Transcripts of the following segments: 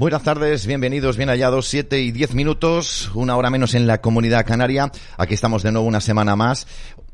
Buenas tardes, bienvenidos, bien hallados, siete y diez minutos, una hora menos en la comunidad canaria. Aquí estamos de nuevo una semana más.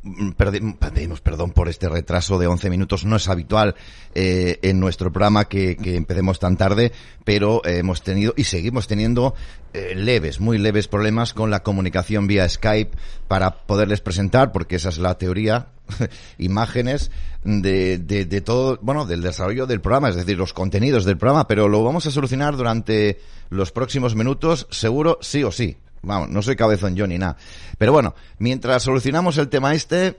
Mm, pedimos perdón por este retraso de 11 minutos. No es habitual eh, en nuestro programa que, que, empecemos tan tarde, pero hemos tenido y seguimos teniendo eh, leves, muy leves problemas con la comunicación vía Skype para poderles presentar, porque esa es la teoría, imágenes de, de, de todo, bueno, del desarrollo del programa, es decir, los contenidos del programa, pero lo vamos a solucionar durante los próximos minutos, seguro, sí o sí. Vamos, no soy cabezón yo ni nada. Pero bueno, mientras solucionamos el tema este,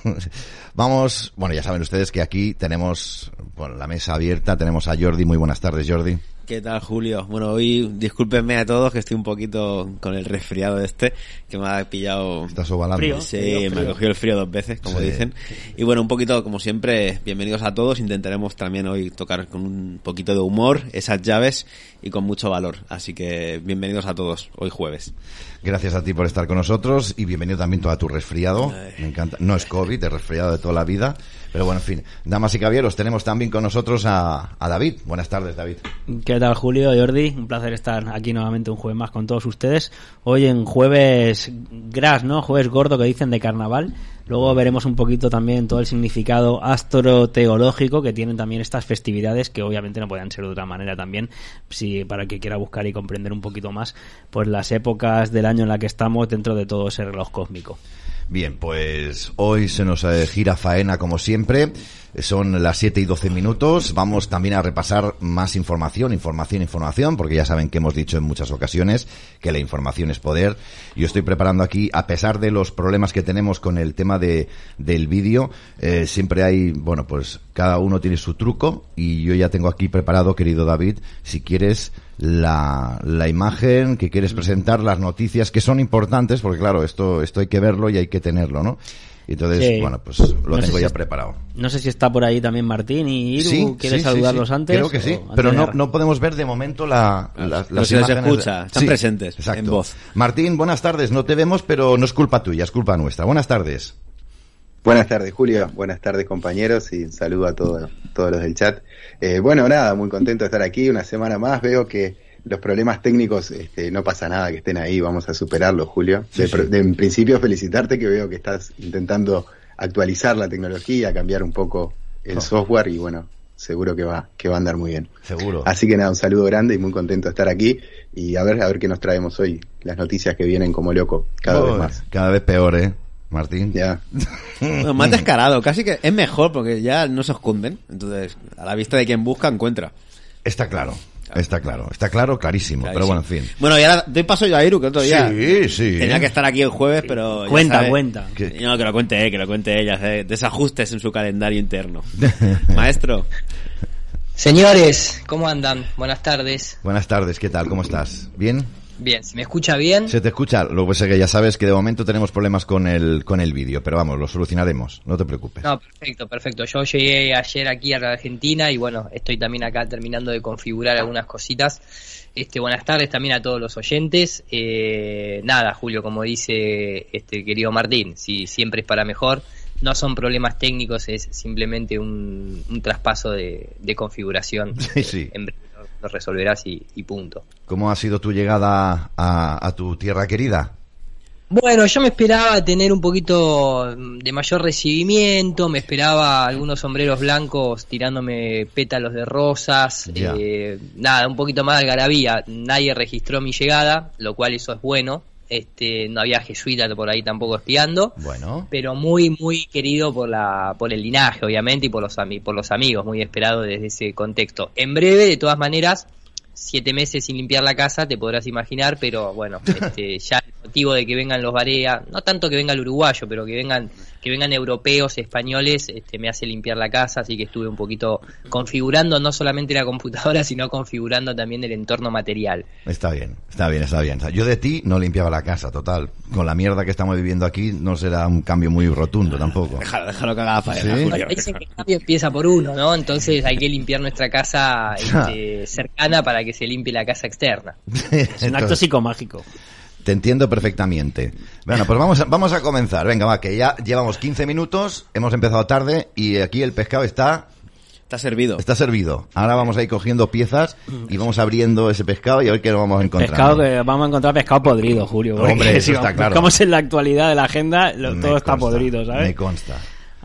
vamos, bueno, ya saben ustedes que aquí tenemos bueno, la mesa abierta, tenemos a Jordi. Muy buenas tardes, Jordi. ¿Qué tal, Julio? Bueno, hoy discúlpenme a todos que estoy un poquito con el resfriado este, que me ha pillado... Estás ovalando. Sí, me ha cogido el frío dos veces, como dicen. Y bueno, un poquito, como siempre, bienvenidos a todos. Intentaremos también hoy tocar con un poquito de humor esas llaves y con mucho valor. Así que bienvenidos a todos, hoy jueves. Gracias a ti por estar con nosotros y bienvenido también a tu resfriado. Me encanta. No es COVID, es resfriado de toda la vida. Pero bueno, en fin, damas y caballeros, tenemos también con nosotros a, David. Buenas tardes, David. ¿Qué tal, Julio, Jordi? Un placer estar aquí nuevamente un jueves más con todos ustedes. Hoy en jueves gras, ¿no? Jueves gordo que dicen de carnaval. Luego veremos un poquito también todo el significado astroteológico que tienen también estas festividades, que obviamente no pueden ser de otra manera también, si para que quiera buscar y comprender un poquito más, pues las épocas del año en la que estamos dentro de todo ese reloj cósmico. Bien, pues hoy se nos eh, gira faena como siempre. Son las 7 y 12 minutos. Vamos también a repasar más información, información, información, porque ya saben que hemos dicho en muchas ocasiones que la información es poder. Yo estoy preparando aquí, a pesar de los problemas que tenemos con el tema de, del vídeo, eh, siempre hay, bueno, pues cada uno tiene su truco y yo ya tengo aquí preparado, querido David, si quieres la, la imagen que quieres presentar, las noticias que son importantes, porque claro, esto, esto hay que verlo y hay que tenerlo, ¿no? Entonces, bueno, pues lo tengo ya preparado. No sé si está por ahí también Martín y Iru. ¿Quieres saludarlos antes? Creo que sí, pero no, no podemos ver de momento la, la las se escucha, están presentes en voz. Martín, buenas tardes. No te vemos, pero no es culpa tuya, es culpa nuestra. Buenas tardes. Buenas tardes, Julio. Buenas tardes, compañeros, y saludo a todos, todos los del chat. Eh, bueno, nada, muy contento de estar aquí una semana más. Veo que los problemas técnicos, este, no pasa nada que estén ahí, vamos a superarlos, Julio. de, en principio, felicitarte que veo que estás intentando actualizar la tecnología, cambiar un poco el oh. software y bueno, seguro que va, que va a andar muy bien. Seguro. Así que nada, un saludo grande y muy contento de estar aquí y a ver, a ver qué nos traemos hoy, las noticias que vienen como loco, cada vez más. Cada vez peor, eh. Martín. Ya. más descarado, casi que es mejor porque ya no se esconden. Entonces, a la vista de quien busca, encuentra. Está claro. Está claro, está claro, clarísimo, pero bueno, en fin. Bueno, y ahora doy paso yo a Iru, que otro día sí, sí. tenía que estar aquí el jueves, pero... Cuenta, cuenta. Que... No, que lo cuente, que lo cuente ella, desajustes en su calendario interno. Maestro. Señores, ¿cómo andan? Buenas tardes. Buenas tardes, ¿qué tal? ¿Cómo estás? ¿Bien? Bien, ¿se me escucha bien? Se te escucha. Lo que pasa es que ya sabes que de momento tenemos problemas con el, con el vídeo, pero vamos, lo solucionaremos, no te preocupes. No, perfecto, perfecto. Yo llegué ayer aquí a la Argentina y bueno, estoy también acá terminando de configurar algunas cositas. Este, buenas tardes también a todos los oyentes. Eh, nada, Julio, como dice este querido Martín, si siempre es para mejor, no son problemas técnicos, es simplemente un, traspaso de, configuración. Sí, sí. En lo resolverás y, punto. ¿Cómo ha sido tu llegada a, tu tierra querida? Bueno, yo me esperaba tener un poquito de mayor recibimiento, me esperaba algunos sombreros blancos tirándome pétalos de rosas, eh, nada, un poquito más de algarabía. Nadie registró mi llegada, lo cual eso es bueno, este no había jesuita por ahí tampoco espiando. Bueno. Pero muy muy querido por la por el linaje obviamente y por los por los amigos muy esperado desde ese contexto. En breve de todas maneras siete meses sin limpiar la casa te podrás imaginar pero bueno este, ya el motivo de que vengan los Barea no tanto que venga el uruguayo pero que vengan que vengan europeos, españoles, este, me hace limpiar la casa, así que estuve un poquito configurando no solamente la computadora, sino configurando también el entorno material. Está bien, está bien, está bien. Yo de ti no limpiaba la casa, total. Con la mierda que estamos viviendo aquí no será un cambio muy rotundo tampoco. Déjalo, déjalo que haga ¿Sí? Dicen que el cambio empieza por uno, ¿no? Entonces hay que limpiar nuestra casa este, cercana para que se limpie la casa externa. es un acto psicomágico. Te entiendo perfectamente. Bueno, pues vamos a, vamos a comenzar. Venga, va, que ya llevamos 15 minutos, hemos empezado tarde y aquí el pescado está Está servido. Está servido. Ahora vamos a ir cogiendo piezas y vamos abriendo ese pescado y a ver qué nos vamos a encontrar. Pescado que vamos a encontrar pescado podrido, Julio. Hombre, eso si está claro. buscamos en la actualidad de la agenda, lo- Me todo está consta, podrido, ¿sabes? Me consta.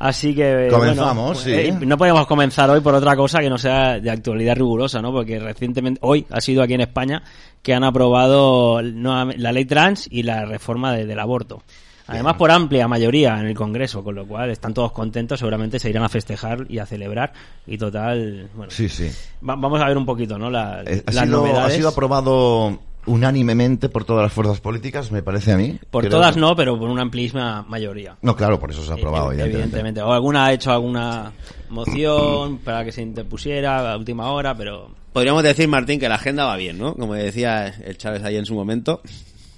Así que Comenzamos, bueno, sí. eh, no podemos comenzar hoy por otra cosa que no sea de actualidad rigurosa, ¿no? Porque recientemente hoy ha sido aquí en España que han aprobado la ley trans y la reforma de- del aborto. Además por amplia mayoría en el Congreso, con lo cual están todos contentos, seguramente se irán a festejar y a celebrar y total, bueno, Sí, sí. va- vamos a ver un poquito, ¿no? La- Eh, ha, las sido, ha novedades. sido aprobado unánimemente por todas las fuerzas políticas, me parece a mí. por Creo todas que- no, pero por una amplísima mayoría. No, claro, por eso se ha aprobado, Eh, evidentemente. evidentemente. O alguna ha hecho alguna moción para que se interpusiera a última hora, pero Podríamos decir, Martín, que la agenda va bien, ¿no? Como decía el Chávez ahí en su momento.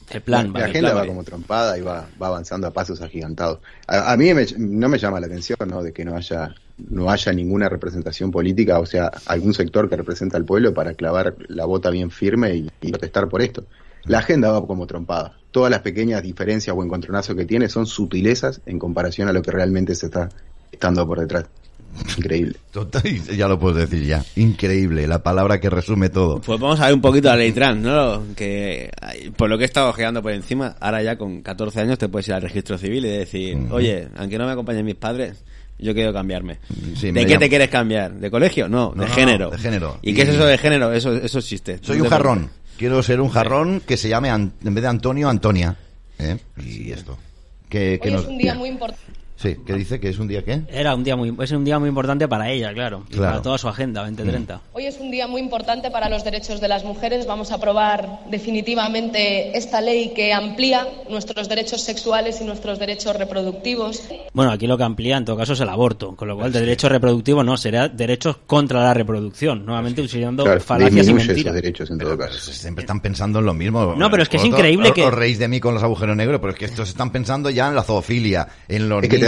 el plan la va. agenda plan va va como trompada y va, va avanzando a pasos agigantados. A, a mí me- no me llama la atención ¿no? de que no haya no haya ninguna representación política, o sea, algún sector que representa al pueblo para clavar la bota bien firme y, y protestar por esto. La agenda va como trompada. Todas las pequeñas diferencias o encontronazos que tiene son sutilezas en comparación a lo que realmente se está estando por detrás. Increíble. Total, ya lo puedo decir ya. Increíble, la palabra que resume todo. Pues vamos a ver un poquito la ley trans, ¿no? Que por lo que he estado ojeando por encima, ahora ya con 14 años te puedes ir al registro civil y decir, oye, aunque no me acompañen mis padres, yo quiero cambiarme. Sí, ¿De qué llamo- te quieres cambiar? ¿De colegio? No, No, de no, género. de género. ¿Y, qué es Y- eso de género? Eso, eso existe. Soy un jarrón. Quiero ser un jarrón que se llame, An- en vez de Antonio, Antonia. ¿Eh? Y esto. Que, que Hoy nos- es un día muy importante. Sí, ¿qué dice? ¿Que es un día qué? Era un día muy es un día muy importante para ella, claro, y Claro. para toda su agenda 2030. Hoy es un día muy importante para los derechos de las mujeres. Vamos a aprobar definitivamente esta ley que amplía nuestros derechos sexuales y nuestros derechos reproductivos. Bueno, aquí lo que amplía en todo caso es el aborto, con lo cual de derecho reproductivo no, será derechos contra la reproducción, nuevamente utilizando Claro, falacias y mentiras. esos derechos en todo caso. Siempre están pensando en lo mismo. No, pero es que es increíble que- Os reís de mí con los agujeros negros, pero es que estos están pensando ya en la zoofilia, en los Es que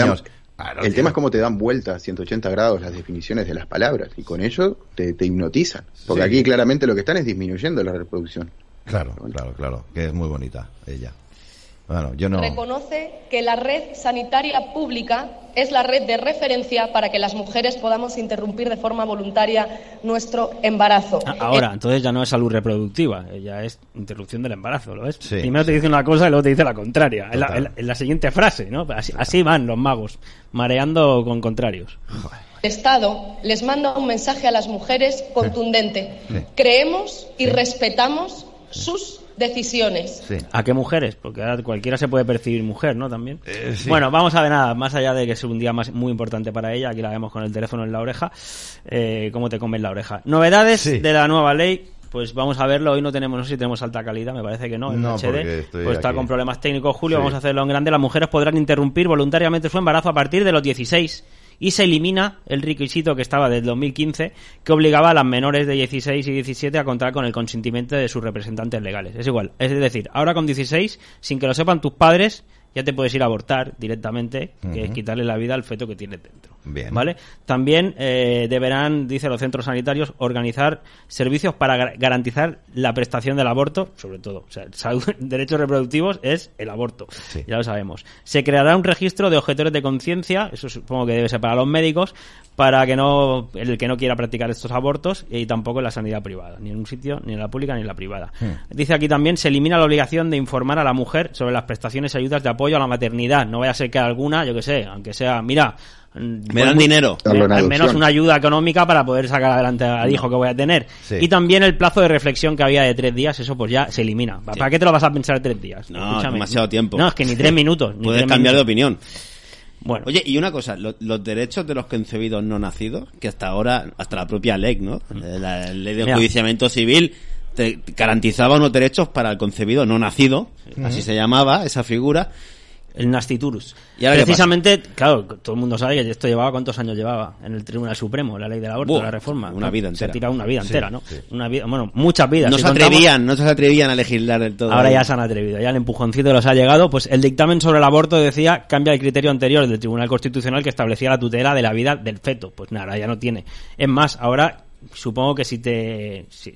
Claro, el tío. tema es cómo te dan vuelta a 180 grados las definiciones de las palabras y con ello te, te hipnotizan. Porque Sí. aquí claramente lo que están es disminuyendo la reproducción. Claro, claro, claro. Que es muy bonita ella. Bueno, yo no. Reconoce que la red sanitaria pública es la red de referencia para que las mujeres podamos interrumpir de forma voluntaria nuestro embarazo. Ah, Ahora, entonces ya no es salud reproductiva, eh, ya es interrupción del embarazo, ¿lo ves? Sí. Primero te dice una cosa y luego te dice la contraria. En la, en la- en la siguiente frase, ¿no? Así, así van los magos, mareando con contrarios. El Estado les manda un mensaje a las mujeres contundente. Sí. Creemos y respetamos sus decisiones. Sí. ¿A qué mujeres? Porque ahora cualquiera se puede percibir mujer, ¿no? También. Eh, sí. Bueno, vamos a ver nada, más allá de que es un día más muy importante para ella, aquí la vemos con el teléfono en la oreja, eh, cómo te comes la oreja. Novedades Sí. de la nueva ley, pues vamos a verlo, hoy no tenemos, no sé si tenemos alta calidad, me parece que no, en No, porque HD, estoy pues está aquí. con problemas técnicos, Julio, Sí. vamos a hacerlo en grande, las mujeres podrán interrumpir voluntariamente su embarazo a partir de los 16 y se elimina el requisito que estaba desde 2015 que obligaba a las menores de 16 y 17 a contar con el consentimiento de sus representantes legales. Es igual, es decir, ahora con 16, sin que lo sepan tus padres, ya te puedes ir a abortar directamente, que es quitarle la vida al feto que tienes dentro. Bien. ¿Vale? También eh, deberán, dice los centros sanitarios, organizar servicios para gar- garantizar la prestación del aborto, sobre todo. O sea, salud- derechos reproductivos es el aborto. Sí. Ya lo sabemos. Se creará un registro de objetores de conciencia, eso supongo que debe ser para los médicos, para que no el que no quiera practicar estos abortos y tampoco en la sanidad privada, ni en un sitio, ni en la pública, ni en la privada. Hmm. Dice aquí también se elimina la obligación de informar a la mujer sobre las prestaciones y ayudas de apoyo a la maternidad. No vaya a ser que alguna, yo que sé, aunque sea, mira, Me dan dinero. Al menos una ayuda económica para poder sacar adelante al hijo que voy a tener. Sí. Y también el plazo de reflexión que había de tres días, eso pues ya se elimina. ¿Para qué te lo vas a pensar tres días? No, demasiado tiempo. No, es que ni tres minutos. ni Puedes tres cambiar de opinión. Bueno, Oye, y una cosa, lo- los derechos de los concebidos no nacidos, que hasta ahora, hasta la propia ley, ¿no? Eh, La ley de Mira. enjuiciamiento civil te garantizaba unos derechos para el concebido no nacido, así se llamaba esa figura. El Nastiturus. ¿Y ahora Precisamente, claro, todo el mundo sabe que esto llevaba, ¿cuántos años llevaba? En el Tribunal Supremo, la ley del aborto, Buah, la reforma. una vida entera. Se ha tirado una vida Sí, entera, ¿no? sí. Una vida, bueno, muchas vidas. No Si se contamos- atrevían, no se atrevían a legislar del todo. Ahora ya se han atrevido, ya el empujoncito los ha llegado. Pues el dictamen sobre el aborto decía cambia el criterio anterior del Tribunal Constitucional que establecía la tutela de la vida del feto. Pues nada, ya no tiene. Es más, ahora supongo que si te. si-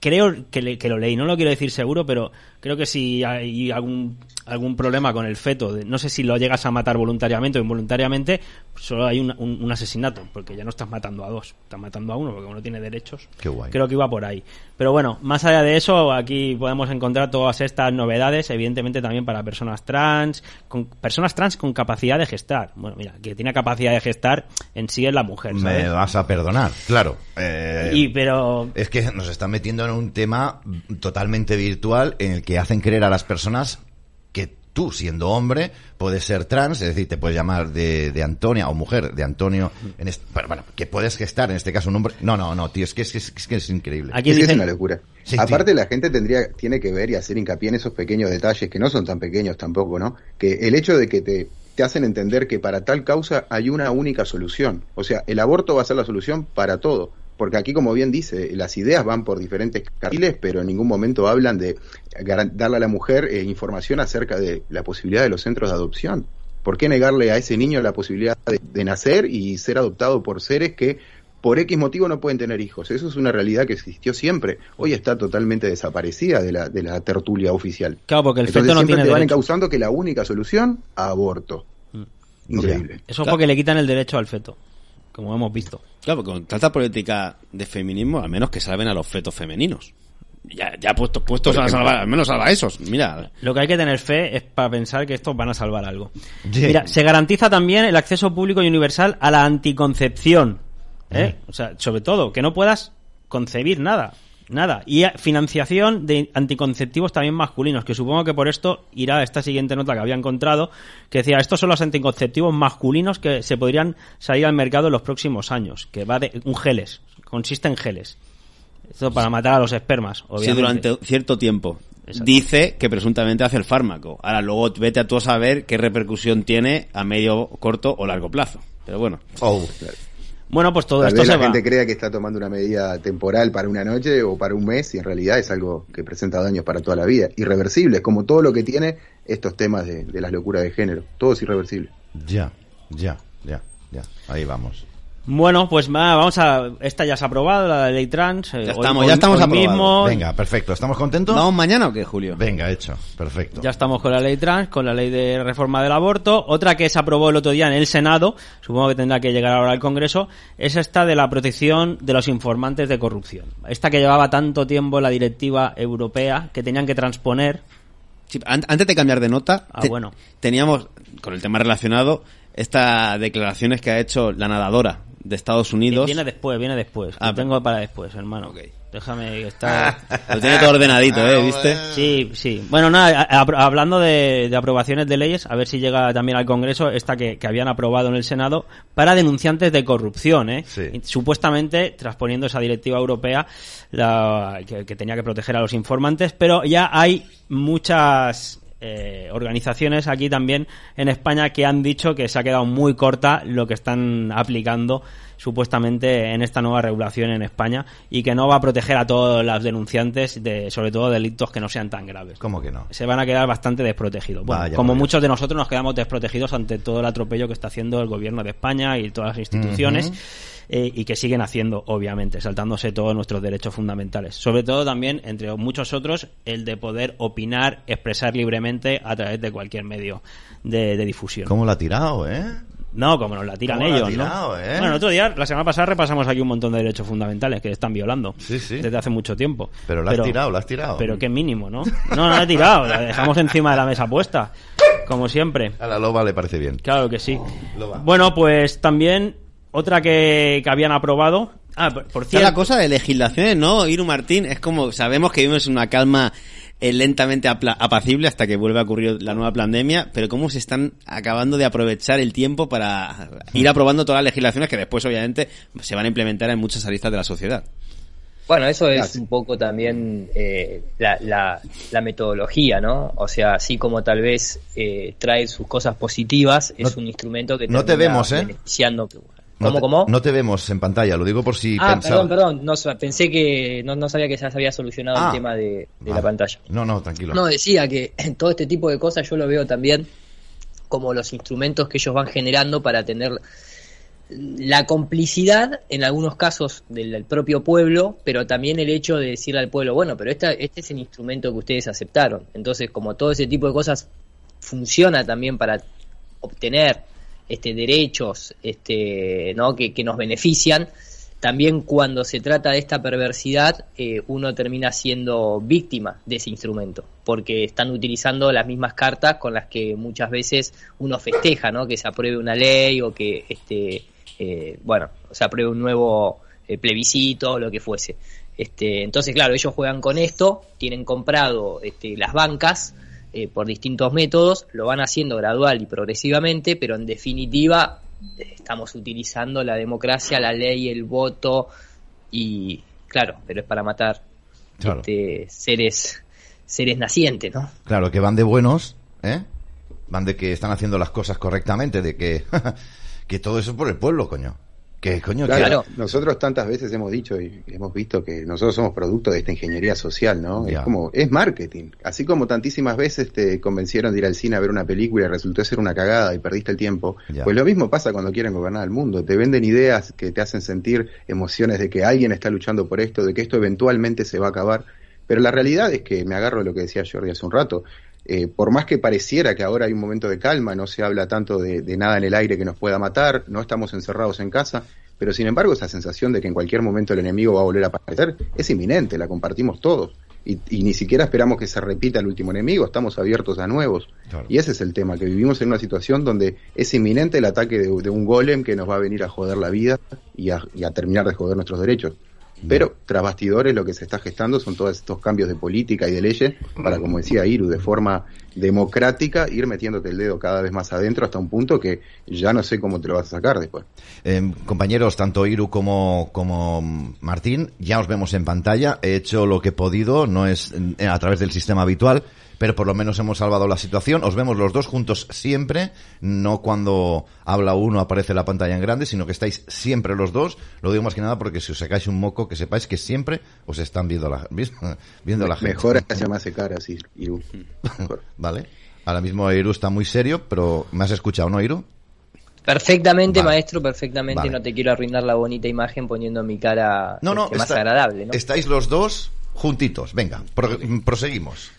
creo que, le- que lo leí, no lo quiero decir seguro, pero creo que si hay algún algún problema con el feto, de- no sé si lo llegas a matar voluntariamente o involuntariamente, solo hay un, un- un asesinato, porque ya no estás matando a dos, estás matando a uno, porque uno tiene derechos. Qué guay. Creo que iba por ahí. Pero bueno, más allá de eso, aquí podemos encontrar todas estas novedades, evidentemente también para personas trans, con personas trans con capacidad de gestar. Bueno, mira, que tiene capacidad de gestar en sí es la mujer, Me ¿sabes? vas a perdonar, claro. Eh, Y pero Es que nos están metiendo en un tema totalmente virtual en el que hacen creer a las personas que tú, siendo hombre, puedes ser trans, es decir, te puedes llamar de, de Antonia o mujer, de Antonio, en este, pero bueno, que puedes gestar, en este caso, un hombre. No, no, no, tío, es que es, que es, es que es increíble. aquí Es que es dicen una locura. Sí, Aparte, la gente tendría, tiene que ver y hacer hincapié en esos pequeños detalles que no son tan pequeños tampoco, ¿no? Que el hecho de que te, te hacen entender que para tal causa hay una única solución. O sea, el aborto va a ser la solución para todo. Porque aquí, como bien dice, las ideas van por diferentes carriles, pero en ningún momento hablan de darle a la mujer eh, información acerca de la posibilidad de los centros de adopción. ¿Por qué negarle a ese niño la posibilidad de, de nacer y ser adoptado por seres que por X motivo no pueden tener hijos? Eso es una realidad que existió siempre. Hoy está totalmente desaparecida de la, de la tertulia oficial. Claro, porque el Entonces feto no siempre tiene te van derecho. encauzando que la única solución, aborto. Increíble. Eso es porque le quitan el derecho al feto, como hemos visto. Claro, porque con tanta política de feminismo, al menos que salven a los fetos femeninos. Ya, ya puestos, puestos a salvar, al menos salva a esos. Mira, Lo que hay que tener fe es para pensar que estos van a salvar algo. Mira, se garantiza también el acceso público y universal a la anticoncepción. ¿eh? O sea, sobre todo, que no puedas concebir nada. Nada. Y financiación de anticonceptivos también masculinos, que supongo que por esto irá esta siguiente nota que había encontrado, que decía, estos son los anticonceptivos masculinos que se podrían salir al mercado en los próximos años, que va de un geles, consiste en geles. Esto para matar a los espermas, obviamente. durante cierto tiempo Exacto. dice que presuntamente hace el fármaco. Ahora luego vete a tú a saber qué repercusión tiene a medio, corto o largo plazo. Pero bueno, Oh, Bueno, pues todo Tal esto vez se la va. gente crea que está tomando una medida temporal para una noche o para un mes y en realidad es algo que presenta daños para toda la vida. Irreversible, como todo lo que tiene estos temas de, de las locuras de género. Todo es irreversible. ya, ya, ya, ya. Ahí vamos. Bueno, pues va, vamos a. Esta ya se ha aprobado, la de ley trans. eh, Ya hoy- estamos, hoy- ya estamos hoy aprobados. mismo. Venga, perfecto. ¿Estamos contentos? ¿vamos mañana o qué, Julio? Venga, hecho. Perfecto. Ya estamos con la ley trans, con la ley de reforma del aborto. Otra que se aprobó el otro día en el Senado, supongo que tendrá que llegar ahora al Congreso, es esta de la protección de los informantes de corrupción. Esta que llevaba tanto tiempo la directiva europea que tenían que transponer. Sí, antes de cambiar de nota, Ah, te- bueno. teníamos, con el tema relacionado, estas declaraciones que ha hecho la nadadora de Estados Unidos. Viene después, viene después. Ah, Lo tengo para después, hermano. Ok. Déjame está. Lo tiene todo ordenadito, ¿eh? ¿Viste? Sí, sí. Bueno, nada, hablando de, de aprobaciones de leyes, a ver si llega también al Congreso esta que, que habían aprobado en el Senado para denunciantes de corrupción, ¿eh? Sí. Supuestamente transponiendo esa directiva europea la, que, que tenía que proteger a los informantes, pero ya hay muchas eh, organizaciones aquí también en España que han dicho que se ha quedado muy corta lo que están aplicando supuestamente en esta nueva regulación en España y que no va a proteger a todos los denunciantes de sobre todo delitos que no sean tan graves. ¿Cómo que no? Se van a quedar bastante desprotegidos. Bueno, Vaya, como vaya. muchos de nosotros nos quedamos desprotegidos ante todo el atropello que está haciendo el gobierno de España y todas las instituciones. Eh, y que siguen haciendo, obviamente, saltándose todos nuestros derechos fundamentales. Sobre todo también, entre muchos otros, el de poder opinar, expresar libremente a través de cualquier medio de, de difusión. ¿Cómo la ha tirado, eh? No, como nos la tiran ¿Cómo la ellos, tirado, ¿no? eh? Bueno, el otro día, la semana pasada, repasamos aquí un montón de derechos fundamentales que están violando Sí, sí. desde hace mucho tiempo. Pero la has tirado, la has tirado. Pero qué mínimo, ¿no? No, no la he tirado, la dejamos encima de la mesa puesta, como siempre. A la loba le parece bien. Claro que sí. Bueno, pues también otra que, que habían aprobado. Ah, por, cierto. la cosa de legislaciones, ¿no? Iru Martín, es como, sabemos que vivimos en una calma eh, lentamente apla- apacible hasta que vuelve a ocurrir la nueva pandemia, pero cómo se están acabando de aprovechar el tiempo para ir aprobando todas las legislaciones que después, obviamente, se van a implementar en muchas aristas de la sociedad. Bueno, eso es un poco también eh, la, la, la metodología, ¿no? O sea, así como tal vez eh, trae sus cosas positivas, es No- un instrumento que no te vemos, ¿eh? beneficiando. ¿Cómo, te, cómo? No te vemos en pantalla, lo digo por si ah, pensaba. perdón, perdón. No, pensé que no, no sabía que ya se había solucionado Ah. el tema de, de Vale. la pantalla. No, no, tranquilo. No, decía que todo este tipo de cosas yo lo veo también como los instrumentos que ellos van generando para tener la complicidad en algunos casos del, propio pueblo, pero también el hecho de decirle al pueblo, bueno, pero esta, este es el instrumento que ustedes aceptaron. Entonces, como todo ese tipo de cosas funciona también para obtener este, derechos este, ¿no? que, nos benefician, también cuando se trata de esta perversidad, eh, uno termina siendo víctima de ese instrumento, porque están utilizando las mismas cartas con las que muchas veces uno festeja, ¿no? que se apruebe una ley o que este, eh, bueno, se apruebe un nuevo eh, plebiscito o lo que fuese. Este, entonces, claro, ellos juegan con esto, tienen comprado este, las bancas eh, por distintos métodos, lo van haciendo gradual y progresivamente, pero en definitiva estamos utilizando la democracia, la ley, el voto y, claro, pero es para matar este, seres seres nacientes, ¿no? Claro, que van de buenos, ¿eh? Van de que están haciendo las cosas correctamente, de que que todo eso por el pueblo, coño. Que, coño, claro, nosotros tantas veces hemos dicho y hemos visto que nosotros somos producto de esta ingeniería social, ¿no? Es como, es marketing. Así como tantísimas veces te convencieron de ir al cine a ver una película y resultó ser una cagada y perdiste el tiempo, pues lo mismo pasa cuando quieren gobernar el mundo. Te venden ideas que te hacen sentir emociones de que alguien está luchando por esto, de que esto eventualmente se va a acabar. Pero la realidad es que me agarro a lo que decía Jordi hace un rato. Eh, por más que pareciera que ahora hay un momento de calma, no se habla tanto de, nada en el aire que nos pueda matar, no estamos encerrados en casa, pero sin embargo esa sensación de que en cualquier momento el enemigo va a volver a aparecer es inminente, la compartimos todos. Y, ni siquiera esperamos que se repita el último enemigo, estamos abiertos a nuevos. Y ese es el tema, que vivimos en una situación donde es inminente el ataque de, un golem que nos va a venir a joder la vida y a terminar de joder nuestros derechos. Pero tras bastidores lo que se está gestando son todos estos cambios de política y de leyes para, como decía Iru, de forma democrática ir metiéndote el dedo cada vez más adentro hasta un punto que ya no sé cómo te lo vas a sacar después. Eh, compañeros, tanto Iru como, como Martín, ya os vemos en pantalla. He hecho lo que he podido, no es eh, a través del sistema habitual pero por lo menos hemos salvado la situación. Os vemos los dos juntos siempre, no cuando habla uno aparece la pantalla en grande, sino que estáis siempre los dos. Lo digo más que nada porque si os sacáis un moco, que sepáis que siempre os están viendo la, viendo la gente. Mejor que se me hace cara así, Iru. vale. Ahora mismo Iru está muy serio, pero ¿me has escuchado, no, Iru? Perfectamente, maestro, perfectamente. No te quiero arruinar la bonita imagen poniendo mi cara no, no, este, más agradable. ¿no? Estáis los dos juntitos. Venga, proseguimos.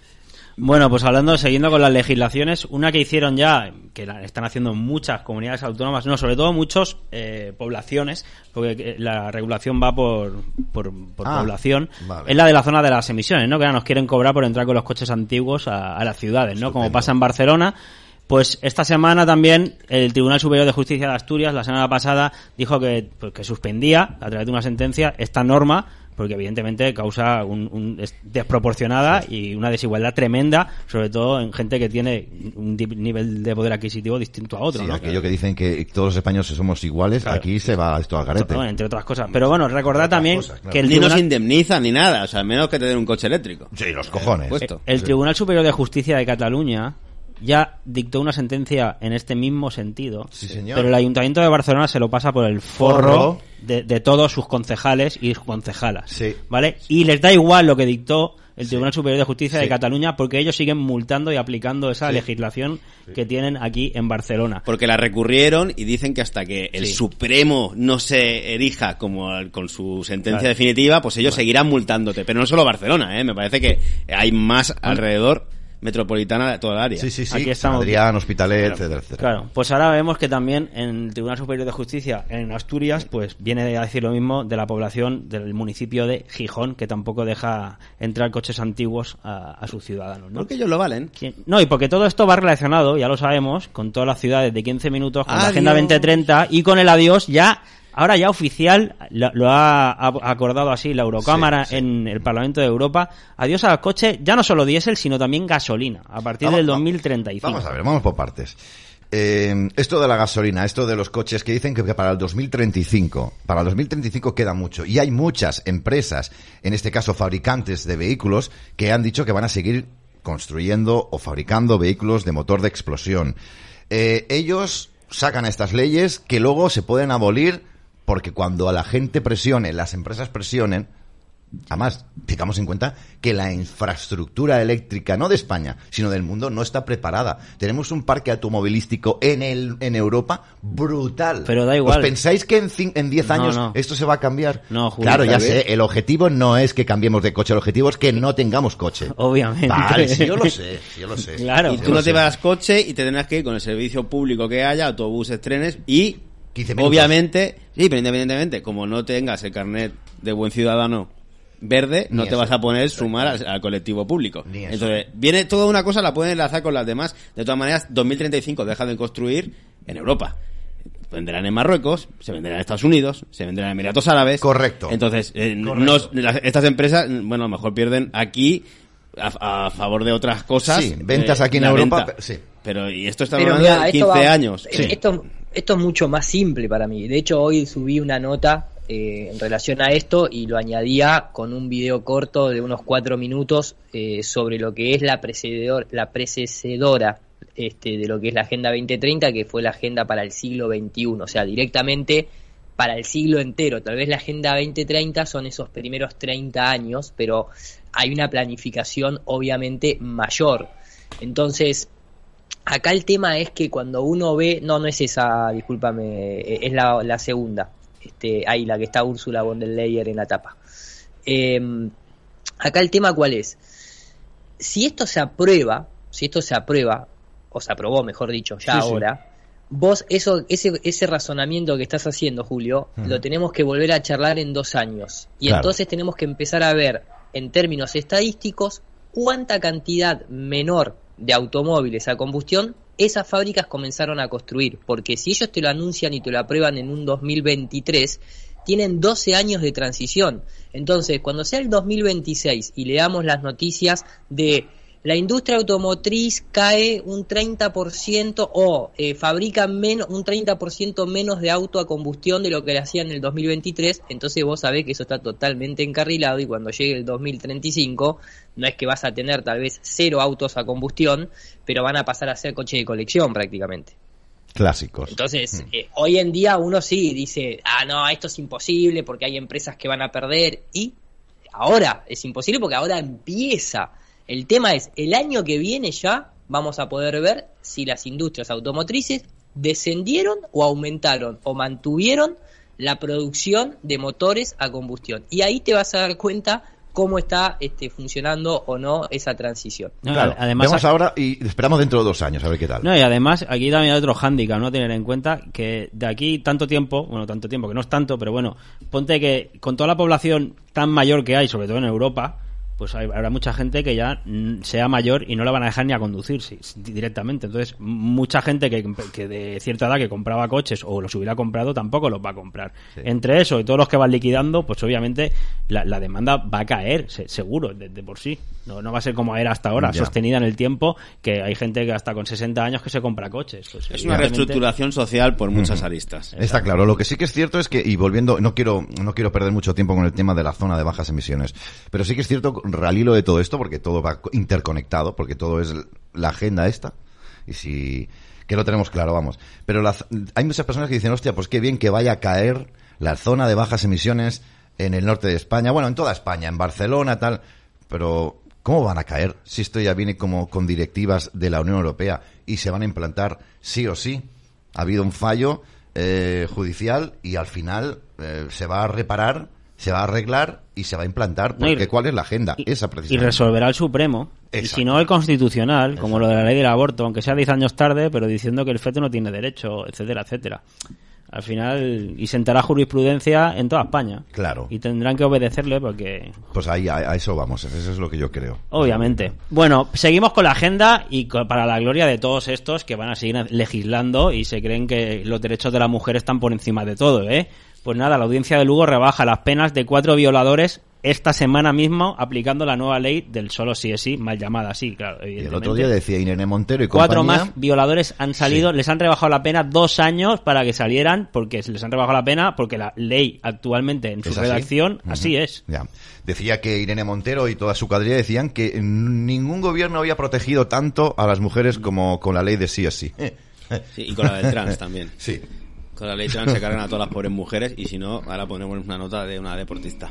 Bueno, pues hablando, siguiendo con las legislaciones, una que hicieron ya, que la están haciendo muchas comunidades autónomas, no, sobre todo muchas eh, poblaciones, porque la regulación va por, por, ah, población, es la de la zona de las emisiones, ¿no? Que ahora nos quieren cobrar por entrar con los coches antiguos a, las ciudades, ¿no? Como pasa en Barcelona. Pues esta semana también el Tribunal Superior de Justicia de Asturias, la semana pasada, dijo que, pues, que suspendía, a través de una sentencia, esta norma porque evidentemente causa un, desproporcionada y una desigualdad tremenda, sobre todo en gente que tiene un nivel de poder adquisitivo distinto a otro. Sí, aquello que dicen que todos los españoles somos iguales, aquí se va esto al garete. entre otras cosas. Pero bueno, recordad también que el Ni nos indemniza ni nada, o sea, menos que te den un coche eléctrico. Sí, los cojones. el Tribunal Superior de Justicia de Cataluña ya dictó una sentencia en este mismo sentido. Pero el Ayuntamiento de Barcelona se lo pasa por el forro, De, todos sus concejales y concejalas. ¿Vale? Y les da igual lo que dictó el Tribunal Superior de Justicia de Cataluña porque ellos siguen multando y aplicando esa legislación que tienen aquí en Barcelona. Porque la recurrieron y dicen que hasta que el Supremo no se erija como con su sentencia definitiva, pues ellos seguirán multándote. Pero no solo Barcelona, ¿eh? me parece que hay más alrededor metropolitana de toda el área. Sí, sí, sí. Aquí estamos. Adrián, Hospitalet, etcétera, Claro, pues ahora vemos que también en el Tribunal Superior de Justicia en Asturias, pues viene a decir lo mismo de la población del municipio de Gijón, que tampoco deja entrar coches antiguos a, sus ciudadanos. ¿no? Porque ellos lo valen. No, y porque todo esto va relacionado, ya lo sabemos, con todas las ciudades de 15 minutos, con la Agenda 2030 y con el adiós ya ahora ya oficial, lo, ha acordado así la Eurocámara en el Parlamento de Europa, adiós al coche, ya no solo diésel, sino también gasolina, a partir del 2035. Vamos a ver, vamos por partes. Eh, esto de la gasolina, esto de los coches que dicen que para el 2035, para el 2035 queda mucho. Y hay muchas empresas, en este caso fabricantes de vehículos, que han dicho que van a seguir construyendo o fabricando vehículos de motor de explosión. Eh, ellos sacan estas leyes que luego se pueden abolir porque cuando a la gente presione, las empresas presionen, Además, tengamos en cuenta que la infraestructura eléctrica, no de España, sino del mundo, no está preparada. Tenemos un parque automovilístico en el en Europa brutal. Pero da igual. ¿Os pensáis que en, cin- en 10 No, años no. esto se va a cambiar? No, Julio, Claro, ya sé, el objetivo no es que cambiemos de coche, el objetivo es que no tengamos coche. Obviamente. Vale, sí, yo lo sé, yo lo sé. Claro. y tú no te vas coche y te tendrás que ir con el servicio público que haya, autobuses, trenes y 15 minutos. obviamente, sí, pero independientemente, como no tengas el carnet de buen ciudadano verde, Ni no te eso. vas a poner sumar al, al colectivo público. Ni eso. Entonces, viene toda una cosa, la pueden enlazar con las demás. De todas maneras, 2035 deja de construir en Europa. Venderán en Marruecos, se venderán en Estados Unidos, se venderán en Emiratos Árabes. Correcto. Entonces, eh, Correcto. no- las- estas empresas, bueno, a lo mejor pierden aquí a, a favor de otras cosas. Sí, ventas eh, aquí en Europa, venta. sí. Pero, y esto está hablando de esto 15 va- años. eh, Esto, esto es mucho más simple para mí. De hecho, hoy subí una nota eh, en relación a esto y lo añadía con un video corto de unos cuatro minutos eh, sobre lo que es la, precededor, la este, de lo que es la Agenda 2030, que fue la agenda para el siglo XXI, o sea, directamente para el siglo entero. Tal vez la Agenda 2030 son esos primeros 30 años, pero hay una planificación obviamente mayor. Entonces, acá el tema es que cuando uno ve, no, no es esa, discúlpame, eh, es la, la segunda, este, ahí la que está Úrsula von der Leyen en la tapa. Eh, acá el tema cuál es, si esto se aprueba, si esto se aprueba, o se aprobó, mejor dicho, ya Sí, sí. ahora, vos eso, ese, ese razonamiento que estás haciendo, Julio, lo tenemos que volver a charlar en dos años. Y Claro. entonces tenemos que empezar a ver, en términos estadísticos, cuánta cantidad menor de automóviles a combustión esas fábricas comenzaron a construir. Porque si ellos te lo anuncian y te lo aprueban en un 2023, tienen 12 años de transición. Entonces, cuando sea el 2026 y leamos las noticias de la industria automotriz cae un 30% o eh, fabrica menos, un 30% menos de auto a combustión de lo que le hacían en el 2023, entonces vos sabés que eso está totalmente encarrilado y cuando llegue el 2035 no es que vas a tener tal vez cero autos a combustión, pero van a pasar a ser coches de colección prácticamente. Clásicos. Entonces, eh, hoy en día uno sí dice, ah, no, esto es imposible porque hay empresas que van a perder. Y ahora es imposible porque ahora empieza. El tema es, el año que viene ya vamos a poder ver si las industrias automotrices descendieron o aumentaron o mantuvieron la producción de motores a combustión. Y ahí te vas a dar cuenta cómo está este, funcionando o no esa transición. No, Claro, además, vemos ahora y esperamos dentro de dos años a ver qué tal. No, y además aquí también hay otro hándicap, ¿no? Tener en cuenta que de aquí tanto tiempo, bueno, tanto tiempo, que no es tanto, pero bueno, ponte que con toda la población tan mayor que hay, sobre todo en Europa, pues hay- habrá mucha gente que ya mm, sea mayor y no la van a dejar ni a conducir sí, directamente. Entonces, mucha gente que, que de cierta edad que compraba coches o los hubiera comprado tampoco los va a comprar. Entre eso y todos los que van liquidando, pues obviamente la, la demanda va a caer, se- seguro, de, de por sí. No, no va a ser como era hasta ahora, Ya. sostenida en el tiempo, que hay gente que hasta con 60 años que se compra coches. Pues, Es una reestructuración social por muchas aristas. Está claro. Lo que sí que es cierto es que, y volviendo, no quiero, no quiero perder mucho tiempo con el tema de la zona de bajas emisiones, pero sí que es cierto, al hilo de todo esto, porque todo va co- interconectado, porque todo es la agenda esta, y si, que lo tenemos claro, vamos. Pero hay muchas personas que dicen, hostia, pues qué bien que vaya a caer la zona de bajas emisiones en el norte de España, bueno, en toda España, en Barcelona, tal, pero ¿cómo van a caer si esto ya viene como con directivas de la Unión Europea y se van a implantar sí o sí? Ha habido un fallo eh, judicial y al final eh, se va a reparar, se va a arreglar y se va a implantar. No, y- Porque ¿cuál es la agenda? Y, Esa y precisamente. resolverá el Supremo. Y si no, el Constitucional, como lo de la ley del aborto, aunque sea 10 años tarde, pero diciendo que el feto no tiene derecho, etcétera, etcétera. Al final, y sentará jurisprudencia en toda España. Claro. Y tendrán que obedecerle porque, Pues ahí, a, a eso vamos, eso es lo que yo creo. obviamente. Bueno, seguimos con la agenda y para la gloria de todos estos que van a seguir legislando y se creen que los derechos de la mujer están por encima de todo, ¿eh? Pues nada, la audiencia de Lugo rebaja las penas de cuatro violadores esta semana mismo aplicando la nueva ley del solo sí es sí, mal llamada así, claro. Y el otro día decía Irene Montero y Cuatro compañía, más violadores han salido, les han rebajado la pena dos años para que salieran, porque les han rebajado la pena, porque la ley actualmente en su redacción así es. Ya. Decía que Irene Montero y toda su cuadrilla decían que ningún gobierno había protegido tanto a las mujeres como con la ley de sí es sí. Sí, y con la del trans también. Sí. Con la ley trans se cargan a todas las pobres mujeres y si no, ahora ponemos una nota de una deportista.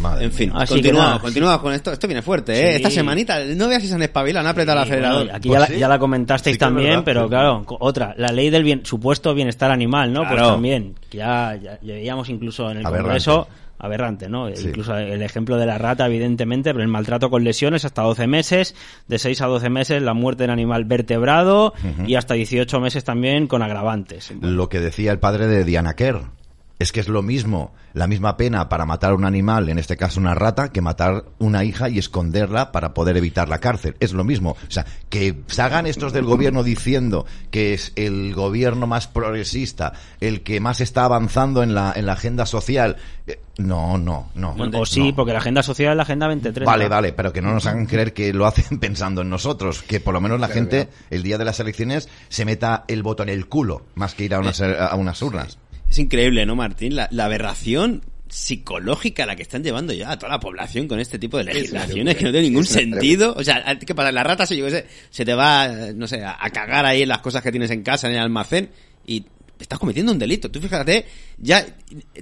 Madre en fin. Así continuamos, nada. continuamos con esto. Esto viene fuerte, ¿eh? Sí. Esta semanita, no veas si se han espabilado, han apretado el Sí, acelerador. bueno, aquí Pues ya, sí. la, ya la comentasteis también, verdad, pero claro, otra, la ley del bien, supuesto bienestar animal, ¿no? Pues también, ya, ya, ya veíamos incluso en el Aberrante. Congreso, aberrante, ¿no? Sí. Incluso el ejemplo de la rata, evidentemente, pero el maltrato con lesiones hasta 12 meses, de 6 a 12 meses la muerte en animal vertebrado y hasta 18 meses también con agravantes. Lo que decía el padre de Diana Kerr. Es que es lo mismo, la misma pena para matar un animal, en este caso una rata, que matar una hija y esconderla para poder evitar la cárcel. Es lo mismo. O sea, que se hagan estos del gobierno diciendo que es el gobierno más progresista, el que más está avanzando en la, en la agenda social. eh, No, no, no. O sí, no. porque la agenda social es la agenda 2030. Vale, vale, pero que no nos hagan creer que lo hacen pensando en nosotros, que por lo menos la Claro, gente el día de las elecciones se meta el voto en el culo, más que ir a unas, a unas urnas. Es increíble, ¿no, Martín? La, la aberración psicológica la que están llevando ya a toda la población con este tipo de legislaciones que no tiene ningún sentido. O sea, ¿qué pasa? La rata se, yo qué sé, se te va, no sé, a, a cagar ahí en las cosas que tienes en casa, en el almacén, y estás cometiendo un delito. Tú fíjate, ya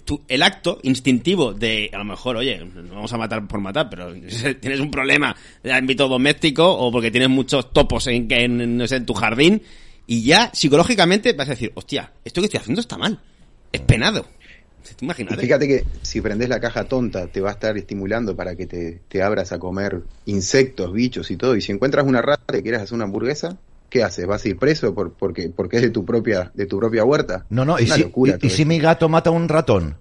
tu- el acto instintivo de, a lo mejor, oye, no vamos a matar por matar, pero tienes un problema de ámbito doméstico o porque tienes muchos topos en, en, no sé, en tu jardín, y ya psicológicamente vas a decir, hostia, esto que estoy haciendo está mal. Es penado. ¿Te Y imaginas? fíjate que si prendes la caja tonta, te va a estar estimulando para que te, te abras a comer insectos, bichos y todo. Y si encuentras una rata y quieres hacer una hamburguesa, ¿qué haces? ¿Vas a ir preso por, porque, porque es de tu propia, de tu propia huerta? No, no, y Una si, locura y- y si mi gato mata a un ratón.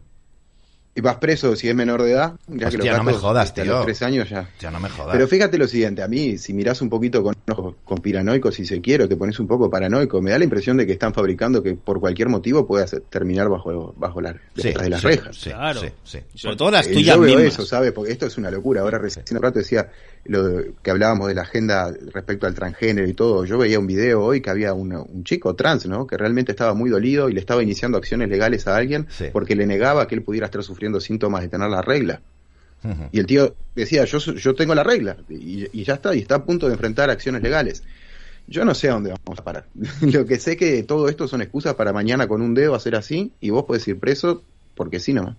Y vas preso si es menor de edad. Ya que los Hostia, no me jodas, a tío. los tres años ya. Ya no me jodas. Pero fíjate lo siguiente, a mí, si mirás un poquito con ojos conspiranoicos, si se quiere, o te pones un poco paranoico, me da la impresión de que están fabricando que por cualquier motivo puede hacer- terminar bajo, bajo la, Sí, detrás de las sí, rejas. sí, Claro. sí, sí. Sobre todo las Eh, tuyas yo veo mismas. eso, ¿sabes? Porque esto es una locura. Ahora recién un rato decía lo de- que hablábamos de la agenda respecto al transgénero y todo. Yo veía un video hoy que había una- un chico trans, ¿no? Que realmente estaba muy dolido y le estaba iniciando acciones legales a alguien Sí. porque le negaba que él pudiera estar sufriendo síntomas de tener la regla. Y el tío decía, yo, yo tengo la regla y, y ya está, y está a punto de enfrentar acciones legales. Yo no sé a dónde vamos a parar. Lo que sé que todo esto son excusas para mañana con un dedo hacer así y vos podés ir preso porque sí nomás.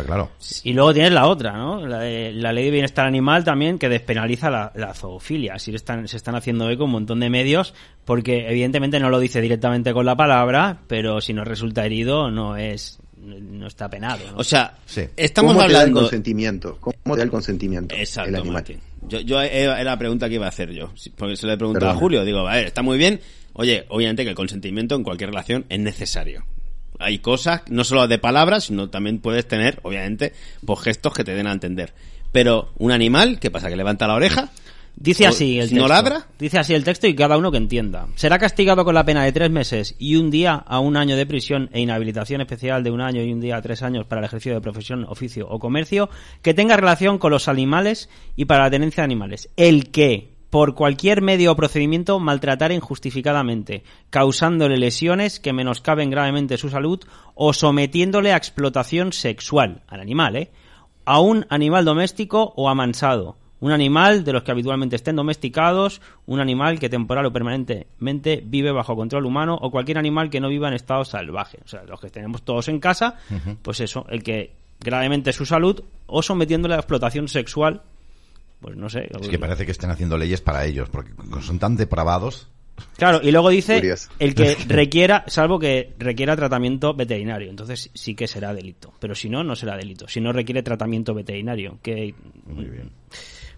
Está claro. Y luego tienes la otra, ¿no? La, de- la ley de bienestar animal también que despenaliza la, la zoofilia. Así están, se están haciendo eco un montón de medios porque evidentemente no lo dice directamente con la palabra, pero si no resulta herido no es no está penado. ¿no? O sea, Sí. estamos ¿Cómo te da el hablando... consentimiento? ¿Cómo te da el consentimiento el Exacto, animal? Martín. Yo, yo eh, era la pregunta que iba a hacer yo. Porque se le he preguntado a. Julio. Digo, a ver, está muy bien. Oye, obviamente que el consentimiento en cualquier relación es necesario. Hay cosas, no solo de palabras, sino también puedes tener, obviamente, pues gestos que te den a entender. Pero un animal, ¿qué pasa? ¿Que levanta la oreja? Dice así el si no texto. ladra? Dice así el texto y cada uno que entienda. Será castigado con la pena de tres meses y un día a un año de prisión e inhabilitación especial de un año y un día a tres años para el ejercicio de profesión, oficio o comercio que tenga relación con los animales y para la tenencia de animales. El que, por cualquier medio o procedimiento, maltratare injustificadamente, causándole lesiones que menoscaben gravemente su salud o sometiéndole a explotación sexual al animal, ¿eh? a un animal doméstico o amansado, un animal de los que habitualmente estén domesticados, un animal que temporal o permanentemente vive bajo control humano o cualquier animal que no viva en estado salvaje. O sea, los que tenemos todos en casa, pues eso, el que gravemente su salud o sometiéndole a explotación sexual, pues no sé. Es que parece que estén haciendo leyes para ellos, porque son tan depravados. Claro, y luego dice Curioso. el que requiera, salvo que requiera tratamiento veterinario, entonces sí que será delito. Pero si no, no será delito. Si no requiere tratamiento veterinario, que Muy bien.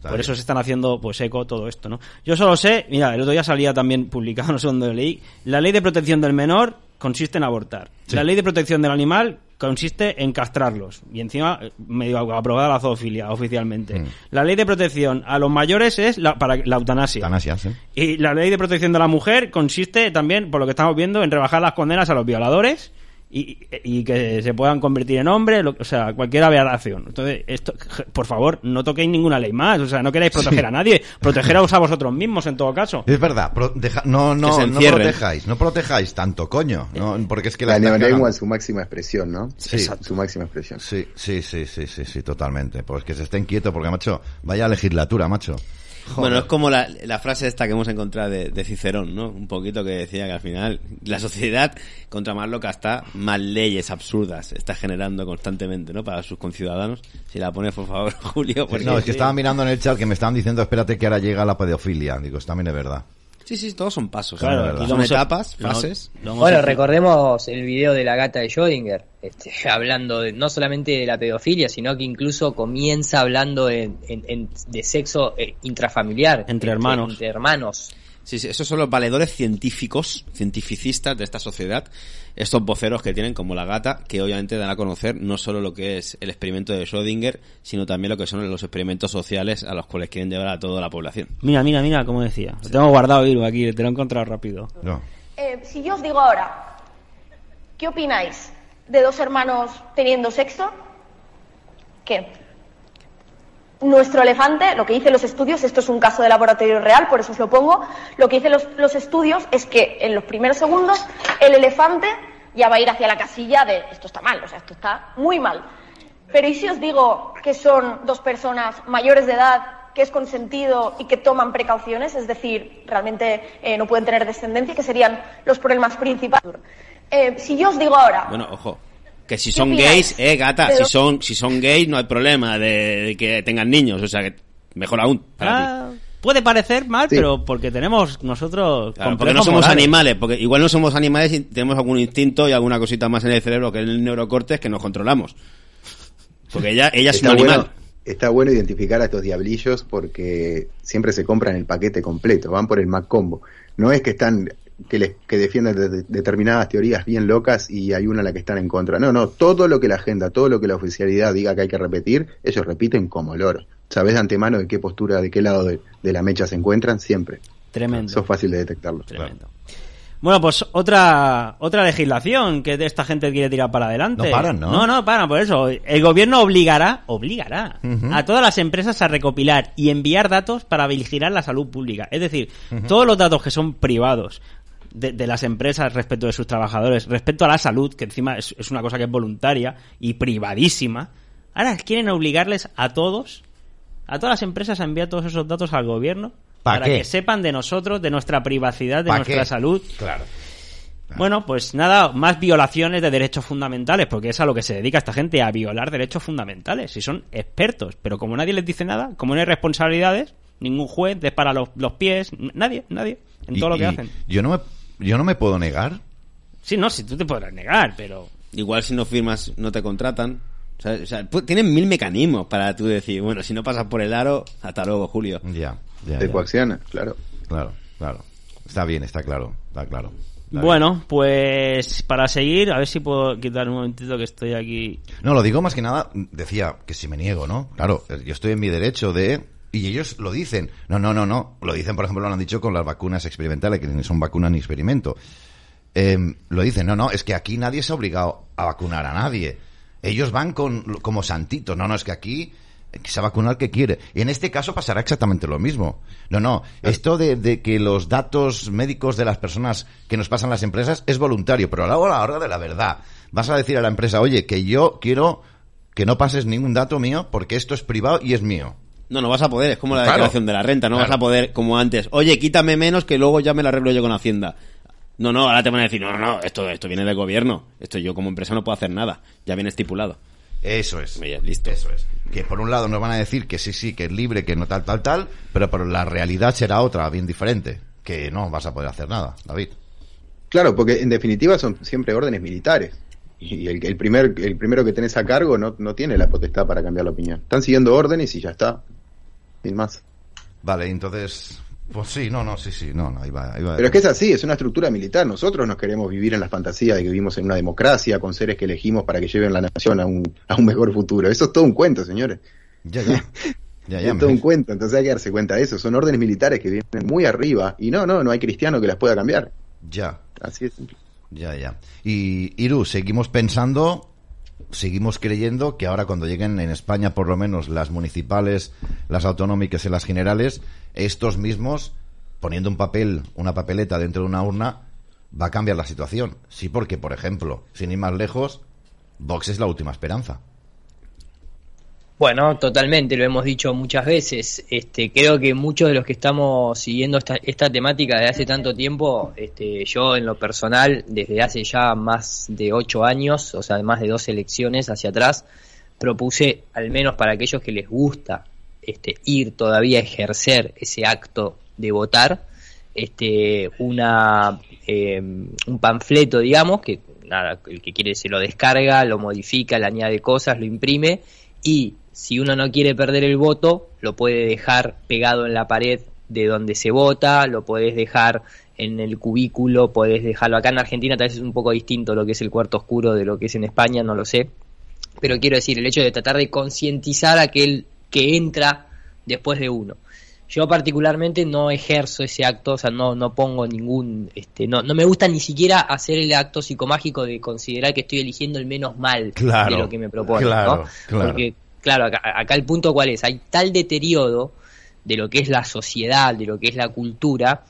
Por bien. eso se están haciendo pues eco todo esto, ¿no? Yo solo sé, mira, el otro día salía también publicado, no sé dónde lo leí, la ley de protección del menor consiste en abortar. Sí. La ley de protección del animal consiste en castrarlos. Y encima, eh, medio aprobada la zoofilia oficialmente. Mm. La ley de protección a los mayores es la, para la eutanasia. Eutanasia, sí. Y la ley de protección de la mujer consiste también, por lo que estamos viendo, en rebajar las condenas a los violadores y, y que se puedan convertir en hombres, lo- o sea, cualquier aberración. Entonces, esto, por favor, no toquéis ninguna ley más, o sea, no queráis proteger a nadie, protegeros a vosotros mismos en todo caso. Es verdad, pro- deja- no, no, no protejáis, no protejáis tanto, coño. No, porque es que la La cagando. en su máxima expresión, ¿no? Sí. En su máxima expresión. Sí, sí, sí, sí, sí, sí, totalmente. Pues que se estén quietos, porque, macho, vaya legislatura, macho. Bueno, es como la, la frase esta que hemos encontrado de, de Cicerón, ¿no? Un poquito que decía que al final la sociedad, contra más loca está, más leyes absurdas está generando constantemente, ¿no? Para sus conciudadanos. Si la pones, por favor, Julio. porque- No, es que estaba mirando en el chat que me estaban diciendo, espérate que ahora llega la pedofilia. Digo, también es verdad. Sí, sí, todos son pasos. Claro, son etapas, fases. lo Bueno, recordemos el video de la gata de Schrödinger, este, hablando de, no solamente de la pedofilia, sino que incluso comienza hablando en- en- en- de sexo eh, intrafamiliar. Entre hermanos. Entre hermanos. Sí, sí, esos son los valedores científicos, cientificistas de esta sociedad, estos voceros que tienen como la gata, que obviamente dan a conocer no solo lo que es el experimento de Schrödinger, sino también lo que son los experimentos sociales a los cuales quieren llevar a toda la población. Mira, mira, mira, como decía. Lo tengo guardado, Iru, aquí, te lo he encontrado rápido. No. Eh, si yo os digo ahora, ¿qué opináis de dos hermanos teniendo sexo? ¿Qué? Nuestro elefante, lo que dicen los estudios, esto es un caso de laboratorio real, por eso os lo pongo, lo que dicen los, los estudios es que en los primeros segundos el elefante ya va a ir hacia la casilla de esto está mal, o sea, esto está muy mal. Pero ¿y si os digo que son dos personas mayores de edad, que es consentido y que toman precauciones? Es decir, realmente eh, no pueden tener descendencia, que serían los problemas principales. Eh, si yo os digo ahora, Bueno, ojo. Que si ¿Qué son gays, eh, gata, Pero- si son, si son gays no hay problema de, de que tengan niños, o sea que mejor aún para ti. Ah, puede parecer mal, Sí. pero porque tenemos nosotros Claro, porque no somos morales. animales, porque igual no somos animales y tenemos algún instinto y alguna cosita más en el cerebro que es el neurocortes que nos controlamos. Porque ella, ella es un animal. bueno, está bueno identificar a estos diablillos porque siempre se compran el paquete completo, van por el Mac Combo. No es que están que les que defienden de- de- determinadas teorías bien locas y hay una a la que están en contra. No, no, todo lo que la agenda, todo lo que la oficialidad diga que hay que repetir, ellos repiten como loro. Sabes de antemano de qué postura, de qué lado de, de la mecha se encuentran siempre. Tremendo. Eso es fácil de detectarlo. Tremendo. Bueno, pues otra otra legislación que esta gente quiere tirar para adelante. No paran, ¿no? No, no paran, por eso. El gobierno obligará, obligará a todas las empresas a recopilar y enviar datos para vigilar la salud pública. Es decir, todos los datos que son privados de, de las empresas respecto de sus trabajadores, respecto a la salud, que encima es, es una cosa que es voluntaria y privadísima, ahora quieren obligarles a todos, a todas las empresas a enviar todos esos datos al gobierno ¿Pa para qué? que sepan de nosotros, de nuestra privacidad, de ¿Pa nuestra qué? salud. Claro. Bueno, pues nada, más violaciones de derechos fundamentales, porque es a lo que se dedica esta gente, a violar derechos fundamentales. Y son expertos, pero como nadie les dice nada, como no hay responsabilidades, ningún juez dispara los, los pies, nadie, nadie, en todo lo que hacen. Yo no me, yo no me puedo negar. Sí, no, si tú te podrás negar, pero... Igual si no firmas no te contratan. O sea, o sea, tienen mil mecanismos para tú decir, bueno, si no pasas por el aro, hasta luego, Julio. Ya, ya, De ya. coacciona, claro. Claro, claro. Está bien, está claro, está claro. Está Bueno, pues para seguir, a ver si puedo quitar un momentito que estoy aquí. No, lo digo más que nada, decía que si me niego, ¿no? Claro, yo estoy en mi derecho de... Y ellos lo dicen. No, no, no, no. Lo dicen, por ejemplo, lo han dicho con las vacunas experimentales, que ni son vacunas ni experimento. Em, lo dicen, no, no, es que aquí nadie se ha obligado a vacunar a nadie. Ellos van con, como santitos. No, no, es que aquí se va a vacunar el que quiere. Y en este caso pasará exactamente lo mismo. No, no, esto de, de que los datos médicos de las personas que nos pasan las empresas es voluntario, pero a la hora de la verdad, vas a decir a la empresa, oye, que yo quiero que no pases ningún dato mío porque esto es privado y es mío. No, no vas a poder, es como la Claro. declaración de la renta, no Claro. vas a poder como antes, oye, quítame menos que luego ya me lo arreglo yo con Hacienda. No, no, ahora te van a decir, no, no, no, esto, esto viene del gobierno, esto yo como empresa no puedo hacer nada, ya viene estipulado. Eso es. Oye, listo. Eso es. Que por un lado nos van a decir que sí, sí, que es libre, que no tal, tal, tal, pero por la realidad será otra, bien diferente. Que no vas a poder hacer nada, David. Claro, porque en definitiva son siempre órdenes militares. Y el, el primer, el primero que tenés a cargo no, no tiene la potestad para cambiar la opinión. Están siguiendo órdenes y ya está. Sin más. Vale, entonces, pues sí, no, no, sí, sí, no, no, ahí va, ahí va. Pero es que es así, es una estructura militar. Nosotros nos queremos vivir en la fantasía de que vivimos en una democracia con seres que elegimos para que lleven la nación a un, a un mejor futuro. Eso es todo un cuento, señores. Ya, ya. Ya, ya. es todo me- un cuento, entonces hay que darse cuenta de eso. Son órdenes militares que vienen muy arriba y no, no, no hay cristiano que las pueda cambiar. Ya, Así es simple. ya, ya. Y, Iru, seguimos pensando, seguimos creyendo que ahora cuando lleguen en España, por lo menos las municipales, las autonómicas y las generales, estos mismos, poniendo un papel, una papeleta dentro de una urna, va a cambiar la situación. Sí, porque, por ejemplo, sin ir más lejos, Vox es la última esperanza. Bueno, totalmente, lo hemos dicho muchas veces. Este, creo que muchos de los que estamos siguiendo esta, esta temática desde hace tanto tiempo, este, yo en lo personal, desde hace ya más de ocho años, o sea, más de dos elecciones hacia atrás, propuse, al menos para aquellos que les gusta este, ir todavía a ejercer ese acto de votar, este, una, eh, un panfleto, digamos, que nada, el que quiere se lo descarga, lo modifica, le añade cosas, lo imprime y si uno no quiere perder el voto, lo puede dejar pegado en la pared de donde se vota, lo puedes dejar en el cubículo, puedes dejarlo acá en Argentina, tal vez es un poco distinto lo que es el cuarto oscuro de lo que es en España, no lo sé. Pero quiero decir, el hecho de tratar de concientizar a aquel que entra después de uno. Yo particularmente no ejerzo ese acto, o sea, no, no pongo ningún, este, no, no me gusta ni siquiera hacer el acto psicomágico de considerar que estoy eligiendo el menos mal Claro, de lo que me propone, claro, ¿no? claro. Porque, claro, acá, acá el punto cuál es, hay tal deterioro de lo que es la sociedad, de lo que es la cultura,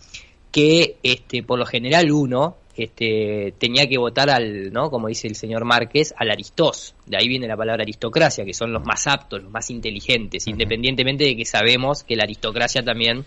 que este, por lo general uno este, tenía que votar al, ¿no? como dice el señor Márquez, al Aristós. De ahí viene la palabra aristocracia, que son los más aptos, los más inteligentes, independientemente de que sabemos que la aristocracia también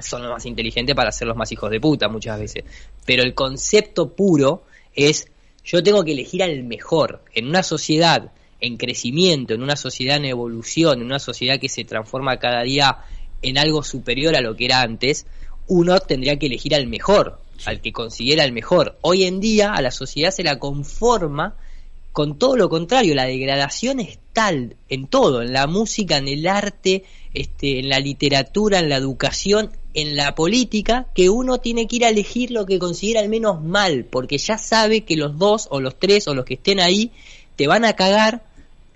son los más inteligentes para ser los más hijos de puta muchas veces. Pero el concepto puro es yo tengo que elegir al mejor en una sociedad en crecimiento, en una sociedad en evolución, en una sociedad que se transforma cada día en algo superior a lo que era antes, uno tendría que elegir al mejor, al que consiguiera el mejor. Hoy en día a la sociedad se la conforma con todo lo contrario, la degradación es tal en todo, en la música, en el arte, este, en la literatura, en la educación, en la política, que uno tiene que ir a elegir lo que considera al menos mal, porque ya sabe que los dos o los tres o los que estén ahí te van a cagar,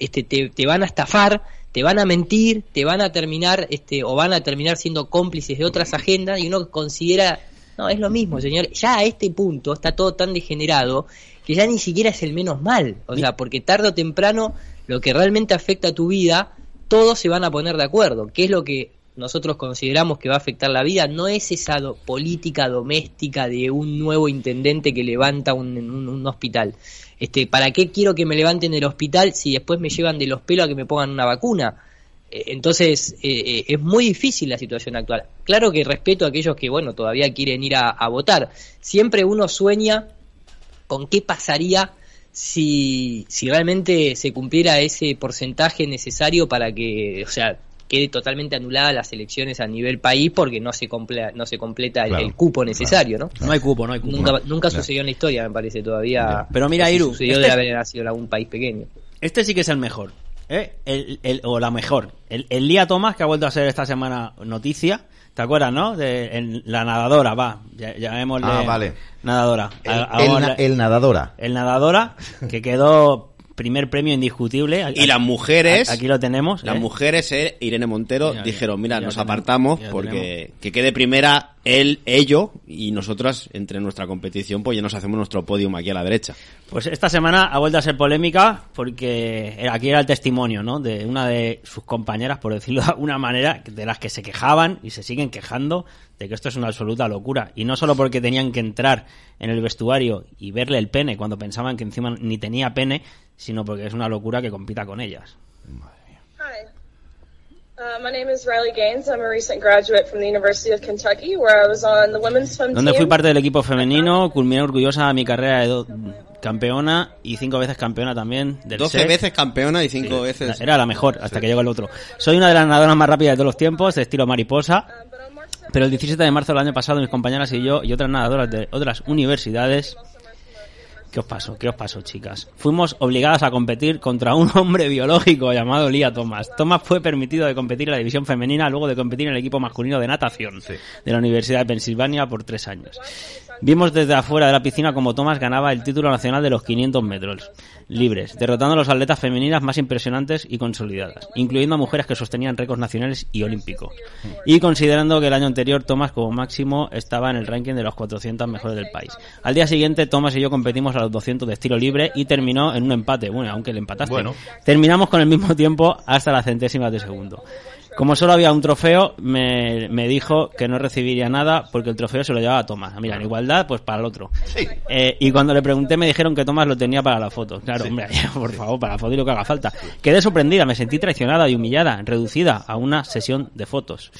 este, te, te van a estafar, te van a mentir, te van a terminar, este, o van a terminar siendo cómplices de otras agendas y uno considera, no, es lo mismo, señor, ya a este punto está todo tan degenerado que ya ni siquiera es el menos mal, o sea, porque tarde o temprano lo que realmente afecta a tu vida, todos se van a poner de acuerdo, qué es lo que nosotros consideramos que va a afectar la vida, no es esa política doméstica de un nuevo intendente que levanta un, hospital. Este, ¿Para qué quiero que me levanten el hospital si después me llevan de los pelos a que me pongan una vacuna? Eh, Entonces, eh, eh, es muy difícil la situación actual. Claro que respeto a aquellos que, bueno, todavía quieren ir a, a votar. Siempre uno sueña con qué pasaría si, si realmente se cumpliera ese porcentaje necesario para que, o sea, quede totalmente anulada las elecciones a nivel país porque no se comple- no se completa el, Claro, el cupo necesario, ¿no? No hay cupo, no hay cupo. Nunca, nunca Claro. sucedió en la historia, me parece, todavía. Pero mira, Iru, Sucedió este de es- haber nacido en algún país pequeño. Este sí que es el mejor. ¿eh? El, el- o la mejor. El, el Lía Thomas, que ha vuelto a ser esta semana noticia. ¿Te acuerdas, no? De en- la nadadora, va. Ya, llamémosle Ah, vale. Nadadora. Ahora- el nadadora. el nadadora, que quedó primer premio indiscutible. Y las mujeres, Aquí lo tenemos. las ¿eh? mujeres, eh, Irene Montero, dijeron, mira, nos tenemos, apartamos porque que quede primera él, ello, y nosotras, entre nuestra competición, pues ya nos hacemos nuestro podium aquí a la derecha. Pues esta semana ha vuelto a ser polémica porque aquí era el testimonio, ¿no? De una de sus compañeras, por decirlo de alguna manera, de las que se quejaban y se siguen quejando de que esto es una absoluta locura. Y no solo porque tenían que entrar en el vestuario y verle el pene cuando pensaban que encima ni tenía pene, sino porque es una locura que compita con ellas. Hi. Uh, my name is Riley Gaines. I'm a recent graduate from the University of Kentucky, where I was on the women's swim Donde team. fui parte del equipo femenino, culminé orgullosa mi carrera de do- campeona y cinco veces campeona también del 12 SEC. veces campeona y 5 veces... Era la mejor hasta que llegó el otro. Soy una de las nadadoras más rápidas de todos los tiempos, de estilo mariposa. But on March 7th, Pero el 17 de marzo del año pasado, mis compañeras y yo y otras nadadoras de otras universidades. ¿Qué os pasó? ¿Qué os pasó, chicas? Fuimos obligadas a competir contra un hombre biológico llamado Lía Thomas. Thomas fue permitido de competir en la división femenina luego de competir en el equipo masculino de natación de la Universidad de Pensilvania por tres años. Vimos desde afuera de la piscina como Thomas ganaba el título nacional de los 500 metros libres, derrotando a los atletas femeninas más impresionantes y consolidadas, incluyendo a mujeres que sostenían récords nacionales y olímpicos. Y considerando que el año anterior Thomas como máximo estaba en el ranking de los 400 mejores del país. Al día siguiente Thomas y yo competimos a los 200 de estilo libre y terminó en un empate. Bueno, aunque le empataste. Bueno. Terminamos con el mismo tiempo hasta la centésima de segundo. Como solo había un trofeo, me, me dijo que no recibiría nada porque el trofeo se lo llevaba Tomás. Mira, en igualdad, pues para el otro. Sí. Eh, y cuando le pregunté me dijeron que Tomás lo tenía para la foto. Claro, hombre, por favor, para la foto y lo que haga falta. Quedé sorprendida, me sentí traicionada y humillada, reducida a una sesión de fotos.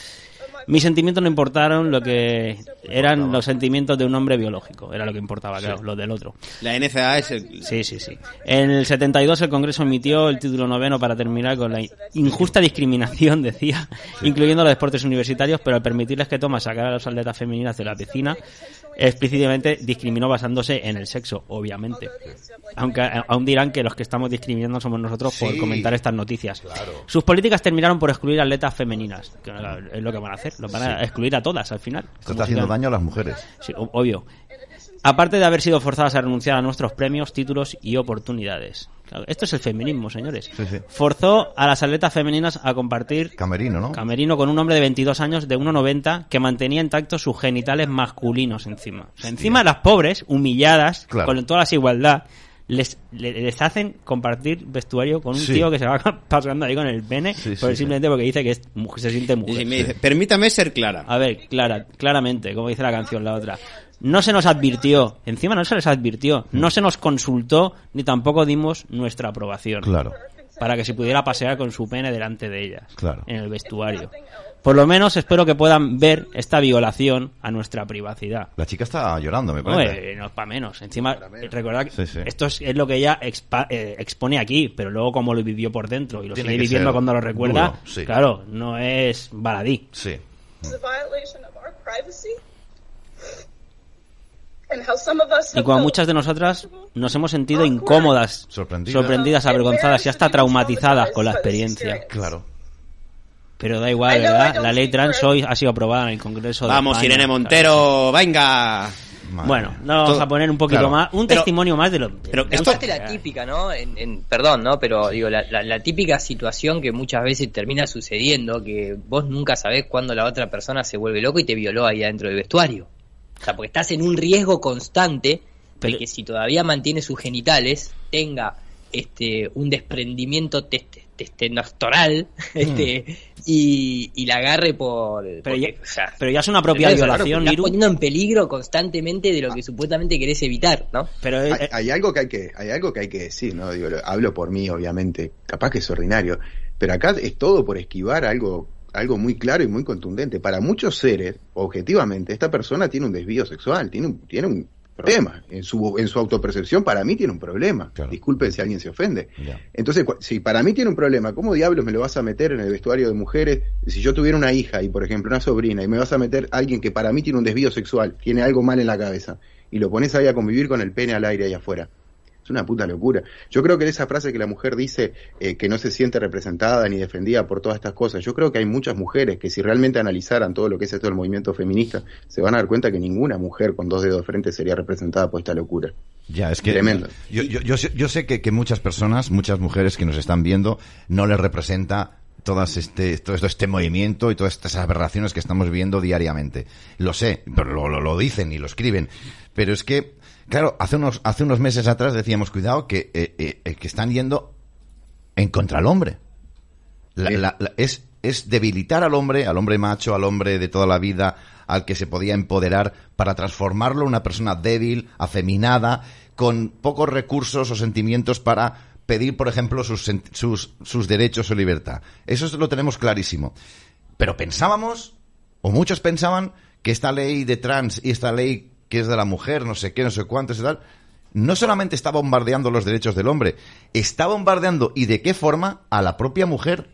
Mis sentimientos no importaron lo que eran los sentimientos de un hombre biológico, era lo que importaba, claro, lo del otro. La NCA es el... Sí, sí, sí. En el 72 el Congreso emitió el título noveno para terminar con la injusta discriminación, decía, incluyendo los deportes universitarios, pero al permitirles que Thomas sacara a las atletas femeninas de la piscina, explícitamente discriminó basándose en el sexo, obviamente. Aunque aún dirán que los que estamos discriminando somos nosotros por comentar estas noticias. Claro. Sus políticas terminaron por excluir atletas femeninas, que es lo que van a hacer, lo van a excluir a todas al final. Esto está haciendo daño a las mujeres. Sí, obvio. Aparte de haber sido forzadas a renunciar a nuestros premios, títulos y oportunidades. Esto es el feminismo, señores. Sí, sí. Forzó a las atletas femeninas a compartir Camerino, ¿no? camerino con un hombre de 22 años de 1,90 que mantenía intactos sus genitales masculinos encima. O sea, encima las pobres, humilladas, Claro. con toda la desigualdad, les, le- les hacen compartir vestuario con un Sí. tío que se va pasando ahí con el pene, Sí, por- sí, simplemente porque dice que es, se siente mujer. Y me dice, permítame ser clara. A ver, clara, claramente, como dice la canción, la otra. No se nos advirtió, encima no se les advirtió, no se nos consultó, ni tampoco dimos nuestra aprobación. Claro. Para que se pudiera pasear con su pene delante de ellas. Claro. En el vestuario. Por lo menos espero que puedan ver esta violación a nuestra privacidad. La chica está llorando, me No, parece. eh, no es para menos. Encima, recordad que Sí, sí. esto es, es lo que ella expa- eh, expone aquí, pero luego como lo vivió por dentro y lo Tiene sigue viviendo cuando lo recuerda, duro, sí. claro, no es baladí. Sí. It's Y como muchas de nosotras nos hemos sentido incómodas, Sorprendidas. sorprendidas, avergonzadas y hasta traumatizadas con la experiencia. Claro. Pero da igual, ¿verdad? La ley trans hoy ha sido aprobada en el Congreso de Vamos, España. Irene Montero, venga. Madre Bueno, no vamos Todo- a poner un poquito claro. más, un Pero- testimonio más de lo. pero de- esto- Aparte la típica, ¿no? En, en- perdón, ¿no? Pero digo, la, la- la típica situación que muchas veces termina sucediendo, que vos nunca sabés cuándo la otra persona se vuelve loco y te violó ahí adentro del vestuario. O sea, porque estás en un riesgo constante Pero- de que si todavía mantiene sus genitales, tenga este un desprendimiento test- testosteronal este, y, y la agarre por... Pero porque, ya, o sea, pero ya es una propia violación, estás poniendo en peligro constantemente de lo que supuestamente querés evitar, ¿no? Pero eh, Hay, hay algo que hay que, hay algo que hay que decir, ¿no? Digo, lo- hablo por mí, obviamente. Capaz que es ordinario. Pero acá es todo por esquivar algo, algo muy claro y muy contundente. Para muchos seres, objetivamente, esta persona tiene un desvío sexual, tiene un, tiene un problema. En su, en su autopercepción, para mí tiene un problema. Claro. Disculpen si alguien se ofende. Entonces, si para mí tiene un problema, ¿cómo diablos me lo vas a meter en el vestuario de mujeres? Si yo tuviera una hija y, por ejemplo, una sobrina, y me vas a meter a alguien que para mí tiene un desvío sexual, tiene algo mal en la cabeza, y lo pones ahí a convivir con el pene al aire ahí afuera. Es una puta locura. Yo creo que esa frase que la mujer dice eh, que no se siente representada ni defendida por todas estas cosas, yo creo que hay muchas mujeres que si realmente analizaran todo lo que es esto del movimiento feminista, se van a dar cuenta que ninguna mujer con dos dedos de frente sería representada por esta locura. Ya, es que Tremendo. Yo, yo, yo, sé, yo sé que, que muchas personas, muchas mujeres que nos están viendo, no les representa todas este, todo esto, este movimiento y todas estas aberraciones que estamos viendo diariamente. Lo sé, pero lo, lo, lo dicen y lo escriben. Pero es que, claro, hace unos, hace unos meses atrás decíamos, cuidado, que, eh, eh, eh, que están yendo en contra del hombre. La- Sí. la- la- es, es debilitar al hombre, al hombre macho, al hombre de toda la vida, al que se podía empoderar, para transformarlo en una persona débil, afeminada, con pocos recursos o sentimientos para pedir, por ejemplo, sus, sus, sus derechos o libertad. Eso es- lo tenemos clarísimo. Pero pensábamos, o muchos pensaban, que esta ley de trans y esta ley que es de la mujer, no sé qué, no sé cuántos y tal, no solamente está bombardeando los derechos del hombre, está bombardeando, ¿y de qué forma? A la propia mujer.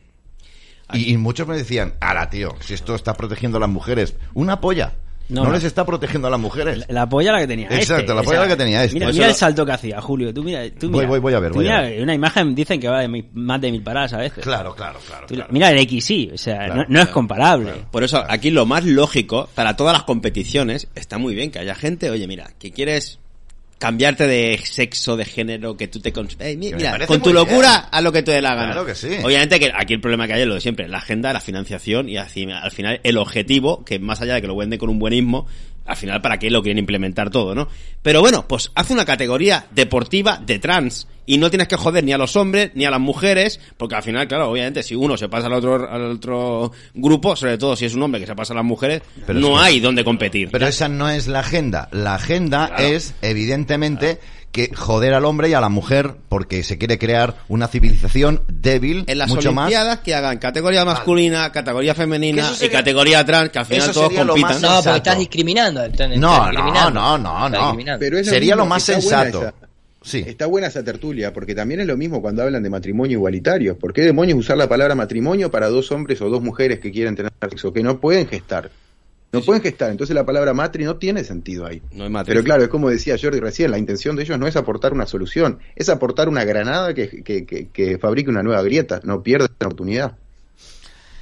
Y, y muchos me decían, ala tío, si esto está protegiendo a las mujeres, una polla. No, les está protegiendo a las mujeres. La polla la que tenía. Exacto, este, la polla la que tenía este. Mira, mira el salto que hacía, Julio. Tú mira, tú Voy, mira. voy, voy a ver, Tú voy a mira, ver. Una imagen dicen que va de mi- más de mil paradas a veces. Claro, claro, claro. Tú- claro. Mira el XY, o sea, Claro, no, no es claro, comparable. Por eso, aquí lo más lógico, para todas las competiciones, está muy bien que haya gente, oye, mira, que quieres cambiarte de sexo, de género, que tú te... Eh, mira, con tu locura, bien. haz lo que te dé la gana. Claro que sí. Obviamente que aquí el problema que hay es lo de siempre, la agenda, la financiación y así, al final el objetivo, que más allá de que lo venden con un buenismo, al final, ¿para qué lo quieren implementar todo, no? Pero bueno, pues hace una categoría deportiva de trans. Y no tienes que joder ni a los hombres ni a las mujeres, porque al final, claro, obviamente, si uno se pasa al otro, al otro grupo, sobre todo si es un hombre que se pasa a las mujeres, Pero no hay donde competir. Pero esa no es la agenda. La agenda Claro. es, evidentemente, que joder al hombre y a la mujer porque se quiere crear una civilización débil, en las mucho más. Olimpiadas que hagan categoría masculina, categoría femenina y categoría trans, que al final todos compitan. más No, porque estás discriminando. estás- No, estás no, discriminando. no, no, no. discriminando. Pero es lo Sería mismo, lo más sensato. esa- Sí. Está buena esa tertulia, porque también es lo mismo cuando hablan de matrimonio igualitario. ¿Por qué demonios usar la palabra matrimonio para dos hombres o dos mujeres que quieren tener sexo, que no pueden gestar? No pueden gestar, entonces la palabra matri no tiene sentido ahí. No hay matriz. Pero claro, es como decía Jordi recién, la intención de ellos no es aportar una solución, es aportar una granada que, que, que, que fabrique una nueva grieta, no pierdas la oportunidad.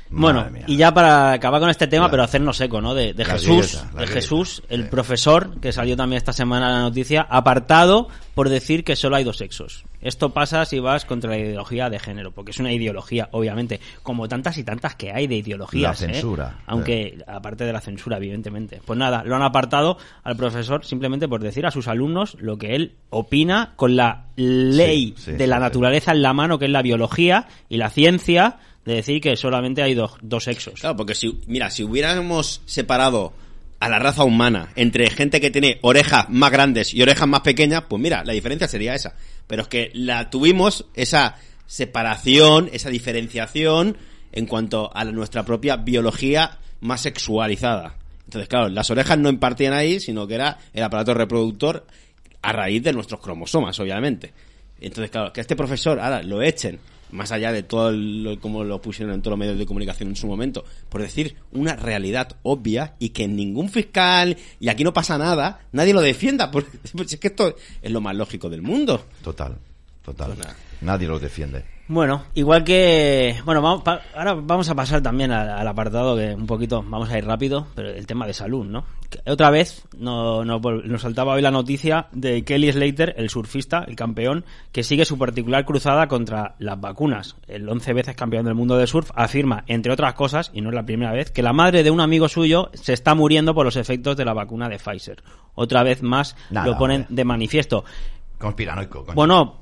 Bueno, y ya para acabar con este tema, pero hacernos eco, ¿no? De, Jesús, grieta, de grieta. Jesús, el Sí. profesor, que salió también esta semana en la noticia, apartado por decir que solo hay dos sexos. Esto pasa si vas contra la ideología de género, porque es una ideología, obviamente, como tantas y tantas que hay de ideologías. La ¿eh? censura. Aunque, aparte de la censura, evidentemente. Pues nada, lo han apartado al profesor simplemente por decir a sus alumnos lo que él opina con la ley Sí, sí, de la sí, sí. naturaleza en la mano, que es la biología y la ciencia, de decir que solamente hay dos, dos sexos. Claro, porque si, mira, si hubiéramos separado a la raza humana entre gente que tiene orejas más grandes y orejas más pequeñas, pues mira, la diferencia sería esa. Pero es que la tuvimos, esa separación, esa diferenciación en cuanto a nuestra propia biología más sexualizada. Entonces, claro, las orejas no impartían ahí, sino que era el aparato reproductor a raíz de nuestros cromosomas, obviamente. Entonces, claro, que este profesor ahora lo echen, más allá de todo lo, como lo pusieron en todos los medios de comunicación en su momento, por decir una realidad obvia y que ningún fiscal, y aquí no pasa nada, nadie lo defienda, porque es que esto es lo más lógico del mundo. Total, total. Pues. Nadie los defiende. Bueno, igual que... Bueno, vamos, pa- ahora vamos a pasar también al, al apartado que un poquito, vamos a ir rápido, pero el tema de salud, ¿no? Que otra vez no, no nos saltaba hoy la noticia de Kelly Slater, el surfista, el campeón, que sigue su particular cruzada contra las vacunas. El 11 veces campeón del mundo de surf afirma, entre otras cosas, y no es la primera vez, que la madre de un amigo suyo se está muriendo por los efectos de la vacuna de Pfizer. Otra vez más Nada, lo ponen hombre. de manifiesto. Conspiranoico. coño. Bueno,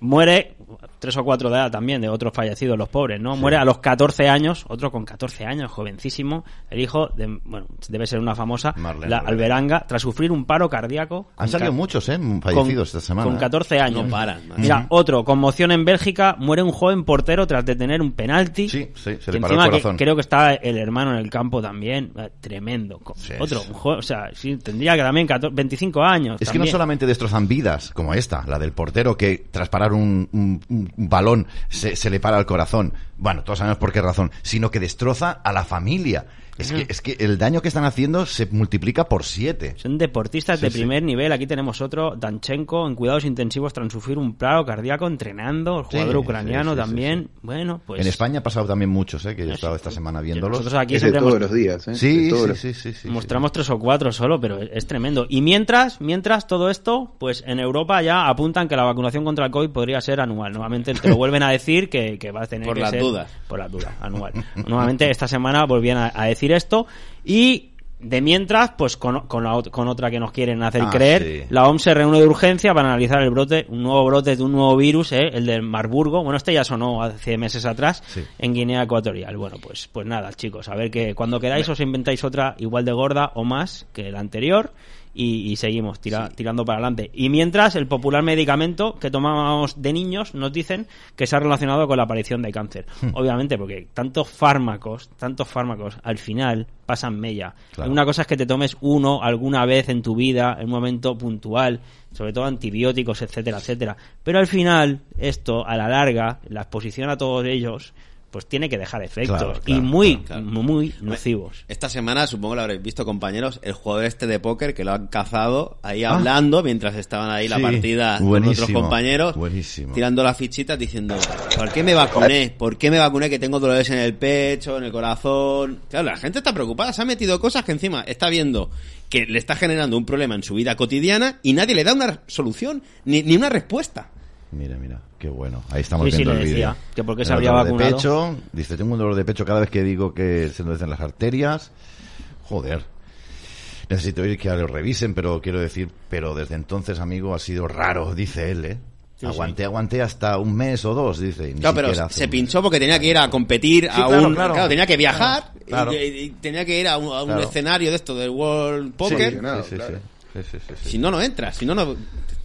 muere tres o cuatro de edad también de otros fallecidos, los pobres, ¿no? Muere a los 14 años, otro con 14 años, jovencísimo, el hijo de, bueno, debe ser una famosa, Marlene la Alberanga. Alberanga, tras sufrir un paro cardíaco. Han salido muchos, ¿eh? con- Fallecidos esta semana. Con ¿eh? 14 años. No paran. Mira, otro, conmoción en Bélgica, muere un joven portero tras detener un penalti. Sí, sí, se que le paró el encima que corazón. creo que está el hermano en el campo también. Eh, Tremendo. Sí, otro, un o sea, sí, tendría que también 14 25 años. Es que no solamente destrozan vidas, como esta, la del portero que tras parar un, un- un balón se, se le para el corazón. Bueno, todos sabemos por qué razón, sino que destroza a la familia. Es que, es que el daño que están haciendo se multiplica por siete. Son deportistas Sí, de sí. primer nivel. Aquí tenemos otro, Danchenko, en cuidados intensivos tras sufrir un paro cardíaco entrenando. El jugador Sí, ucraniano sí, sí, también. sí, Bueno, pues. en España ha pasado también muchos, ¿eh? que yo he estado esta semana viéndolos. Nosotros aquí es de todos los días, ¿eh? Sí, sí, los- sí, sí, sí, mostramos tres o cuatro solo, pero es, es tremendo. Y mientras, mientras todo esto, pues en Europa ya apuntan que la vacunación contra el COVID podría ser anual. Nuevamente te lo vuelven a decir que, que va a tener Por que las ser- dudas. Por las dudas, anual. Nuevamente esta semana volvían a, a decir esto y de mientras, pues con, con, la con otra que nos quieren hacer Ah, creer, sí. la OMS se reúne de urgencia para analizar el brote, un nuevo brote de un nuevo virus, ¿eh? el del Marburgo. Bueno, este ya sonó hace meses atrás Sí. en Guinea Ecuatorial. Bueno, pues, pues nada, chicos, a ver que cuando queráis os inventáis otra igual de gorda o más que la anterior y, y seguimos tira- tirando para adelante. Y mientras, el popular medicamento que tomábamos de niños nos dicen que se ha relacionado con la aparición de cáncer. Obviamente, porque tantos fármacos, tantos fármacos, al final pasan mella. Claro. Una cosa es que te tomes uno alguna vez en tu vida, en un momento puntual, sobre todo antibióticos, etcétera, etcétera. Pero al final, esto, a la larga, la exposición a todos ellos, pues tiene que dejar efectos. Claro, y muy, claro, muy nocivos. Esta semana, supongo lo habréis visto, compañeros, el jugador este de póker que lo han cazado ahí Ah. hablando mientras estaban ahí la partida con otros compañeros, buenísimo. tirando las fichitas diciendo, ¿por qué me vacuné? ¿Por qué me vacuné que tengo dolores en el pecho, en el corazón? Claro, la gente está preocupada, se ha metido cosas que encima está viendo que le está generando un problema en su vida cotidiana y nadie le da una solución, ni, ni una respuesta. Mira, mira, qué bueno. Ahí estamos Sí, sí, viendo le el decía, vídeo. que por qué se habría dolor de vacunado. pecho, dice, tengo un dolor de pecho cada vez que digo que se endurecen las arterias. Joder. necesito ir que lo revisen, pero quiero decir, pero desde entonces, amigo, ha sido raro, dice él, ¿eh? aguanté, aguanté hasta un mes o dos, dice. ni Claro, pero se pinchó porque tenía que ir a competir a claro, un... claro. Claro, tenía que viajar y- Claro. y, y tenía que ir a un, a un Claro. escenario de esto del World. Poker. Sí, Claro, sí, sí, claro. sí. Sí, sí, sí, sí. Si no, no entras. Si no, no...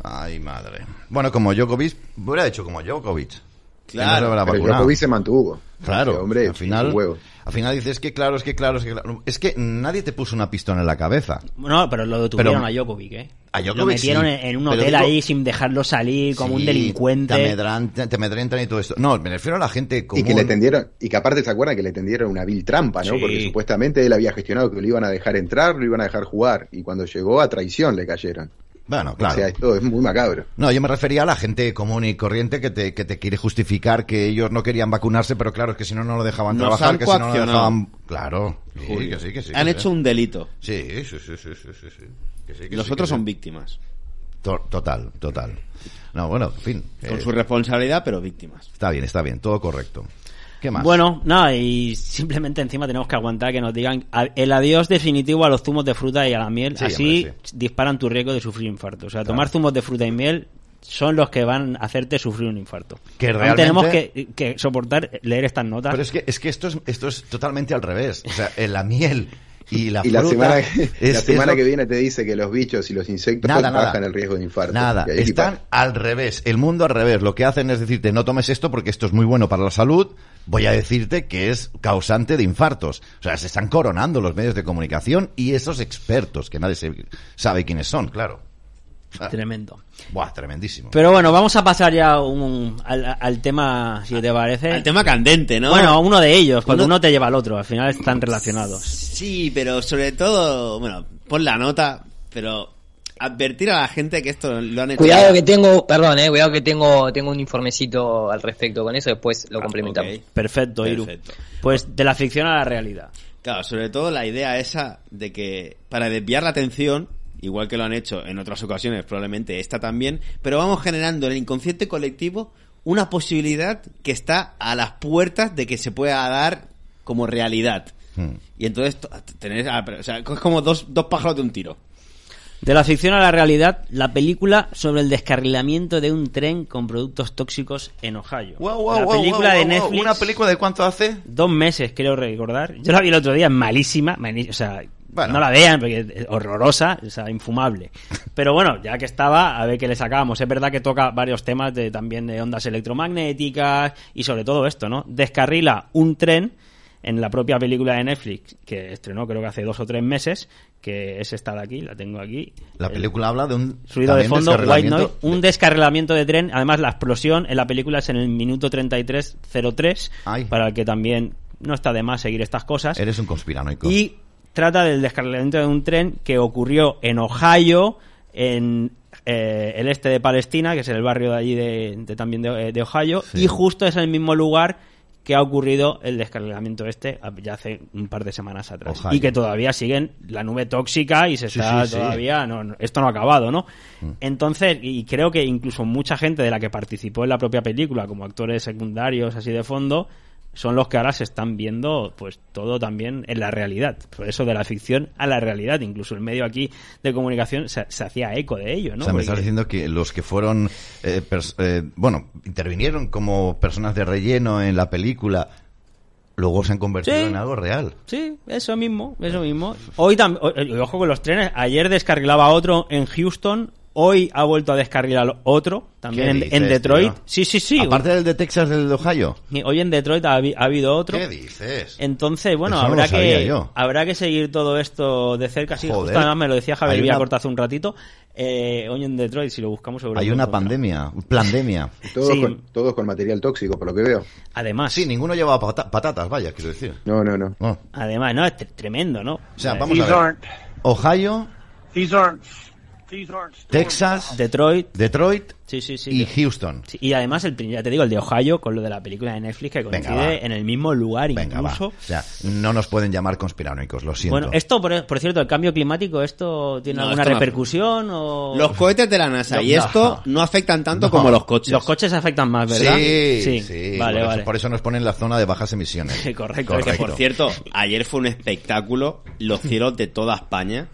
Ay, madre. Bueno, como Djokovic, hubiera hecho como Djokovic. Claro. no Pero. Djokovic se mantuvo. Claro, hombre, al final, huevo. al final dices, es que claro, es que claro, es que claro. Es que nadie te puso una pistola en la cabeza. No, pero lo detuvieron Pero- a Djokovic, ¿eh? A Djokovic, lo metieron sí. en un hotel digo- ahí sin dejarlo salir como un delincuente. Te amedrantan, te amedrentan y todo esto. No, me refiero a la gente común. Y que le tendieron, y que aparte se acuerdan que le tendieron una vil trampa, ¿no? Sí. Porque supuestamente él había gestionado que lo iban a dejar entrar, lo iban a dejar jugar, y cuando llegó a traición le cayeron. Bueno, claro. O sea, esto es muy macabro. No, yo me refería a la gente común y corriente que te, que te quiere justificar que ellos no querían vacunarse, pero claro, es que si no, no lo dejaban Nos trabajar, que si no, no lo dejaban... Claro, sí, que sí, que sí. Han que hecho un delito. Sí, sí, sí, sí, sí, sí. Que sí, que Los sí, otros que son víctimas. To- Total, total. No, bueno, en fin. Con eh, su responsabilidad, pero víctimas. Está bien, está bien, todo correcto. ¿Qué más? Bueno, nada, y simplemente encima tenemos que aguantar que nos digan el adiós definitivo a los zumos de fruta y a la miel. Sí, Así hombre, disparan tu riesgo de sufrir infarto. O sea, tomar zumos de fruta y miel son los que van a hacerte sufrir un infarto. Que realmente- tenemos que, que soportar leer estas notas. Pero es que, es que esto es, esto es totalmente al revés. O sea, en la miel y la y la fruta semana, que, es- la semana lo- que viene te dice que los bichos y los insectos Nada, nada. bajan el riesgo de infarto. Nada, están al revés. El mundo al revés. Lo que hacen es decirte, no tomes esto porque esto es muy bueno para la salud. Voy a decirte que es causante de infartos. O sea, se están coronando los medios de comunicación y esos expertos, que nadie se- sabe quiénes son, claro. Ah, Tremendo. Buah, tremendísimo. Pero bueno, vamos a pasar ya un- al, al tema, si te parece. El tema candente, ¿no? Bueno, uno de ellos, porque Uno- uno te lleva al otro, al final están relacionados. Sí, pero sobre todo, bueno, pon la nota, pero advertir a la gente que esto lo han hecho. Cuidado que tengo, perdón, eh, cuidado que tengo, tengo un informecito al respecto con eso, después lo Ah, complementamos. ok. Perfecto, Iru. Perfecto. Pues de la ficción a la realidad. Claro, sobre todo la idea esa de que para desviar la atención, igual que lo han hecho en otras ocasiones, probablemente esta también, pero vamos generando en el inconsciente colectivo una posibilidad que está a las puertas de que se pueda dar como realidad. Hmm. Y entonces to- tener, ah, o sea, es como dos, dos pájaros de un tiro. De la ficción a la realidad, la película sobre el descarrilamiento de un tren con productos tóxicos en Ohio. La película de Netflix. ¿Una película de cuánto hace? Dos meses, creo recordar. Yo la vi el otro día, malísima. mani- O sea, Bueno. no la vean porque es horrorosa, o sea, infumable. Pero bueno, ya que estaba, a ver qué le sacábamos. Es verdad que toca varios temas de también de ondas electromagnéticas y sobre todo esto, ¿no? Descarrila un tren en la propia película de Netflix que estrenó creo que hace dos o tres meses, que es esta de aquí, la tengo aquí. La El- película habla de un Ruido de fondo, white noise, un descarrilamiento de tren. Además, la explosión en la película es en el minuto 33.03, Ay. para el que también no está de más seguir estas cosas. Eres un conspiranoico. Y trata del descarrilamiento de un tren que ocurrió en Ohio, en eh, el este de Palestina, que es el barrio de allí de, de- también de, de Ohio, Sí. y justo es el mismo lugar que ha ocurrido el descarrilamiento este ya hace un par de semanas atrás. Ohio. Y que todavía siguen la nube tóxica y se está sí, sí. todavía, no, no, esto no ha acabado, ¿no? Mm. Entonces, y creo que incluso mucha gente de la que participó en la propia película, como actores secundarios así de fondo, son los que ahora se están viendo pues todo también en la realidad. Por eso de la ficción a la realidad. Incluso el medio aquí de comunicación se, se hacía eco de ello, ¿no? o sea, me estás diciendo que los que fueron, eh, eh, bueno, intervinieron como personas de relleno en la película, luego se han convertido Sí. en algo real. Sí, eso mismo, eso mismo. Hoy también, ojo con los trenes, ayer descarrilaba otro en Houston, hoy ha vuelto a descarrilar otro, también ¿Qué en, dices, en Detroit. tío? Sí, sí, sí. Aparte del de Texas, del de Ohio. Hoy en Detroit ha, habi- ha habido otro. ¿Qué dices? Entonces, bueno, Eso habrá que yo. habrá que seguir todo esto de cerca. Sí, Joder. justo además me lo decía Javier Hay una- hace un ratito. Eh, hoy en Detroit, si lo buscamos seguro. Hay una pandemia, pandemia. Todos, Sí. con, todos con material tóxico, por lo que veo. Además, Sí, ninguno llevaba pata- patatas, vaya, quiero decir. No, no, no. Además, no, es tre- tremendo, ¿no? O sea, vamos a These ver. aren't. Ohio, These aren't. Texas, Detroit, Detroit sí, sí, sí. y Houston. sí, y además, el, ya te digo, el de Ohio, con lo de la película de Netflix, que coincide en el mismo lugar Venga, incluso. O sea, no nos pueden llamar conspiranoicos, lo siento. Bueno, esto, por, por cierto, el cambio climático, ¿esto tiene No, alguna esto no- repercusión o...? Los cohetes de la NASA y No. esto no afectan tanto No. como los coches. Los coches afectan más, ¿verdad? Sí, sí, Vale, por, eso, vale. por eso nos ponen la zona de bajas emisiones. Correcto, Que por cierto, ayer fue un espectáculo los cielos de toda España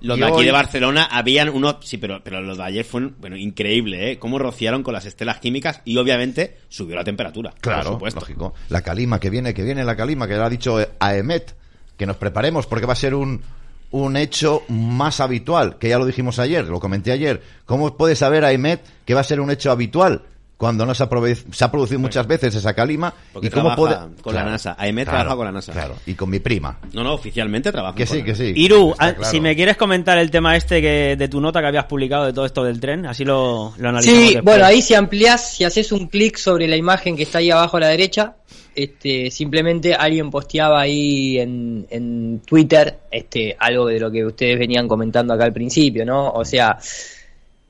Los Y de aquí hoy- de Barcelona habían unos, sí, pero, pero los de ayer fueron, bueno, increíble, ¿eh? Cómo rociaron con las estelas químicas y obviamente subió la temperatura. Claro, por supuesto. lógico. La calima, que viene, que viene la calima, que lo ha dicho Aemet, que nos preparemos porque va a ser un, un hecho más habitual, que ya lo dijimos ayer, lo comenté ayer. ¿Cómo puede saber Aemet que va a ser un hecho habitual? Cuando no se ha, prove- se ha producido muchas veces esa calima. Porque ¿Y cómo puede...? con la NASA. Aemet trabaja con la NASA. Claro, y con mi prima. No, no, oficialmente trabaja. Que sí, que sí. Iru, ah, claro. si me quieres comentar el tema este que de tu nota que habías publicado de todo esto del tren, así lo, lo analizamos. Sí, después. bueno, ahí si ampliás, si haces un clic sobre la imagen que está ahí abajo a la derecha, este, simplemente alguien posteaba ahí en, en Twitter este, algo de lo que ustedes venían comentando acá al principio, ¿no? O sea,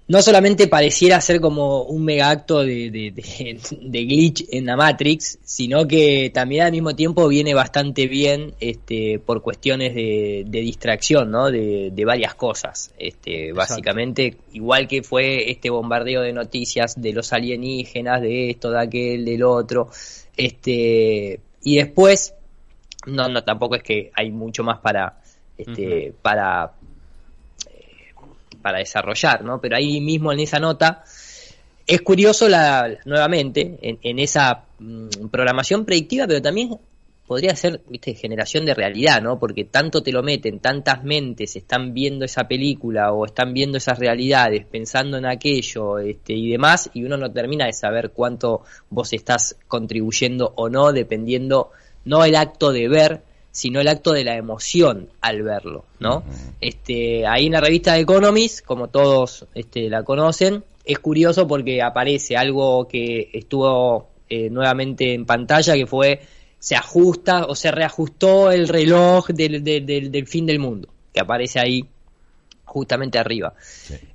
no solamente pareciera ser como un mega acto de, de, de- de glitch en la Matrix, sino que también al mismo tiempo viene bastante bien este, por cuestiones de, distracción, ¿no? De, de varias cosas. Este, básicamente, igual que fue este bombardeo de noticias de los alienígenas, de esto, de aquel, del otro. Este, y después, no, no, tampoco es que hay mucho más para, este, para para desarrollar, ¿no? Pero ahí mismo en esa nota es curioso la nuevamente en, en esa mm, programación predictiva, pero también podría ser, viste, generación de realidad, ¿no? Porque tanto te lo meten, tantas mentes están viendo esa película o están viendo esas realidades, pensando en aquello, este, y demás, y uno no termina de saber cuánto vos estás contribuyendo o no, dependiendo no el acto de ver, sino el acto de la emoción al verlo, ¿no? Este, ahí en la revista de Economist, como todos este, la conocen, es curioso porque aparece algo que estuvo eh, nuevamente en pantalla, que fue se ajusta o se reajustó el reloj del, del- del- del fin del mundo, que aparece ahí justamente arriba.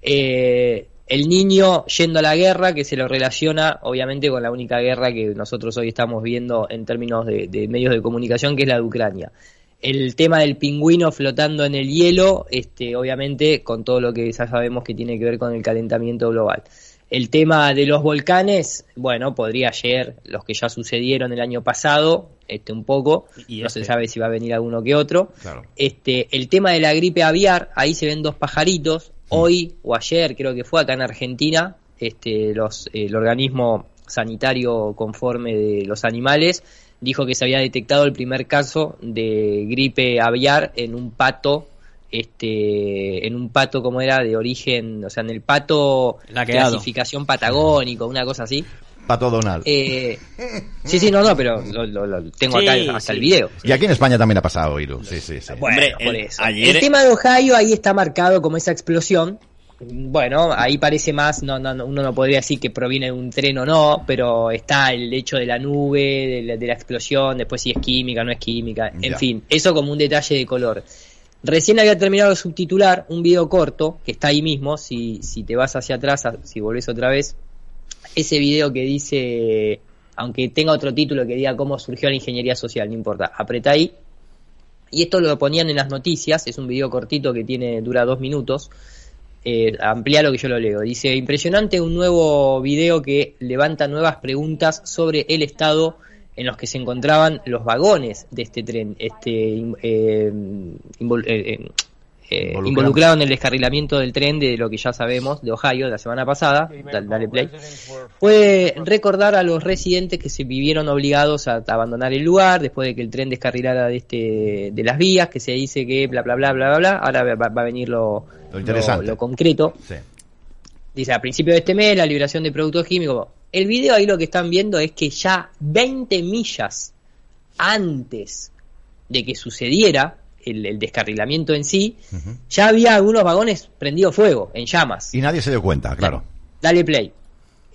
Eh, el niño yendo a la guerra, que se lo relaciona obviamente con la única guerra que nosotros hoy estamos viendo en términos de, de medios de comunicación, que es la de Ucrania. El tema del pingüino flotando en el hielo, este, obviamente con todo lo que ya sabemos que tiene que ver con el calentamiento global. El tema de los volcanes, bueno, podría ayer, los que ya sucedieron el año pasado, este un poco, Y no este. se sabe si va a venir alguno que otro. Claro. Este, el tema de la gripe aviar, ahí se ven dos pajaritos. Hoy o ayer, creo que fue acá en Argentina, este, los, el organismo sanitario conforme de los animales dijo que se había detectado el primer caso de gripe aviar en un pato, este, en un pato como era de origen, o sea, en el pato Laqueado. clasificación patagónico, una cosa así. Pato Donald. Eh, sí, sí, no, no, pero lo, lo- lo tengo Sí, acá hasta sí. el video. Y aquí en España también ha pasado, Iru. Sí, sí, sí. Bueno, Hombre, por el- eso. ayer- El tema de Ohio ahí está marcado como esa explosión. Bueno, ahí parece más, no, no, no, uno no podría decir que proviene de un tren o no, pero está el hecho de la nube, de la, de la explosión, después si es química, no es química, en Ya. fin, eso como un detalle de color. Recién había terminado de subtitular un video corto, que está ahí mismo, si, si te vas hacia atrás, si volvés otra vez, ese video que dice, aunque tenga otro título que diga cómo surgió la ingeniería social, no importa, apretá ahí, y esto lo ponían en las noticias, es un video cortito que tiene dura dos minutos. Eh, amplía lo que yo lo leo. Dice, impresionante un nuevo video que levanta nuevas preguntas sobre el estado en los que se encontraban los vagones de este tren, este eh, invol- eh, eh, Involucrado. involucrado en el descarrilamiento del tren de lo que ya sabemos de Ohio de la semana pasada. Dale, dale play puede recordar a los residentes que se vivieron obligados a, a abandonar el lugar después de que el tren descarrilara de este de las vías, que se dice que bla bla bla bla bla bla. Ahora va, va a venir lo, Lo interesante. lo concreto. Sí. Dice a principios de este mes la liberación de productos químicos. El video ahí lo que están viendo es que ya 20 millas antes de que sucediera el, el descarrilamiento en sí, ya había algunos vagones prendidos fuego, en llamas. Y nadie se dio cuenta, claro. Dale play.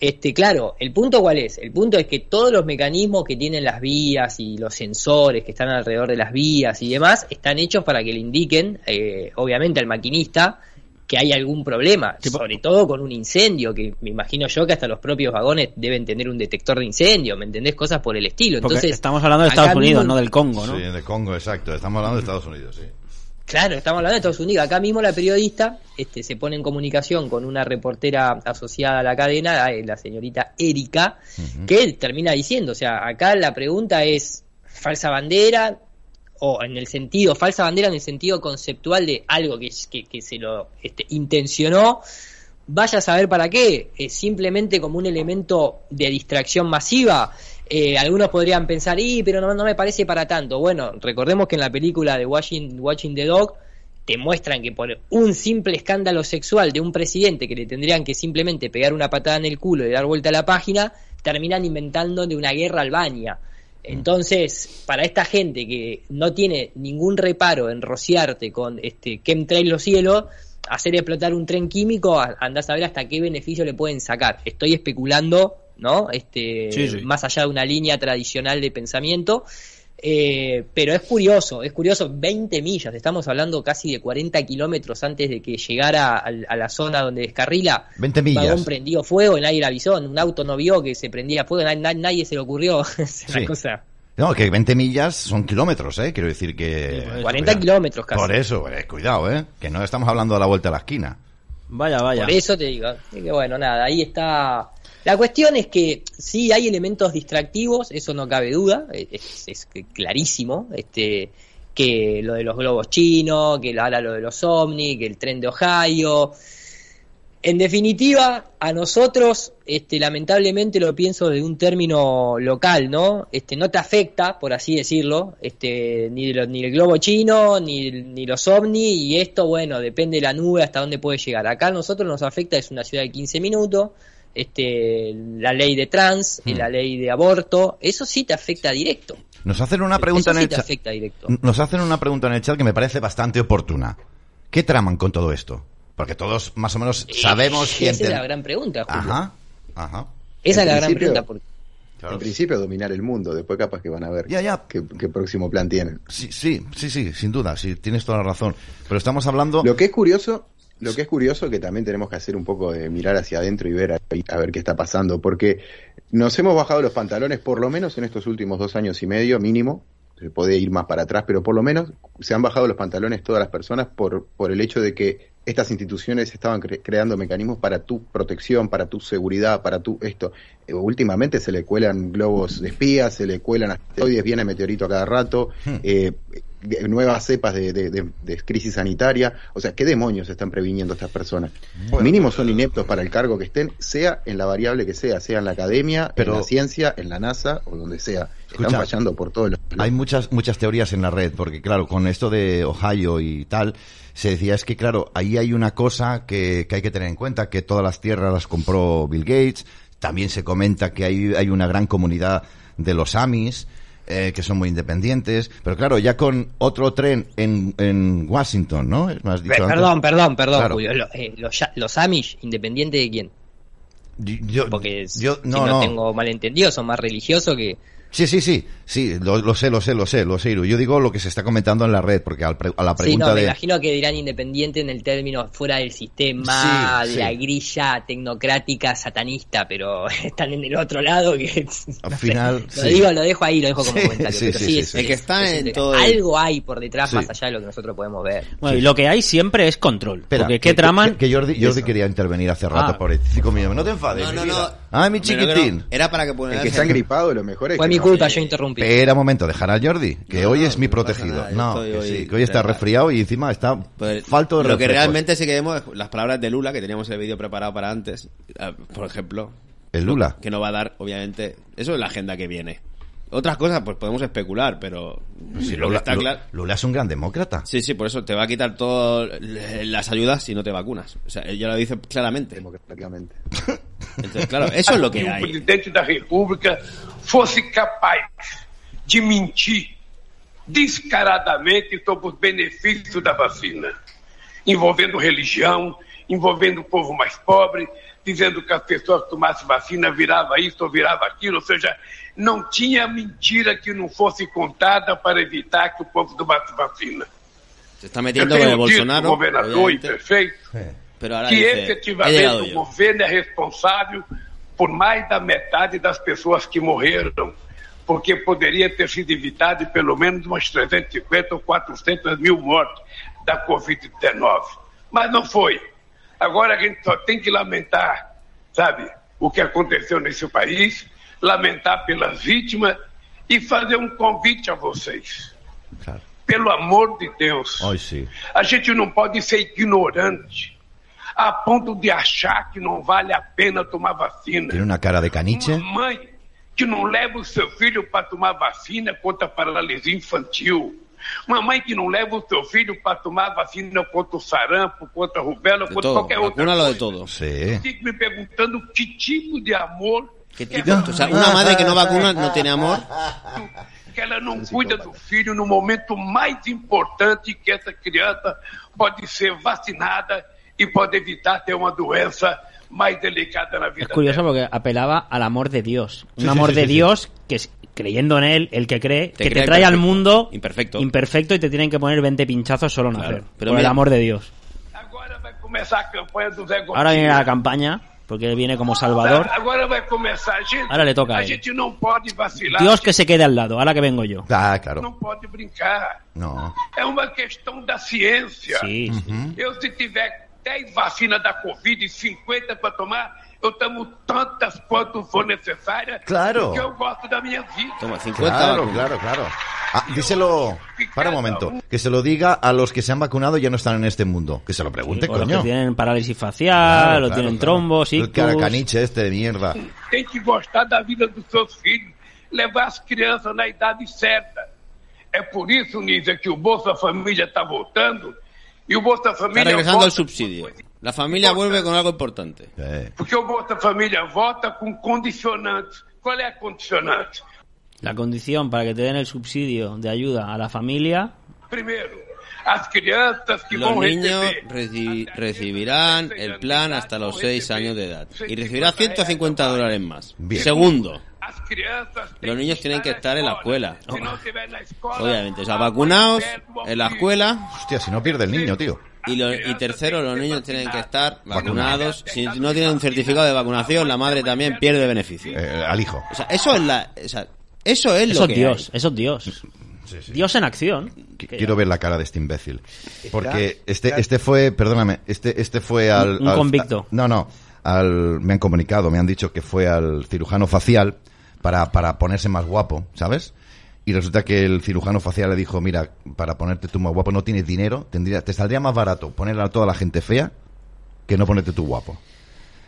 Este, claro, el punto cuál es? El punto es que todos los mecanismos que tienen las vías y los sensores que están alrededor de las vías y demás están hechos para que le indiquen, eh, obviamente al maquinista, que hay algún problema, sobre todo con un incendio, que me imagino yo que hasta los propios vagones deben tener un detector de incendio, ¿me entendés? Cosas por el estilo. Entonces, estamos hablando de Estados Unidos, mismo- no del Congo, ¿no? Sí, de Congo, exacto. Estamos hablando de Estados Unidos, sí. Claro, estamos hablando de Estados Unidos. Acá mismo la periodista este, se pone en comunicación con una reportera asociada a la cadena, la señorita Erika, que termina diciendo, o sea, acá la pregunta es falsa bandera o en el sentido, falsa bandera en el sentido conceptual de algo que, se lo este, intencionó, vaya a saber para qué, simplemente como un elemento de distracción masiva. Eh, algunos podrían pensar, y pero no, no me parece para tanto. Bueno, recordemos que en la película de Watching, Watching the Dog te muestran que por un simple escándalo sexual de un presidente que le tendrían que simplemente pegar una patada en el culo y dar vuelta a la página, terminan inventando de una guerra Albania. Entonces, para esta gente que no tiene ningún reparo en rociarte con este chemtrail los cielos, hacer explotar un tren químico, andás a ver hasta qué beneficio le pueden sacar. Estoy especulando, ¿no? Este, Sí, sí. más allá de una línea tradicional de pensamiento. Eh, pero es curioso, es curioso, 20 millas, estamos hablando casi de 40 kilómetros antes de que llegara a, la zona donde descarrila. 20 Un millas. vagón prendió fuego, nadie le avisó, un auto no vio que se prendía fuego, na- na- nadie se le ocurrió. es una cosa. No, que 20 millas son kilómetros, ¿eh? Quiero decir que... 40 kilómetros casi. Por eso, eh, cuidado, ¿eh? Que no estamos hablando de la vuelta a la esquina. Vaya, vaya. Por eso te digo, que bueno, nada, ahí está. La cuestión es que sí hay elementos distractivos, eso no cabe duda, es, es clarísimo, este que lo de los globos chinos, que ahora lo de los ovnis, que el tren de Ohio. En definitiva, a nosotros, este, lamentablemente lo pienso de un término local, ¿no? Este, no te afecta, por así decirlo, este, ni, lo- ni el globo chino, ni, ni los ovnis, y esto, bueno, depende de la nube hasta dónde puede llegar. Acá a nosotros nos afecta, es una ciudad de 15 minutos, este, la ley de trans, Mm. la ley de aborto, eso sí te afecta directo. Nos hacen una pregunta eso en sí el chat. afecta directo. Nos hacen una pregunta en el chat que me parece bastante oportuna. ¿Qué traman con todo esto? Porque todos más o menos sabemos y Esa es la gran pregunta, Julio. Ajá, ajá. Esa En es la gran principio- pregunta. Porque En principio dominar el mundo, después capaz que van a ver Ya, ya. Qué, qué próximo plan tienen. Sí, sí, sí, sí, sin duda, sí, tienes toda la razón. Pero estamos hablando... Lo que es curioso, lo que es curioso que también tenemos que hacer un poco de mirar hacia adentro y ver a, a ver qué está pasando, porque nos hemos bajado los pantalones por lo menos en estos últimos dos años y medio mínimo. Se puede ir más para atrás, pero por lo menos se han bajado los pantalones todas las personas por, por el hecho de que estas instituciones estaban cre- creando mecanismos para tu protección, para tu seguridad, para tu esto. Eh, últimamente se le cuelan globos de espías, se le cuelan asteroides, viene meteorito a cada rato, eh, eh, nuevas cepas de, de- de- de crisis sanitaria. O sea, ¿qué demonios están previniendo estas personas? Bueno, Mínimo son ineptos para el cargo que estén, sea en la variable que sea, sea en la academia, Pero- en la ciencia, en la NASA o donde sea. Escucha, están fallando por todos los... Hay muchas muchas teorías en la red, porque claro, con esto de Ohio y tal, se decía es que claro, ahí hay una cosa que, que hay que tener en cuenta, que todas las tierras las compró Bill Gates, también se comenta que hay, hay una gran comunidad de los Amis, eh, que son muy independientes, pero claro, ya con otro tren en, en Washington, ¿no? ¿Me has dicho Pe- antes? Perdón, perdón, perdón, Claro. Julio. Eh, los, ya- los Amish, ¿independiente de quién? Yo, Porque si no, no. tengo malentendido, son más religiosos que... Sí, sí, sí, sí, lo, lo sé, lo sé, lo sé, lo sé, Iru. Yo digo lo que se está comentando en la red, porque al pre- a la Sí, pregunta no, me de... imagino que dirán independiente en el término fuera del sistema, Sí, de sí. la grilla tecnocrática satanista, pero están en el otro lado que... Al no sé. final, Lo sí. digo, lo dejo ahí, lo dejo como Sí, comentario. sí, pero sí, sí, sí, es- sí. El que está es- en es- todo el- Algo hay por detrás Sí. más allá de lo que nosotros podemos ver. Bueno, y lo que hay siempre es control. Espera, porque que, qué traman. Que, que Jordi, Jordi quería intervenir hace rato Ah. por cinco minutos. No te enfades, No, mi no, no. Ay, mi chiquitín. Era para que El que está gripado, lo mejor es Fue que mi culpa, yo interrumpí. Espera un momento, dejar a Jordi, que No, hoy no, es mi protegido. nada, no, que hoy sí, que hoy está resfriado y encima está Pues, falto de Lo que realmente sí que vemos es las palabras de Lula, que teníamos el vídeo preparado para antes, eh, por ejemplo, El Lula. que no va a dar, obviamente, eso es la agenda que viene. Otras cosas, pues podemos especular, pero Si lo que Lula, está claro... Lula es un gran demócrata. Sí, sí, por eso te va a quitar todas las ayudas si no te vacunas. O sea, él ya lo dice claramente. democráticamente. Entonces, claro, eso es lo que hay. presidente da República fosse capaz de mentir descaradamente sobre os benefícios da vacina, envolvendo religião, envolvendo o povo mais pobre, dizendo que as pessoas que tomassem vacina virava isso ou virava aquilo, ou seja, não tinha mentira que não fosse contada para evitar que o povo tomasse vacina. Se está tenho dito, Bolsonaro, governador e obviamente, prefeito, pero ahora que efetivamente o governo é responsável por mais da metade das pessoas que morreram, porque poderia ter sido evitado pelo menos umas 350 ou 400 mil mortes da Covid-19. Mas não foi. Agora a gente só tem que lamentar, sabe, o que aconteceu nesse país, lamentar pelas vítimas e fazer um convite a vocês. Claro. Pelo amor de Deus. Sí. A gente não pode ser ignorante a ponto de achar que não vale a pena tomar vacina. Tiene una cara de caniche. Uma mãe que não leva o seu filho para tomar vacina contra a paralisia infantil. Uma mãe que não leva o seu filho para tomar vacina contra o sarampo, contra a rubéola, De contra todo, qualquer outra de coisa. todo. Sí. Fico me perguntando que tipo de amor ¿Qué tipo? O sea, una madre que no vacuna no tiene amor. que ela não cuida do filho no momento mais importante que essa criança pode ser vacinada e pode evitar ter uma doença mais delicada na vida Es curioso porque apelaba al amor de Dios. Un Sí, amor sí, de sí, sí. Dios que es creyendo en él, el que cree, Te que crea te trae al imperfecto. mundo Imperfecto. imperfecto y te tienen que poner 20 pinchazos solo nacer. Claro, pero por el mira- amor de Dios. Ahora viene la campaña, porque viene como Salvador. Ahora le toca a él. Dios que se quede al lado, ahora que vengo yo. Ah, claro. Não pode brincar. No. É uma questão da ciência. Sí, sí. Eu, se tiver 10 vacinas da Covid e 50 para tomar, eu tomo tantas quanto for necessária. Claro. Porque eu gosto da minha vida. Toma, 50 Claro, claro, claro. Ah, díselo, para un momento, que se lo diga a los que se han vacunado y ya no están en este mundo. Que se lo pregunte, O los coño. que tienen parálisis facial, Claro, o claro, tienen claro. trombos, El ictus. caracaniche este de mierda. Tem que gostar da vida dos seus filhos, levar as crianças na idade certa. É por isso, Nízia, que o Bolsa Família está voltando e o Bolsa Está regresando el volta subsidio. La familia vuelve con algo importante. Eh, Porque o Bolsa Família vota com condicionantes. Qual é a condicionante? La condición para que te den el subsidio de ayuda a la familia Primeiro, as crianças que Los vão niños reci- recibirán el plan hasta los 6 años de edad y recibirá 150 dólares más. Bien. Segundo, Los niños tienen que estar en la escuela. Escola, obviamente, o sea, vacunados en la escuela hostia, si no pierde el niño, tío. y, lo- y tercero, los niños tienen que estar vacunados. Si no tienen un certificado de vacunación, la madre también pierde beneficio. Eh, al hijo. O sea, eso es la, o sea, eso es Eso lo es que Dios, hay. eso es Dios. Dios en acción. Qu- Quiero ver la cara de este imbécil. Porque este, este fue, perdóname, este, este fue al... Un al- convicto. no, no, al, me han comunicado, me han dicho que fue al cirujano facial para, para ponerse más guapo, ¿sabes? Y resulta que el cirujano facial le dijo, mira, para ponerte tú más guapo no tienes dinero, tendría, te saldría más barato poner a toda la gente fea que no ponerte tú guapo.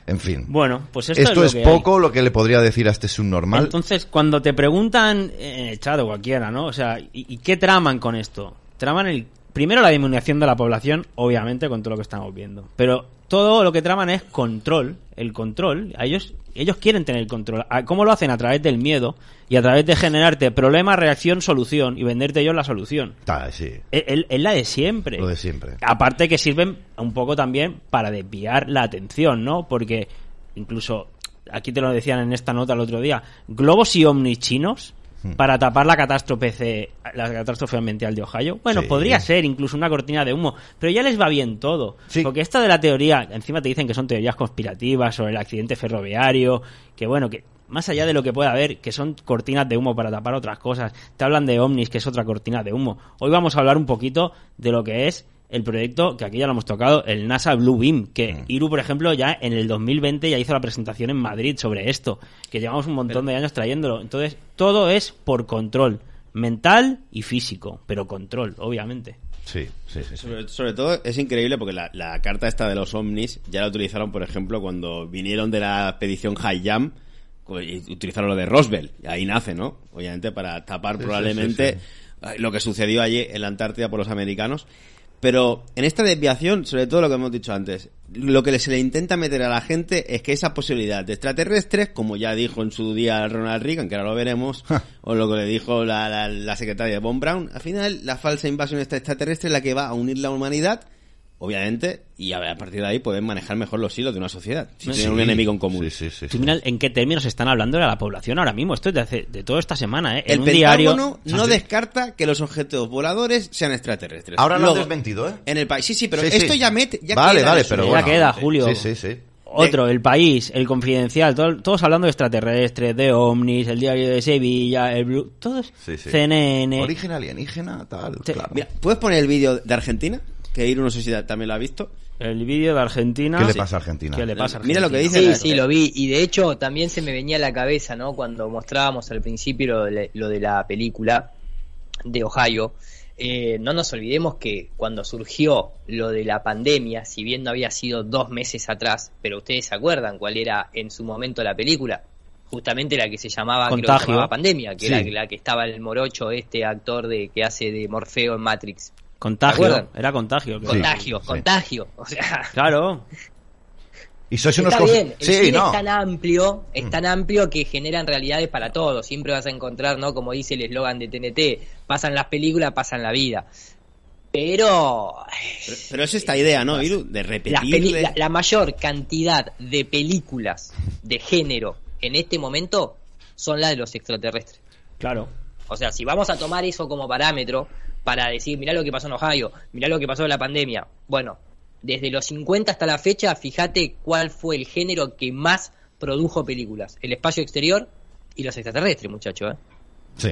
En fin. Bueno, pues esto, Esto es, hay. poco lo que le podría decir a este subnormal. Entonces, cuando te preguntan en el chat o cualquiera, ¿no? O sea, ¿y, y qué traman con esto? Traman el primero la disminución de la población, obviamente, con todo lo que estamos viendo. Pero todo lo que traman es control, el control. A ellos ellos quieren tener el control. ¿A- ¿Cómo lo hacen? A través del miedo y a través de generarte problema, reacción, solución y venderte ellos la solución. Ta, sí, Es, la de siempre. lo de siempre. Aparte que sirven un poco también para desviar la atención, ¿no? Porque incluso, aquí te lo decían en esta nota el otro día, globos y ovnis chinos Hmm. Para tapar la catástrofe, la catástrofe ambiental de Ohio. Bueno, Sí. podría ser incluso una cortina de humo, pero ya les va bien todo. Sí. Porque esta de la teoría, encima te dicen que son teorías conspirativas sobre el accidente ferroviario, que bueno, que más allá de lo que pueda haber, que son cortinas de humo para tapar otras cosas, te hablan de ovnis, que es otra cortina de humo. Hoy vamos a hablar un poquito de lo que es el proyecto, que aquí ya lo hemos tocado, el NASA Blue Beam, que Iru, por ejemplo, ya en el 2020 ya hizo la presentación en Madrid sobre esto, que llevamos un montón de años trayéndolo. Entonces, todo es por control, mental y físico, pero control, obviamente. Sí, sí, sí. sí. Sobre, sobre todo es increíble porque la, la carta esta de los ovnis ya la utilizaron, por ejemplo, cuando vinieron de la expedición High Jam, y utilizaron lo de Roswell. Y ahí nace, ¿no? Obviamente para tapar Sí, sí, probablemente sí, lo que sucedió allí en la Antártida por los americanos. Pero en esta desviación, sobre todo lo que hemos dicho antes, lo que se le intenta meter a la gente es que esa posibilidad de extraterrestres, como ya dijo en su día Ronald Reagan, que ahora lo veremos, o lo que le dijo la, la, la secretaria de Von Braun, al final la falsa invasión extraterrestre es la que va a unir la humanidad, obviamente, y a, a partir de ahí pueden manejar mejor los hilos de una sociedad, si tienen un enemigo en común. Sí, sí, en qué términos están hablando de la población ahora mismo. Esto es de, hace, de toda esta semana, ¿eh? En El un diario. No descarta que los objetos voladores sean extraterrestres. Ahora lo han desmentido, ¿eh? En el país, sí, sí, pero Sí, sí. esto ya mete, ya vale, queda vale, eso. pero Ya bueno. queda, Julio. Sí, sí, sí. Otro, el país, el confidencial, todo- todos hablando de extraterrestres, de ovnis, el diario de Sevilla, el Blue, todos, Sí, sí. CNN. Origen alienígena, tal, Sí. claro. Mira, ¿puedes poner el vídeo de Argentina? Que Iru no sé si también lo ha visto. El vídeo de Argentina. ¿Qué le pasa a Argentina? ¿Qué le pasa a Mira lo que dice Sí, la- sí, lo vi. Y de hecho también se me venía a la cabeza, ¿no? Cuando mostrábamos al principio lo de, lo de la película de Ohio. eh, no nos olvidemos que cuando surgió lo de la pandemia, si bien no había sido dos meses atrás, pero ustedes se acuerdan cuál era en su momento la película, justamente la que se llamaba, creo que se llamaba Pandemia, que Sí. era la que estaba el morocho, este actor de que hace de Morfeo en Matrix. Contagio, era contagio. creo. Contagio, sí. contagio. O sea, Claro, Y sois unos Está bien, el Sí, cine no. Mm. es tan amplio, es tan amplio que generan realidades para todos. Siempre vas a encontrar, ¿no? Como dice el eslogan de TNT, pasan las películas, pasan la vida. Pero Pero, pero es esta idea, ¿no, Iru? De repetir. la, la mayor cantidad de películas de género en este momento son las de los extraterrestres. claro. O sea, si vamos a tomar eso como parámetro para decir, mirá lo que pasó en Ohio, mirá lo que pasó en la pandemia. Bueno, desde los 50 hasta la fecha, fíjate cuál fue el género que más produjo películas. El espacio exterior y los extraterrestres, muchachos. ¿eh? Sí,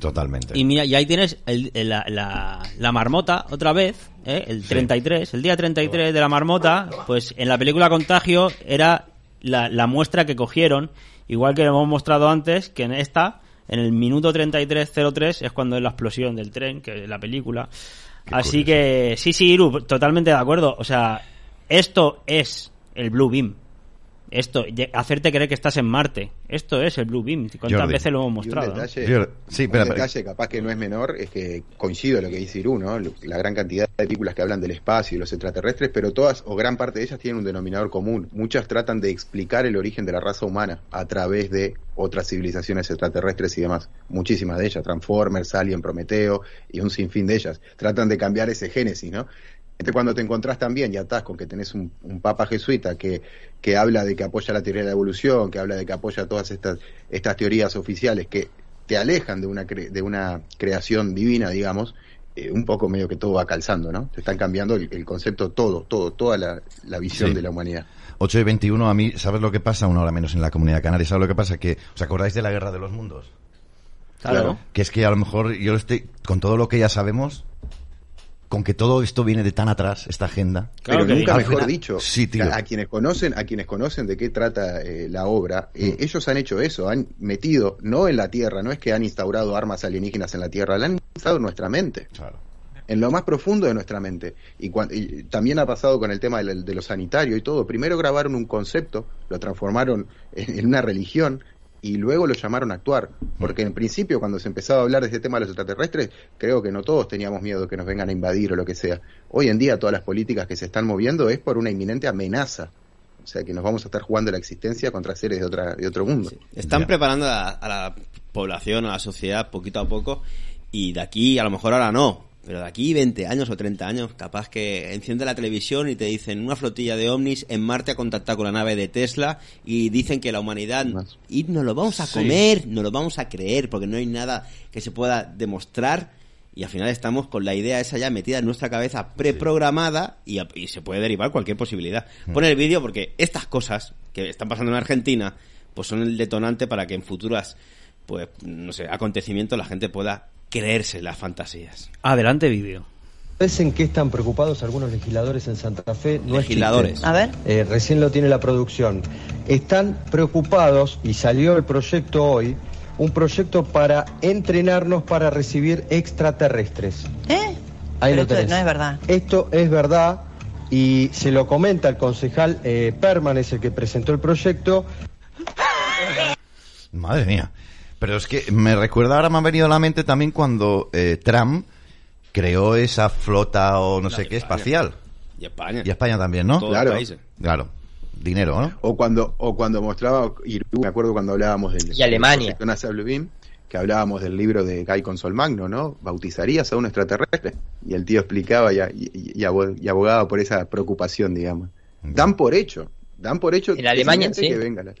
totalmente. Y mira, y ahí tienes el- el- la, la- la marmota otra vez, ¿eh? el 33, el día 33 de la marmota, pues en la película Contagio era la, la muestra que cogieron, igual que lo hemos mostrado antes, que en esta, en el minuto 33.03 es cuando es la explosión del tren, que es la película. Qué Así curioso. que, sí, sí, Iru, totalmente de acuerdo. O sea, esto es el Blue Beam. Esto, hacerte creer que estás en Marte. Esto es el Blue Beam. ¿Cuántas Jordi. veces lo hemos Y un mostrado? no? detalle, sí, un espera, espera. detalle capaz que no es menor es que coincido lo que dice Irú, ¿no? La gran cantidad de películas que hablan del espacio y los extraterrestres, pero todas o gran parte de ellas tienen un denominador común. Muchas tratan de explicar el origen de la raza humana a través de otras civilizaciones extraterrestres y demás. Muchísimas de ellas, Transformers, Alien, Prometeo y un sinfín de ellas. Tratan de cambiar ese génesis, ¿no? Entonces, cuando te encontrás también y atás con que tenés un, un papa jesuita que, que habla de que apoya la teoría de la evolución, que habla de que apoya todas estas, estas teorías oficiales que te alejan de una, cre- de una creación divina, digamos, eh, un poco medio que todo va calzando, ¿no? Te están cambiando el, el concepto todo, todo, toda la, la visión Sí. de la humanidad. 8 y 21, a mí, ¿sabes lo que pasa? Una hora menos en la comunidad canaria. ¿Sabes lo que pasa? Que, ¿os acordáis de la guerra de los mundos? Claro. Que es que a lo mejor yo estoy, con todo lo que ya sabemos, con que todo esto viene de tan atrás, esta agenda. Claro Pero nunca mejor dicho, Sí, a, a quienes conocen, a quienes conocen de qué trata eh, la obra, eh, Mm. ellos han hecho eso, han metido, no en la Tierra, no es que han instaurado armas alienígenas en la Tierra, la han instaurado en nuestra mente. Claro. en lo más profundo de nuestra mente. Y, cuan- y también ha pasado con el tema de, de lo sanitario y todo. Primero grabaron un concepto, lo transformaron en, en una religión y luego lo llamaron a actuar. Porque en principio cuando se empezaba a hablar de este tema de los extraterrestres, creo que no todos teníamos miedo de que nos vengan a invadir o lo que sea. Hoy en día todas las políticas que se están moviendo es por una inminente amenaza. O sea que nos vamos a estar jugando la existencia contra seres de, otra, de otro mundo. Están Ya. preparando a, a la población, a la sociedad, poquito a poco, y de aquí, a lo mejor ahora no, pero de aquí 20 años o 30 años, capaz que enciende la televisión y te dicen una flotilla de ovnis en Marte ha contactado con la nave de Tesla y dicen que la humanidad, Más. y nos lo vamos a Sí. comer, nos lo vamos a creer, porque no hay nada que se pueda demostrar. Y al final estamos con la idea esa ya metida en nuestra cabeza preprogramada y, y se puede derivar cualquier posibilidad. Pon el vídeo porque estas cosas que están pasando en Argentina pues son el detonante para que en futuras pues no sé, acontecimientos la gente pueda creerse las fantasías. Adelante vídeo. ¿Sabes en qué están preocupados algunos legisladores en Santa Fe? No es Legisladores. A ver. Eh, recién lo tiene la producción. Están preocupados, y salió el proyecto hoy, un proyecto para entrenarnos para recibir extraterrestres. ¿Eh? Ahí Pero lo esto tenés. no es verdad. Esto es verdad y se lo comenta el concejal eh, Perman, es el que presentó el proyecto. Madre mía. Pero es que me recuerda, ahora me ha venido a la mente también cuando eh, Trump creó esa flota o no La sé de qué España. espacial. Y España. Y España también, ¿no? Todos Claro. los países. Claro. Dinero, ¿no? O cuando, o cuando mostraba, y me acuerdo cuando hablábamos del Y Alemania. Bluebeam, que hablábamos del libro de Guy Consolmagno, ¿no? ¿Bautizarías a un extraterrestre? Y el tío explicaba y, y- y abo- y abogaba por esa preocupación, digamos. Dan por hecho, dan por hecho En Alemania, sí. que venga la-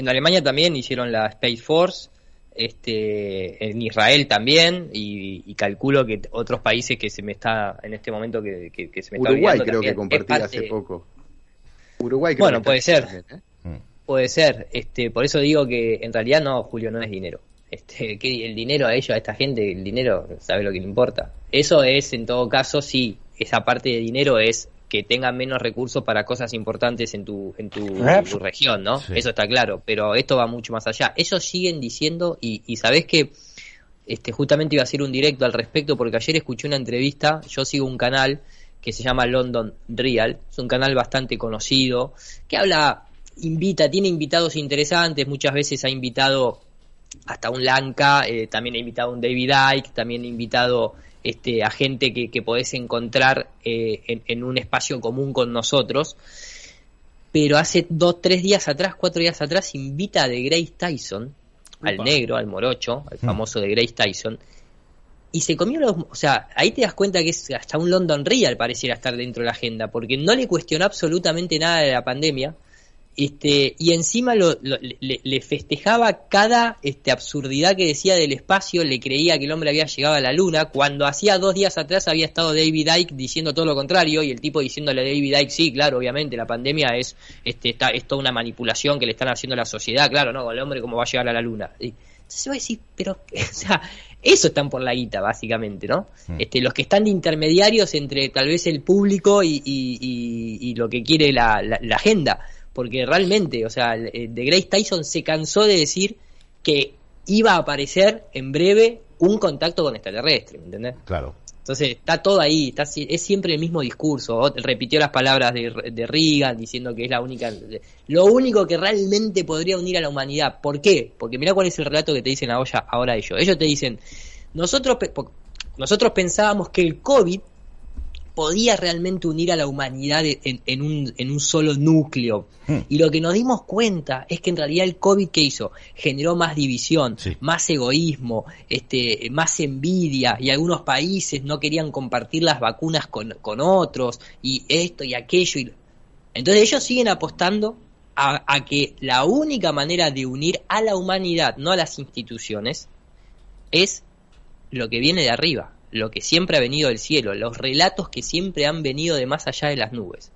En Alemania también hicieron la Space Force, este, en Israel también, y, y calculo que otros países que se me está, en este momento que, que- que se me está Uruguay creo que parte- hace poco. Uruguay creo Bueno, que puede ser. también, ¿eh? Mm. Puede ser, este, por eso digo que en realidad no, Julio, no es dinero. Este, que el dinero a ellos, a esta gente, el dinero sabe lo que le importa. Eso es, en todo caso, sí, esa parte de dinero es que tengan menos recursos para cosas importantes en tu, en tu, tu región, ¿no? Sí. Eso está claro, pero esto va mucho más allá. Ellos siguen diciendo, y, y sabés que este, justamente iba a hacer un directo al respecto porque ayer escuché una entrevista, yo sigo un canal que se llama London Real, es un canal bastante conocido, que habla, invita, tiene invitados interesantes, muchas veces ha invitado hasta un Lanka, eh, también ha invitado a un David Icke, también ha invitado este, a gente que, que podés encontrar eh, en, en un espacio común con nosotros. Pero hace dos, tres días atrás, cuatro días atrás, invita a de Grace Tyson, al negro, al morocho, al famoso de Grace Tyson, y se comió los... O sea, ahí te das cuenta que es hasta un London Real pareciera estar dentro de la agenda, porque no le cuestionó absolutamente nada de la pandemia, este, y encima lo, lo- le, le festejaba cada este, absurdidad que decía del espacio, le creía que el hombre había llegado a la luna, cuando hacía dos días atrás había estado David Icke diciendo todo lo contrario, y el tipo diciéndole a David Icke, sí, claro, obviamente, la pandemia es, este, está, es toda una manipulación que le están haciendo a la sociedad, claro, ¿no? El hombre cómo va a llegar a la luna. Y, entonces vos decís, pero, o sea, eso están por la guita, básicamente, ¿no? Este, los que están de intermediarios entre tal vez el público y, y- y- y lo que quiere la, la- la agenda. Porque realmente, o sea, de Grace Tyson se cansó de decir que iba a aparecer en breve un contacto con extraterrestre, ¿me entendés? Claro. Entonces está todo ahí, está, es siempre el mismo discurso. Repitió las palabras de, de Reagan diciendo que es la única, lo único que realmente podría unir a la humanidad. ¿Por qué? Porque mira cuál es el relato que te dicen ahora, ahora ellos. Ellos te dicen, nosotros, nosotros pensábamos que el COVID podía realmente unir a la humanidad en, en un, en un solo núcleo. Y lo que nos dimos cuenta es que en realidad el COVID que hizo generó más división, más egoísmo, este, más envidia y algunos países no querían compartir las vacunas con, con otros y esto y aquello. Y... Entonces ellos siguen apostando a, a que la única manera de unir a la humanidad, no a las instituciones, es lo que viene de arriba, lo que siempre ha venido del cielo, los relatos que siempre han venido de más allá de las nubes.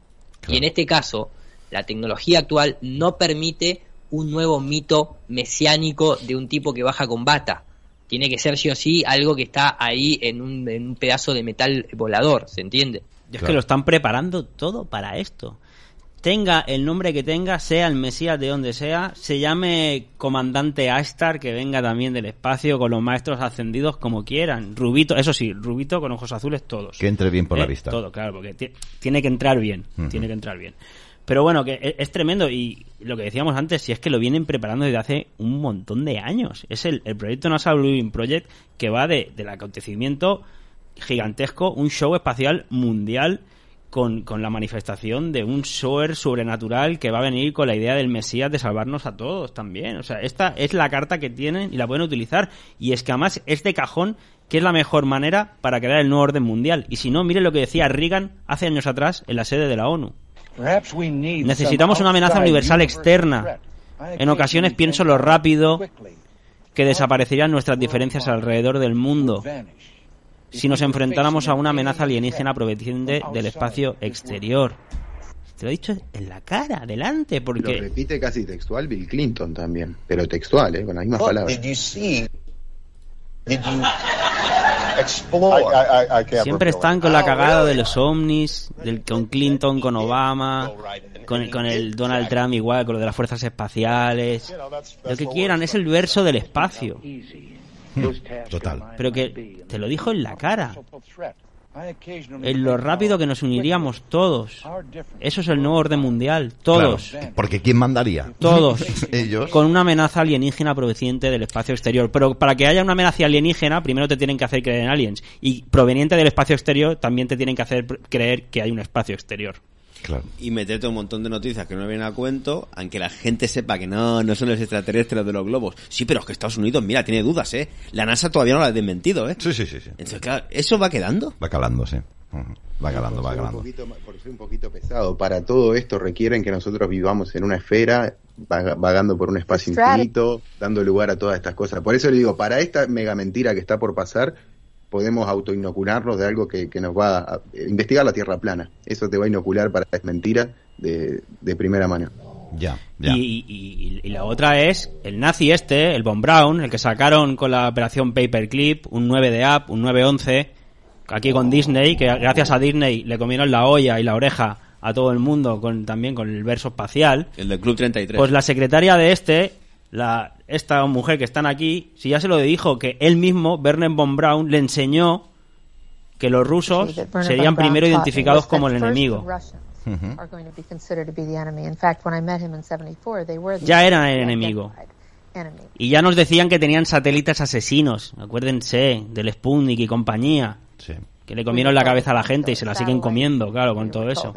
Y en este caso, la tecnología actual no permite un nuevo mito mesiánico de un tipo que baja con bata. Tiene que ser sí o sí algo que está ahí en un, en un pedazo de metal volador, ¿se entiende? Y es que lo están preparando todo para esto. Tenga el nombre que tenga, sea el Mesías de donde sea, se llame comandante Astar, que venga también del espacio, con los maestros ascendidos como quieran. Rubito, eso sí, Rubito con ojos azules todos. Que entre bien por la Eh, vista. Todo, claro, porque ti- tiene que entrar bien, tiene que entrar bien. Pero bueno, que e- es, tremendo y lo que decíamos antes, si es que lo vienen preparando desde hace un montón de años. Es el, el proyecto NASA Blue Project que va de, del acontecimiento gigantesco, un show espacial mundial con, con la manifestación de un ser sobrenatural que va a venir con la idea del Mesías de salvarnos a todos también. O sea, esta es la carta que tienen y la pueden utilizar. Y es que además es de cajón que es la mejor manera para crear el nuevo orden mundial. Y si no, mire lo que decía Reagan hace años atrás en la sede de la ONU. Necesitamos una amenaza universal externa. En ocasiones pienso lo rápido que desaparecerían nuestras diferencias alrededor del mundo si nos enfrentáramos a una amenaza alienígena proveniente del espacio exterior. Te lo he dicho en la cara, delante, Lo porque repite casi textual Bill Clinton también, pero textual, ¿eh? con las mismas What palabras. did you see? Did you explore? I, I, I can't siempre están con la cagada de los ovnis, del, con Clinton, con Obama, con, con el Donald Trump igual, con lo de las fuerzas espaciales. Lo que quieran, es el verso del espacio. Total. Pero que te lo dijo en la cara. En lo rápido que nos uniríamos todos. Eso es el nuevo orden mundial. Todos. Claro, porque ¿quién mandaría? Todos. Ellos. Con una amenaza alienígena proveniente del espacio exterior. Pero para que haya una amenaza alienígena, primero te tienen que hacer creer en aliens. Y proveniente del espacio exterior, también te tienen que hacer creer que hay un espacio exterior. Claro. y meterte un montón de noticias que no vienen a cuento, aunque la gente sepa que no, no son los extraterrestres de los globos. Sí, pero es que Estados Unidos, mira, tiene dudas, ¿eh? La NASA todavía no la ha desmentido, ¿eh? Sí, sí, sí. sí. Entonces, claro, ¿eso va quedando? Va calándose. Va calando, va Por ser calando. poquito- por ser un poquito pesado. Para todo esto requieren que nosotros vivamos en una esfera, vaga- vagando por un espacio infinito, dando lugar a todas estas cosas. Por eso le digo, para esta mega mentira que está por pasar, podemos autoinocularnos de algo que, que nos va a investigar la Tierra plana. Eso te va a inocular para es mentira de, de primera mano. Ya, ya. Y, y- y la otra es el nazi este, el Von Braun, el que sacaron con la operación Paperclip, un 9 de app, un 911, aquí con Disney, que gracias a Disney le comieron la olla y la oreja a todo el mundo con también con el verso espacial. El del Club 33. Pues la secretaria de este la, esta mujer que están aquí, si ya se lo dijo, que él mismo, Werner von Braun, le enseñó que los rusos serían primero identificados como that el enemigo. the Russians are going to be considered to be the enemy. In fact, when I met him in 74, they were the Ya eran el enemigo. enemy. Y ya nos decían que tenían satélites asesinos, acuérdense, del Sputnik y compañía. Que le comieron la cabeza a la gente y se la siguen comiendo, claro, con todo eso.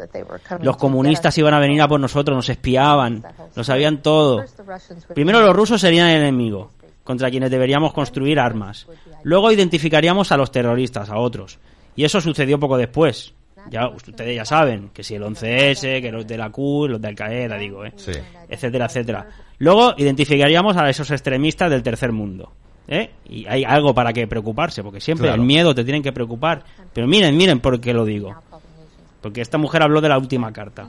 Los comunistas iban a venir a por nosotros, nos espiaban, lo sabían todo. Primero los rusos serían el enemigo, contra quienes deberíamos construir armas. Luego identificaríamos a los terroristas, a otros. Y eso sucedió poco después. Ya ustedes ya saben, que si el 11S, que los de la Q, los de Al Qaeda, digo, ¿eh? Sí. etcétera, etcétera. Luego identificaríamos a esos extremistas del tercer mundo. ¿Eh? Y hay algo para que preocuparse, porque siempre Claro. el miedo te tienen que preocupar. Pero miren, miren por qué lo digo. Porque esta mujer habló de la última carta.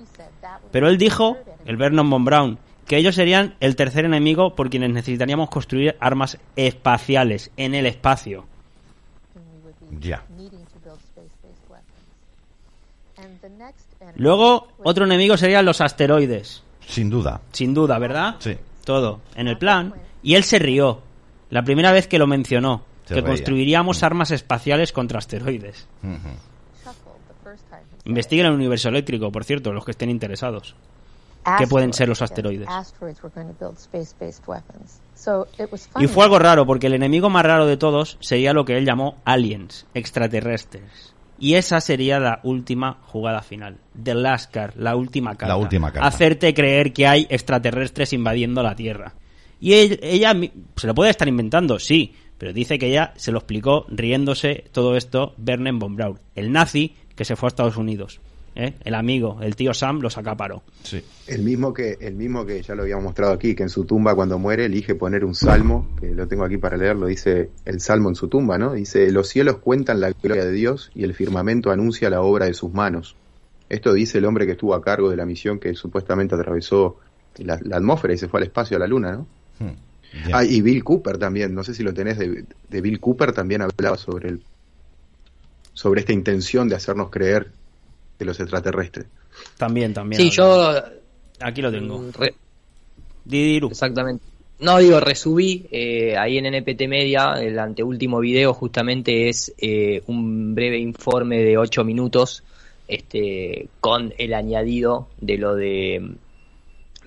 Pero él dijo, el Vernon von Braun, que ellos serían el tercer enemigo por quienes necesitaríamos construir armas espaciales en el espacio. Ya. Luego, otro enemigo serían los asteroides. Sin duda. Sin duda, ¿verdad? Sí. Todo. En el plan. Y él se rió. La primera vez que lo mencionó. Se que reía. construiríamos armas espaciales contra asteroides. Ujú. Investiguen el universo eléctrico, por cierto, los que estén interesados. ¿Qué pueden ser los asteroides? Y fue algo raro, porque el enemigo más raro de todos sería lo que él llamó aliens, extraterrestres. Y esa sería la última jugada final. The Last Card, la última carta. La última carta. Hacerte creer que hay extraterrestres invadiendo la Tierra. Y él- ella mi- se lo puede estar inventando, sí, pero dice que ella se lo explicó riéndose todo esto Werner von Braun, el nazi que se fue a Estados Unidos. ¿eh? El amigo, el tío Sam, los acaparó. Sí. El mismo que el mismo que ya lo habíamos mostrado aquí, que en su tumba cuando muere elige poner un salmo, que lo tengo aquí para leerlo, dice el salmo en su tumba, ¿no? Dice, los cielos cuentan la gloria de Dios y el firmamento anuncia la obra de sus manos. Esto dice el hombre que estuvo a cargo de la misión que supuestamente atravesó la, la atmósfera y se fue al espacio a la luna, ¿no? Hmm. Ah, y Bill Cooper también, no sé si lo tenés de, de Bill Cooper, también hablaba sobre el sobre esta intención de hacernos creer de los extraterrestres. También, también. Sí, yo Aquí lo tengo. re- Didiru. Exactamente. No, digo, resubí eh, ahí en NPT Media, el anteúltimo video justamente es eh, un breve informe de 8 minutos este, con el añadido de lo de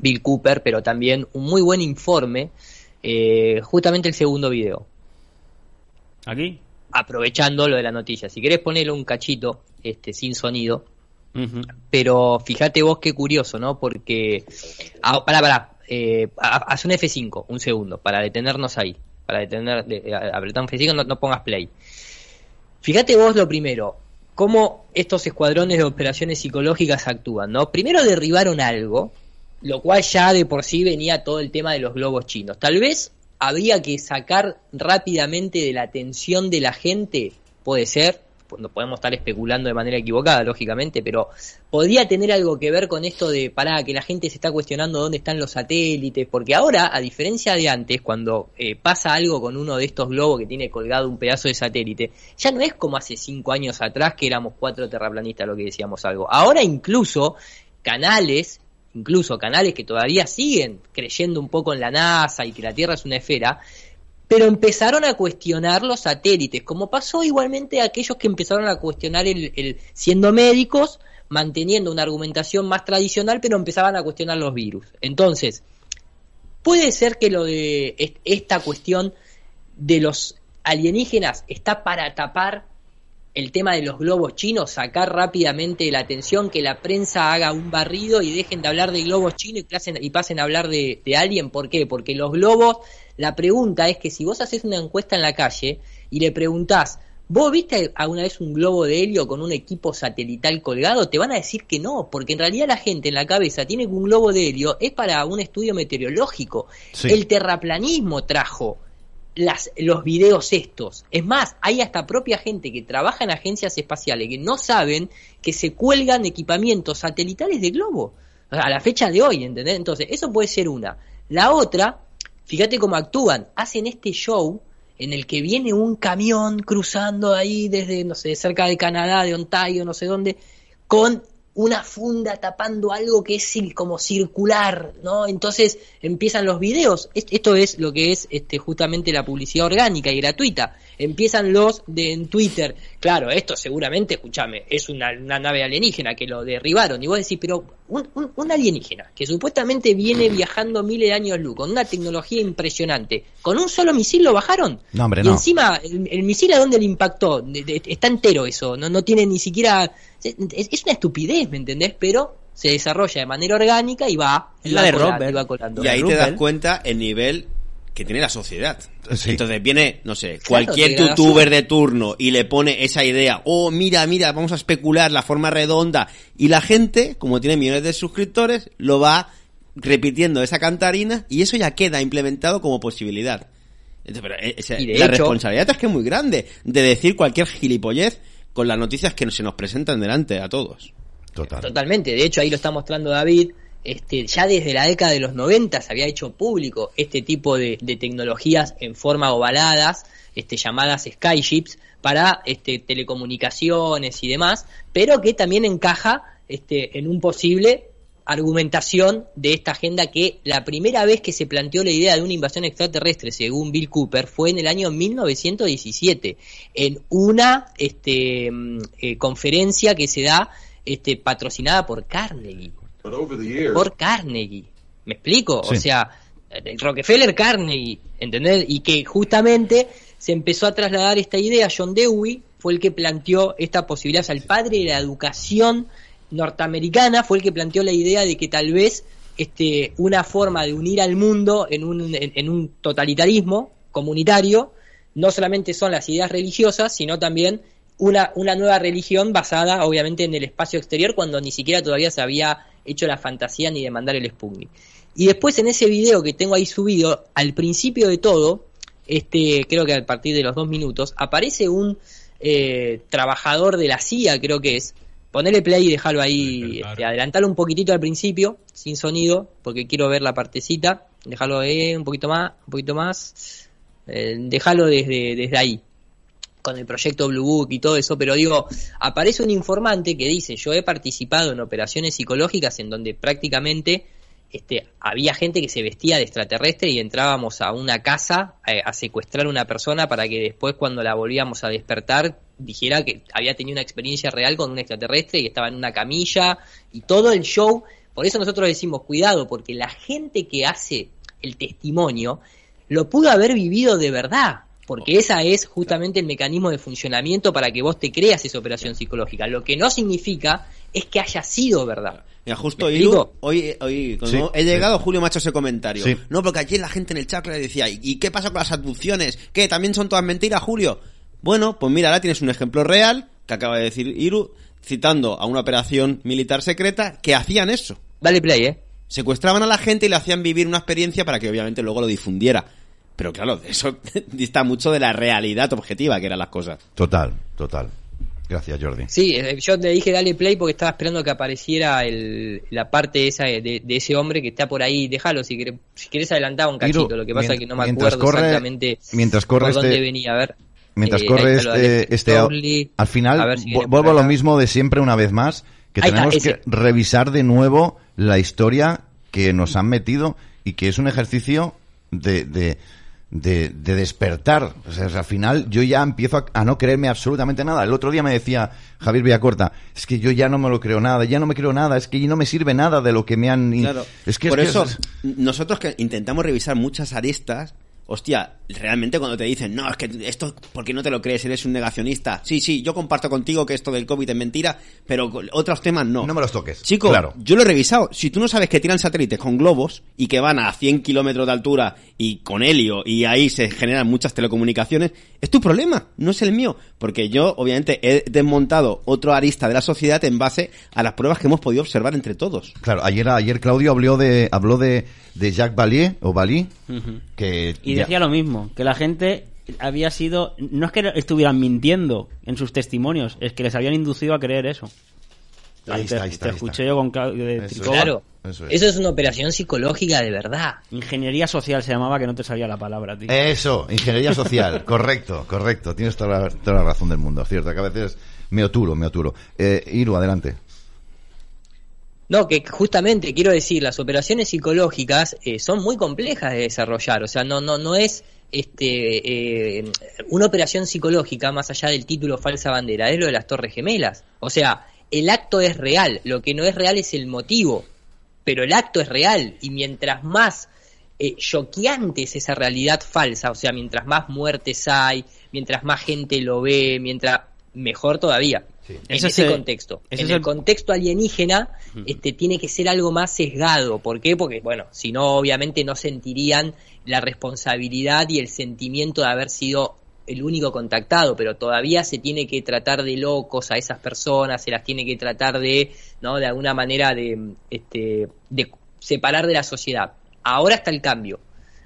Bill Cooper, pero también un muy buen informe, eh, justamente el segundo video, ¿Aquí? aprovechando lo de la noticia. Si querés ponerle un cachito este, sin sonido, pero fíjate vos qué curioso, ¿no? Porque. Ah, pará, pará. Eh, ha- haz un F5, un segundo, para detenernos ahí. Para detener. de- eh, apretá un F5, no, no pongas play. Fíjate vos lo primero. Cómo estos escuadrones de operaciones psicológicas actúan, ¿no? Primero derribaron algo, lo cual ya de por sí venía todo el tema de los globos chinos. Tal vez habría que sacar rápidamente de la atención de la gente, puede ser, no podemos estar especulando de manera equivocada, lógicamente, pero podría tener algo que ver con esto de, pará, que la gente se está cuestionando dónde están los satélites, porque ahora, a diferencia de antes, cuando eh, pasa algo con uno de estos globos que tiene colgado un pedazo de satélite, ya no es como hace cinco años atrás que éramos cuatro terraplanistas lo que decíamos algo. Ahora incluso canales incluso canales que todavía siguen creyendo un poco en la NASA y que la Tierra es una esfera, pero empezaron a cuestionar los satélites, como pasó igualmente a aquellos que empezaron a cuestionar el, el- siendo médicos, manteniendo una argumentación más tradicional, pero empezaban a cuestionar los virus. Entonces, puede ser que lo de est- esta cuestión de los alienígenas está para tapar el tema de los globos chinos, sacar rápidamente la atención, que la prensa haga un barrido y dejen de hablar de globos chinos y, pasen- y pasen a hablar de, de alien. ¿Por qué? Porque los globos, la pregunta es que si vos haces una encuesta en la calle y le preguntás, ¿vos viste alguna vez un globo de helio con un equipo satelital colgado? Te van a decir que no, porque en realidad la gente en la cabeza tiene que un globo de helio es para un estudio meteorológico. Sí. El terraplanismo trajo las, los videos estos. Es más, hay hasta propia gente que trabaja en agencias espaciales que no saben que se cuelgan equipamientos satelitales de globo. A la fecha de hoy, ¿entendés? Entonces, eso puede ser una. La otra, fíjate cómo actúan. Hacen este show en el que viene un camión cruzando ahí desde, no sé, cerca de Canadá, de Ontario, no sé dónde, con una funda tapando algo que es como circular, ¿no? Entonces empiezan los videos. Es- Esto es lo que es este, justamente la publicidad orgánica y gratuita. Empiezan los de en Twitter. Claro, esto seguramente, escúchame, es una, una nave alienígena que lo derribaron. Y vos decís, pero un, un- un alienígena que supuestamente viene viajando miles de años luz, con una tecnología impresionante, ¿con un solo misil lo bajaron? No, hombre, y no. encima, el, el misil a dónde le impactó, De- de- está entero eso, no, no tiene ni siquiera... Es, es una estupidez, ¿me entendés? Pero se desarrolla de manera orgánica y va, y la va de colando, y va colando. Y ahí te das cuenta el nivel que tiene la sociedad. Sí. Entonces viene, no sé, cualquier youtuber de turno y le pone esa idea, oh, mira, mira, vamos a especular la forma redonda. Y la gente, como tiene millones de suscriptores, lo va repitiendo esa cantarina y eso ya queda implementado como posibilidad. Entonces, pero, eh, esa- Y de la hecho- responsabilidad es que es muy grande de decir cualquier gilipollez con las noticias que se nos presentan delante a todos. Total. Totalmente, de hecho ahí lo está mostrando David, este, ya desde la década de los 90 se había hecho público este tipo de, tecnologías en forma ovaladas, este, llamadas skyships, para este, telecomunicaciones y demás, pero que también encaja este, en un posible argumentación de esta agenda que la primera vez que se planteó la idea de una invasión extraterrestre, según Bill Cooper, fue en el año 1917, en una este, mm, eh, conferencia que se da este, patrocinada por Carnegie. Por Carnegie. ¿Me explico? Sí. O sea, eh, Rockefeller Carnegie, ¿entendés? Y que justamente se empezó a trasladar esta idea. John Dewey fue el que planteó esta posibilidad. O sea, el padre de la educación norteamericana fue el que planteó la idea de que tal vez este, una forma de unir al mundo en un, en, en un totalitarismo comunitario no solamente son las ideas religiosas, sino también una, una nueva religión basada obviamente en el espacio exterior cuando ni siquiera todavía se había hecho la fantasía ni de mandar el Sputnik. Y después en ese video que tengo ahí subido, al principio de todo, este, creo que a partir de los dos minutos, aparece un eh, trabajador de la CIA, creo que es. Ponele play y déjalo ahí, este, adelantalo un poquitito al principio, sin sonido, porque quiero ver la partecita. Déjalo ahí un poquito más, un poquito más. Eh, déjalo desde, desde ahí con el proyecto Blue Book y todo eso, pero digo, aparece un informante que dice, yo he participado en operaciones psicológicas en donde prácticamente este, había gente que se vestía de extraterrestre y entrábamos a una casa eh, a secuestrar a una persona para que después cuando la volvíamos a despertar dijera que había tenido una experiencia real con un extraterrestre y estaba en una camilla y todo el show. Por eso nosotros decimos cuidado, porque la gente que hace el testimonio lo pudo haber vivido de verdad. Porque esa es justamente el mecanismo de funcionamiento para que vos te creas esa operación psicológica. Lo que no significa es que haya sido verdad. Mira, justo ¿Me Iru, explico? hoy, hoy Sí, he llegado, Julio me ha hecho ese comentario. Sí. No, porque aquí la gente en el chat le decía, ¿y y qué pasa con las abducciones? ¿Qué? ¿También son todas mentiras, Julio? Bueno, pues mira, ahora tienes un ejemplo real que acaba de decir Iru, citando a una operación militar secreta que hacían eso. Dale play, ¿eh? Secuestraban a la gente y le hacían vivir una experiencia para que obviamente luego lo difundiera. Pero claro, eso dista mucho de la realidad objetiva que eran las cosas. Total, total. Gracias, Jordi. Sí, eh, yo te dije dale play porque estaba esperando que apareciera el, la parte esa de, de ese hombre que está por ahí. Déjalo, si querés, si querés adelantar un cachito. Lo que pasa es que no me acuerdo corre- exactamente mientras corre por dónde este- venía. A ver. Mientras Eh, corre este, este al final A si vuelvo a lo mismo de siempre una vez más, que Ahí tenemos que revisar de nuevo la historia que nos han metido y que es un ejercicio de, de, de, de despertar. O sea, al final yo ya empiezo a, a no creerme absolutamente nada. El otro día me decía Javier Villacorta, es que yo ya no me lo creo nada, ya no me creo nada, es que no me sirve nada de lo que me han... Claro. Es que Por es eso, es- nosotros que intentamos revisar muchas aristas, hostia, realmente cuando te dicen, no, es que esto, porque no te lo crees? Eres un negacionista. Sí, sí, yo comparto contigo que esto del COVID es mentira, pero otros temas no. No me los toques. Chico, Claro. yo lo he revisado. Si tú no sabes que tiran satélites con globos y que van a 100 kilómetros de altura y con helio y ahí se generan muchas telecomunicaciones, es tu problema, no es el mío. Porque yo, obviamente, he desmontado otro arista de la sociedad en base a las pruebas que hemos podido observar entre todos. Claro, ayer, ayer Claudio habló de, habló de, de Jacques Valier, o Vali, que Y ya- decía lo mismo, que la gente había sido... No es que estuvieran mintiendo en sus testimonios, es que les habían inducido a creer eso. Ahí te, está, ahí está, te ahí escuché está. yo con Claudio de Eso. Claro. Eso Eso es. una operación psicológica de verdad. Ingeniería social se llamaba, que no te salía la palabra, tío. Eso, ingeniería social, correcto, correcto. Tienes toda la, toda la razón del mundo, es cierto, que a veces me oturo, me oturo. Eh, Iru, adelante. No, que justamente quiero decir, las operaciones psicológicas eh, son muy complejas de desarrollar, o sea, no, no, no es este, eh, una operación psicológica más allá del título falsa bandera, es lo de las Torres Gemelas. O sea, el acto es real, lo que no es real es el motivo, pero el acto es real y mientras más eh, choqueante es esa realidad falsa, o sea, mientras más muertes hay, mientras más gente lo ve, mientras mejor todavía. En Ese ese es el- contexto. ese en es el, el- contexto alienígena, este tiene que ser algo más sesgado. ¿Por qué? Porque, bueno, si no, obviamente no sentirían la responsabilidad y el sentimiento de haber sido el único contactado, pero todavía se tiene que tratar de locos a esas personas, se las tiene que tratar de, ¿no? De alguna manera de, este, de separar de la sociedad. Ahora está el cambio.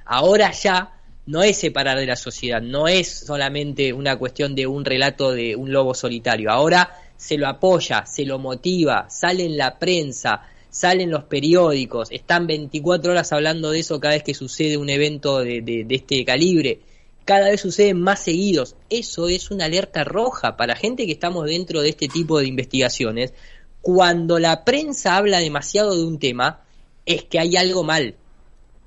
Ahora ya no es separar de la sociedad, no es solamente una cuestión de un relato de un lobo solitario. Ahora se lo apoya, se lo motiva, sale en la prensa, salen los periódicos, están 24 horas hablando de eso cada vez que sucede un evento de, de- de este calibre. Cada vez suceden más seguidos. Eso es una alerta roja para gente que estamos dentro de este tipo de investigaciones. Cuando la prensa habla demasiado de un tema, es que hay algo mal.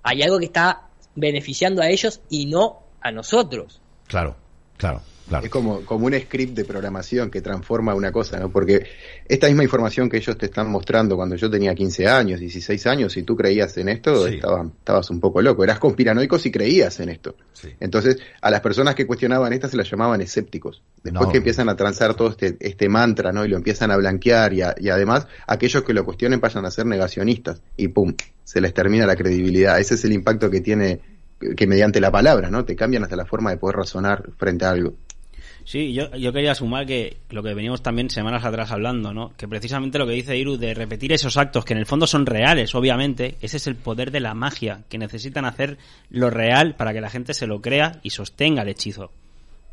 Hay algo que está beneficiando a ellos y no a nosotros. Claro, claro, claro. Es como, como un script de programación que transforma una cosa, ¿no? Porque esta misma información que ellos te están mostrando cuando yo tenía 15 años, 16 años, si tú creías en esto, Sí. estabas un poco loco. Eras conspiranoico si creías en esto. Sí. Entonces, a las personas que cuestionaban estas se las llamaban escépticos. Después No. que empiezan a transar todo este, este mantra, ¿no? Y lo empiezan a blanquear y, a- y además aquellos que lo cuestionen pasan a ser negacionistas y pum, se les termina la credibilidad. Ese es el impacto que tiene que mediante la palabra, ¿no? Te cambian hasta la forma de poder razonar frente a algo. Sí, yo, yo quería sumar que lo que veníamos también semanas atrás hablando, ¿no? Que precisamente lo que dice Iru de repetir esos actos que en el fondo son reales, obviamente, ese es el poder de la magia, que necesitan hacer lo real para que la gente se lo crea y sostenga el hechizo.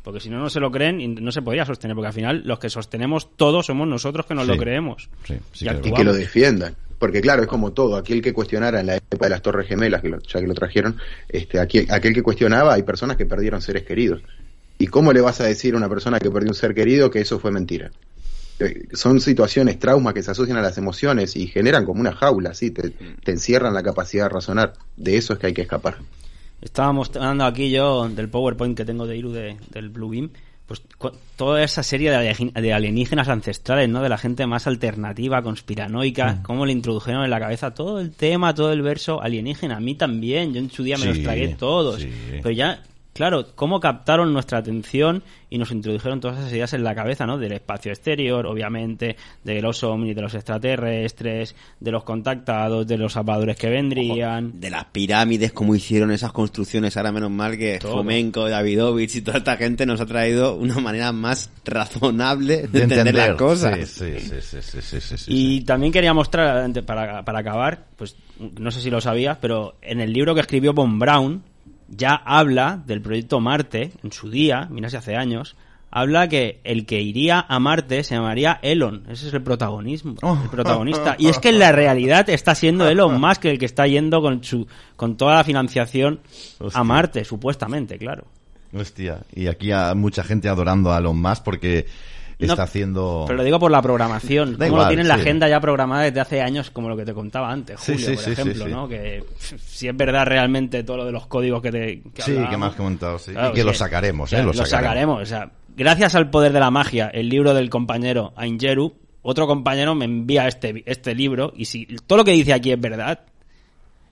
Porque si no, no se lo creen y no se podría sostener, porque al final los que sostenemos todos somos nosotros que nos Sí. lo creemos. Sí, sí Y que- y actuamos. que lo defiendan. Porque claro, es como todo, aquel que cuestionara en la época de las Torres Gemelas, que lo- ya que lo trajeron, este, aquel, aquel que cuestionaba, hay personas que perdieron seres queridos. ¿Y cómo le vas a decir a una persona que perdió un ser querido que eso fue mentira? Eh, Son situaciones, traumas que se asocian a las emociones y generan como una jaula, ¿sí? te, te encierran la capacidad de razonar. De eso es que hay que escapar. Estábamos hablando aquí yo del PowerPoint que tengo de Iru de- del Blue Beam. Pues toda esa serie de, alien- de alienígenas ancestrales, ¿no? De la gente más alternativa, conspiranoica, cómo le introdujeron en la cabeza todo el tema, todo el verso alienígena. A mí también, yo en su día me los Sí, tragué todos. sí. Pero ya, claro, cómo captaron nuestra atención y nos introdujeron todas esas ideas en la cabeza, ¿no? Del espacio exterior, obviamente, de los ovnis, de los extraterrestres, de los contactados, de los salvadores que vendrían. De las pirámides, cómo hicieron esas construcciones. Ahora menos mal que Todo. Fomenko, Davidovich y toda esta gente nos ha traído una manera más razonable de, de entender, las cosas. Sí, sí, sí, sí, sí, sí, sí, sí, Y sí. también quería mostrar, para, para acabar, pues no sé si lo sabías, pero en el libro que escribió Von Braun ya habla del proyecto Marte en su día, mira si hace años, habla que el que iría a Marte se llamaría Elon, ese es el protagonismo, Oh. el protagonista. Y es que en la realidad está siendo Elon más que el que está yendo con su con toda la financiación Hostia. a Marte, supuestamente, claro. Hostia, y aquí hay mucha gente adorando a Elon Musk porque está No, haciendo... Pero lo digo por la programación. Da Como lo tienen la agenda ya programada desde hace años, como lo que te contaba antes, Julio, sí, por sí, ejemplo, sí. ¿no? Que si es verdad realmente todo lo de los códigos que te que Sí, que me has comentado, sí. Claro, y que es lo sacaremos, ¿eh? Lo, lo sacaremos. O sea, gracias al poder de la magia, el libro del compañero Aingeru, otro compañero me envía este, este libro y si todo lo que dice aquí es verdad,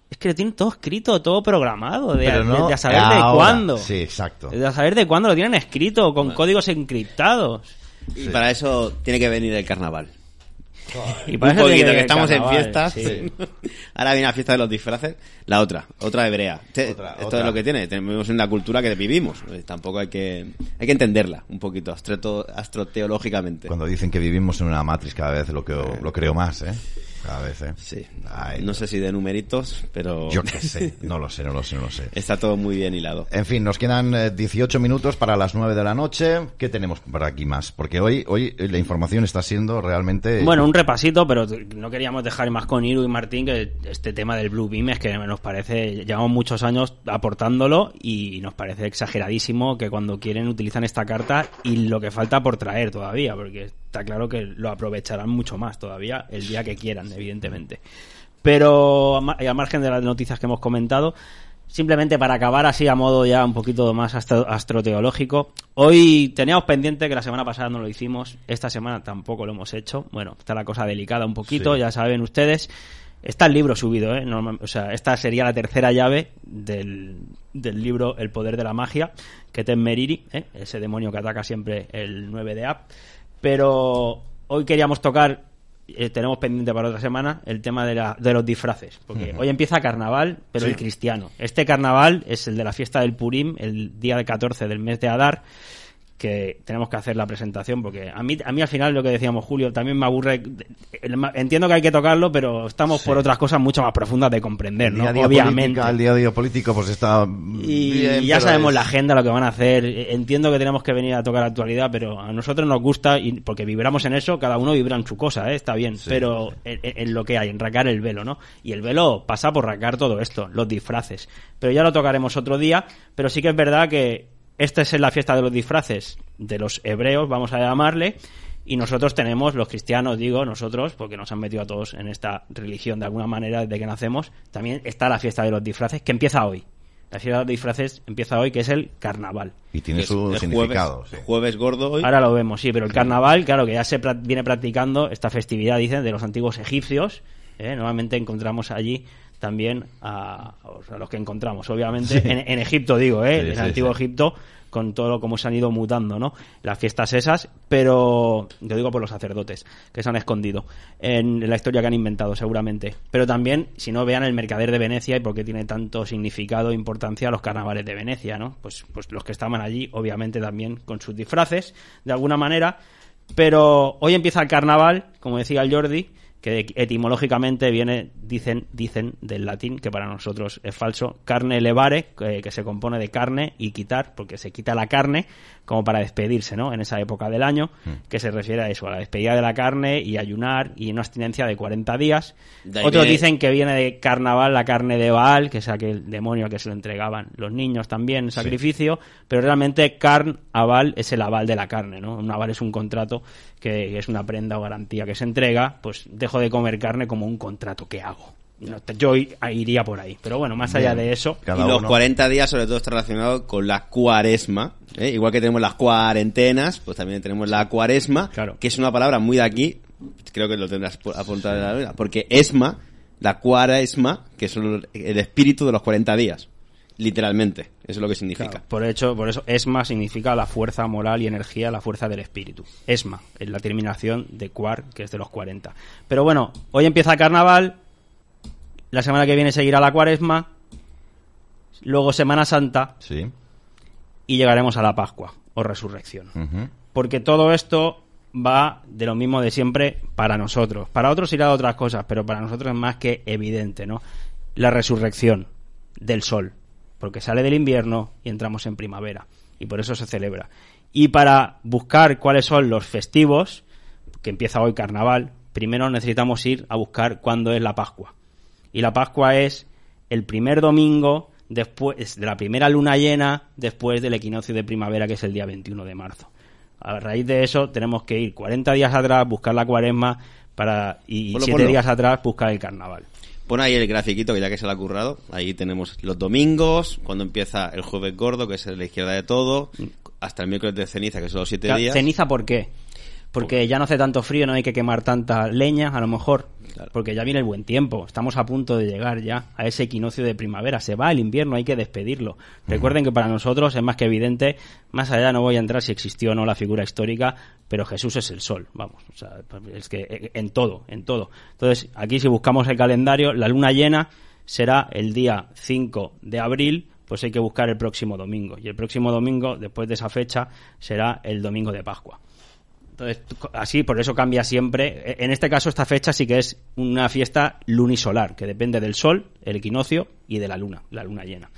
es que lo tienen todo escrito, todo programado, de, no de a saber de cuándo. Sí, exacto. De a saber de cuándo lo tienen escrito, con códigos encriptados. Y para eso tiene que venir el carnaval. Y para Un eso poquito, que estamos carnaval, en fiestas. sí. Ahora viene la fiesta de los disfraces. La otra, otra hebrea. Otra, Esto otra. es lo que tiene. Tenemos una cultura que vivimos. Eh, Tampoco hay que hay que entenderla un poquito astreto- astroteológicamente. Cuando dicen que vivimos en una matriz cada vez lo, que, lo creo más, ¿eh? Cada vez, ¿eh? Sí. Ay, no sé si de numeritos, pero Yo qué sé, no lo sé, no lo sé, no lo sé. está todo muy bien hilado. En fin, nos quedan eh, 18 minutos para las 9 de la noche. ¿Qué tenemos por aquí más? Porque hoy, hoy eh, la información está siendo realmente... Bueno, un repasito, pero no queríamos dejar más con Iru y Martín que este tema del Blue Beam es que nos parece, llevamos muchos años aportándolo y nos parece exageradísimo que cuando quieren utilizan esta carta y lo que falta por traer todavía, porque está claro que lo aprovecharán mucho más todavía el día que quieran, evidentemente. Pero al margen de las noticias que hemos comentado, simplemente para acabar así a modo ya un poquito más astroteológico, hoy teníamos pendiente que la semana pasada no lo hicimos, esta semana tampoco lo hemos hecho. Bueno, está la cosa delicada un poquito, ya saben ustedes. Está el libro subido, ¿eh? o sea, esta sería la tercera llave del, del libro El poder de la magia, que es Meriri, ¿eh? ese demonio que ataca siempre el 9 de App. Pero hoy queríamos tocar eh, tenemos pendiente para otra semana el tema de, la, de los disfraces. Porque hoy empieza carnaval, pero el cristiano. Este carnaval es el de la fiesta del Purim, el día 14 del mes de Adar que tenemos que hacer la presentación porque a mí a mí al final lo que decíamos Julio también me aburre entiendo que hay que tocarlo pero estamos por otras cosas mucho más profundas de comprender ¿no? obviamente. el día a día político pues está y ya sabemos la agenda lo que van a hacer. Entiendo que tenemos que venir a tocar la actualidad pero a nosotros nos gusta y porque vibramos en eso cada uno vibra en su cosa ¿eh? está bien pero en, lo que hay en racar el velo no y el velo pasa por racar todo esto los disfraces. Pero ya lo tocaremos otro día pero sí que es verdad que esta es la fiesta de los disfraces de los hebreos, vamos a llamarle, y nosotros tenemos, los cristianos, digo, nosotros, porque nos han metido a todos en esta religión de alguna manera desde que nacemos, también está la fiesta de los disfraces, que empieza hoy. La fiesta de los disfraces empieza hoy, que es el carnaval. Y tiene su significado. Jueves, gordo hoy. Ahora lo vemos, sí, pero el carnaval, claro, que ya se viene practicando esta festividad, dicen, de los antiguos egipcios. ¿eh? Nuevamente encontramos allí también a, los que encontramos, obviamente, en, Egipto, digo, ¿eh? en el antiguo Egipto, con todo lo como se han ido mutando, ¿no? Las fiestas esas, pero yo digo por los sacerdotes que se han escondido en la historia que han inventado, seguramente. Pero también, si no vean el mercader de Venecia y por qué tiene tanto significado e importancia los carnavales de Venecia, ¿no? Pues, pues los que estaban allí, obviamente también con sus disfraces, de alguna manera. Pero hoy empieza el carnaval, como decía el Jordi, que etimológicamente viene, dicen, dicen del latín, que para nosotros es falso, carne levare, que, se compone de carne y quitar, porque se quita la carne como para despedirse, ¿no? En esa época del año, mm. que se refiere a eso, a la despedida de la carne y ayunar y una abstinencia de 40 días. Otros dicen que viene de carnaval la carne de Baal, que es aquel demonio que se lo entregaban los niños también en sacrificio, pero realmente carn aval es el aval de la carne, ¿no? Un aval es un contrato que es una prenda o garantía que se entrega, pues dejo de comer carne como un contrato que hago. Yo iría por ahí. Pero bueno, más allá de eso. y los 40 días, sobre todo, está relacionado con la cuaresma. ¿eh? Igual que tenemos las cuarentenas, pues también tenemos la cuaresma, que es una palabra muy de aquí. Creo que lo tendrás apuntado en la vida. Porque esma, la cuaresma, que es el espíritu de los 40 días literalmente. Eso es lo que significa. por, hecho, por eso, ESMA significa la fuerza moral y energía, la fuerza del espíritu. ESMA, es la terminación de Quar, que es de los 40. Pero bueno, hoy empieza el carnaval, la semana que viene seguirá la cuaresma, luego Semana Santa, sí. y llegaremos a la Pascua o Resurrección. Porque todo esto va de lo mismo de siempre para nosotros. Para otros irá de otras cosas, pero para nosotros es más que evidente, ¿no? La resurrección del sol porque sale del invierno y entramos en primavera. Y por eso se celebra. Y para buscar cuáles son los festivos, que empieza hoy carnaval, primero necesitamos ir a buscar cuándo es la Pascua. Y la Pascua es el primer domingo después de la primera luna llena, después del equinoccio de primavera, que es el día 21 de marzo. A raíz de eso tenemos que ir 40 días atrás, buscar la cuaresma para, y 7 días atrás buscar el carnaval. Pon ahí el grafiquito, que ya que se lo ha currado. Ahí tenemos los domingos, cuando empieza el jueves gordo, que es la izquierda de todo, hasta el miércoles de ceniza, que son los siete días. ¿Ceniza por qué? Porque ya no hace tanto frío, no hay que quemar tanta leña, a lo mejor. Porque ya viene el buen tiempo. Estamos a punto de llegar ya a ese equinoccio de primavera. Se va el invierno, hay que despedirlo. Recuerden que para nosotros es más que evidente, más allá no voy a entrar si existió o no la figura histórica, pero Jesús es el sol, vamos. O sea, es que eh, en todo, en todo. Entonces, aquí si buscamos el calendario, la luna llena será el día 5 de abril, pues hay que buscar el próximo domingo. Y el próximo domingo, después de esa fecha, será el domingo de Pascua. Entonces, así, por eso cambia siempre. E, en este caso, esta fecha sí que es una fiesta lunisolar, que depende del sol, el equinoccio y de la luna, la luna llena.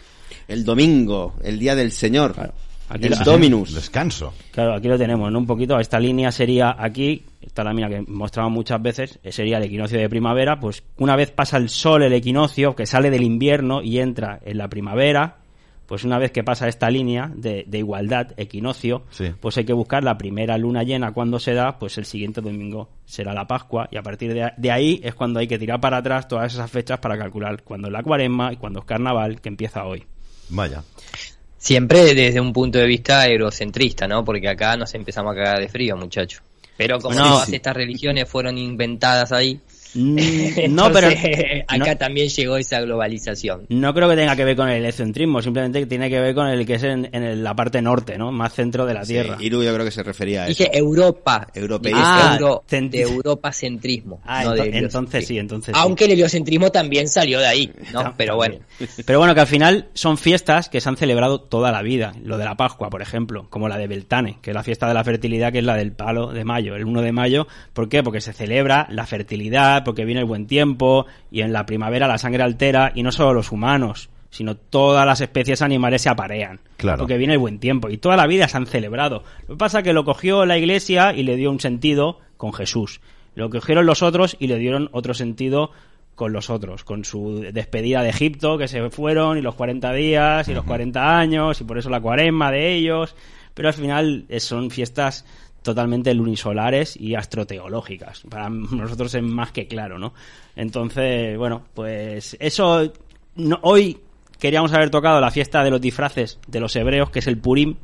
El domingo, el día del Señor. Aquí el Dominus. Descanso. Claro, aquí lo tenemos, ¿no? Un poquito. Esta línea sería aquí, esta lámina que mostramos muchas veces, eh, sería el equinoccio de primavera. Pues una vez pasa el sol, el equinoccio, que sale del invierno y entra en la primavera, Pues una vez que pasa esta línea de, de igualdad, equinoccio, Sí. pues hay que buscar la primera luna llena cuando se da, pues el siguiente domingo será la Pascua y a partir de, de ahí es cuando hay que tirar para atrás todas esas fechas para calcular cuándo es la cuaresma y cuándo es carnaval, que empieza hoy. Vaya. Siempre desde un punto de vista eurocentrista, ¿no? Porque acá nos empezamos a cagar de frío, muchachos. Pero como No. todas estas religiones fueron inventadas ahí, Mm, no, pero acá no- también llegó esa globalización. No creo que tenga que ver con el egocentrismo, simplemente tiene que ver con el que es en, en el- la parte norte, ¿no? Más centro de la Sí, Tierra. Iru yo creo que se refería a eso. Dije Europa. Europeísta. Ah, Euro- de Europa-centrismo. Ah, no ento- de entonces sí, entonces sí. Aunque el heliocentrismo también salió de ahí, ¿no? Pero bueno. Pero bueno, que al final son fiestas que se han celebrado toda la vida. Lo de la Pascua, por ejemplo, como la de Beltane, que es la fiesta de la fertilidad, que es la del palo de mayo, el 1 de mayo. ¿Por qué? Porque se celebra la fertilidad, porque viene el buen tiempo y en la primavera la sangre altera y no solo los humanos, sino todas las especies animales se aparean. Claro. Porque viene el buen tiempo y toda la vida se han celebrado. Lo que pasa es que lo cogió la iglesia y le dio un sentido con Jesús. Lo cogieron los otros y le dieron otro sentido con los otros, con su despedida de Egipto, que se fueron, y los 40 días, y los 40 años, y por eso la cuaresma de ellos, pero al final eh, son fiestas totalmente lunisolares y astroteológicas. Para nosotros es más que claro, ¿no? Entonces, bueno, pues eso, no- hoy queríamos haber tocado la fiesta de los disfraces de los hebreos, que es el Purim,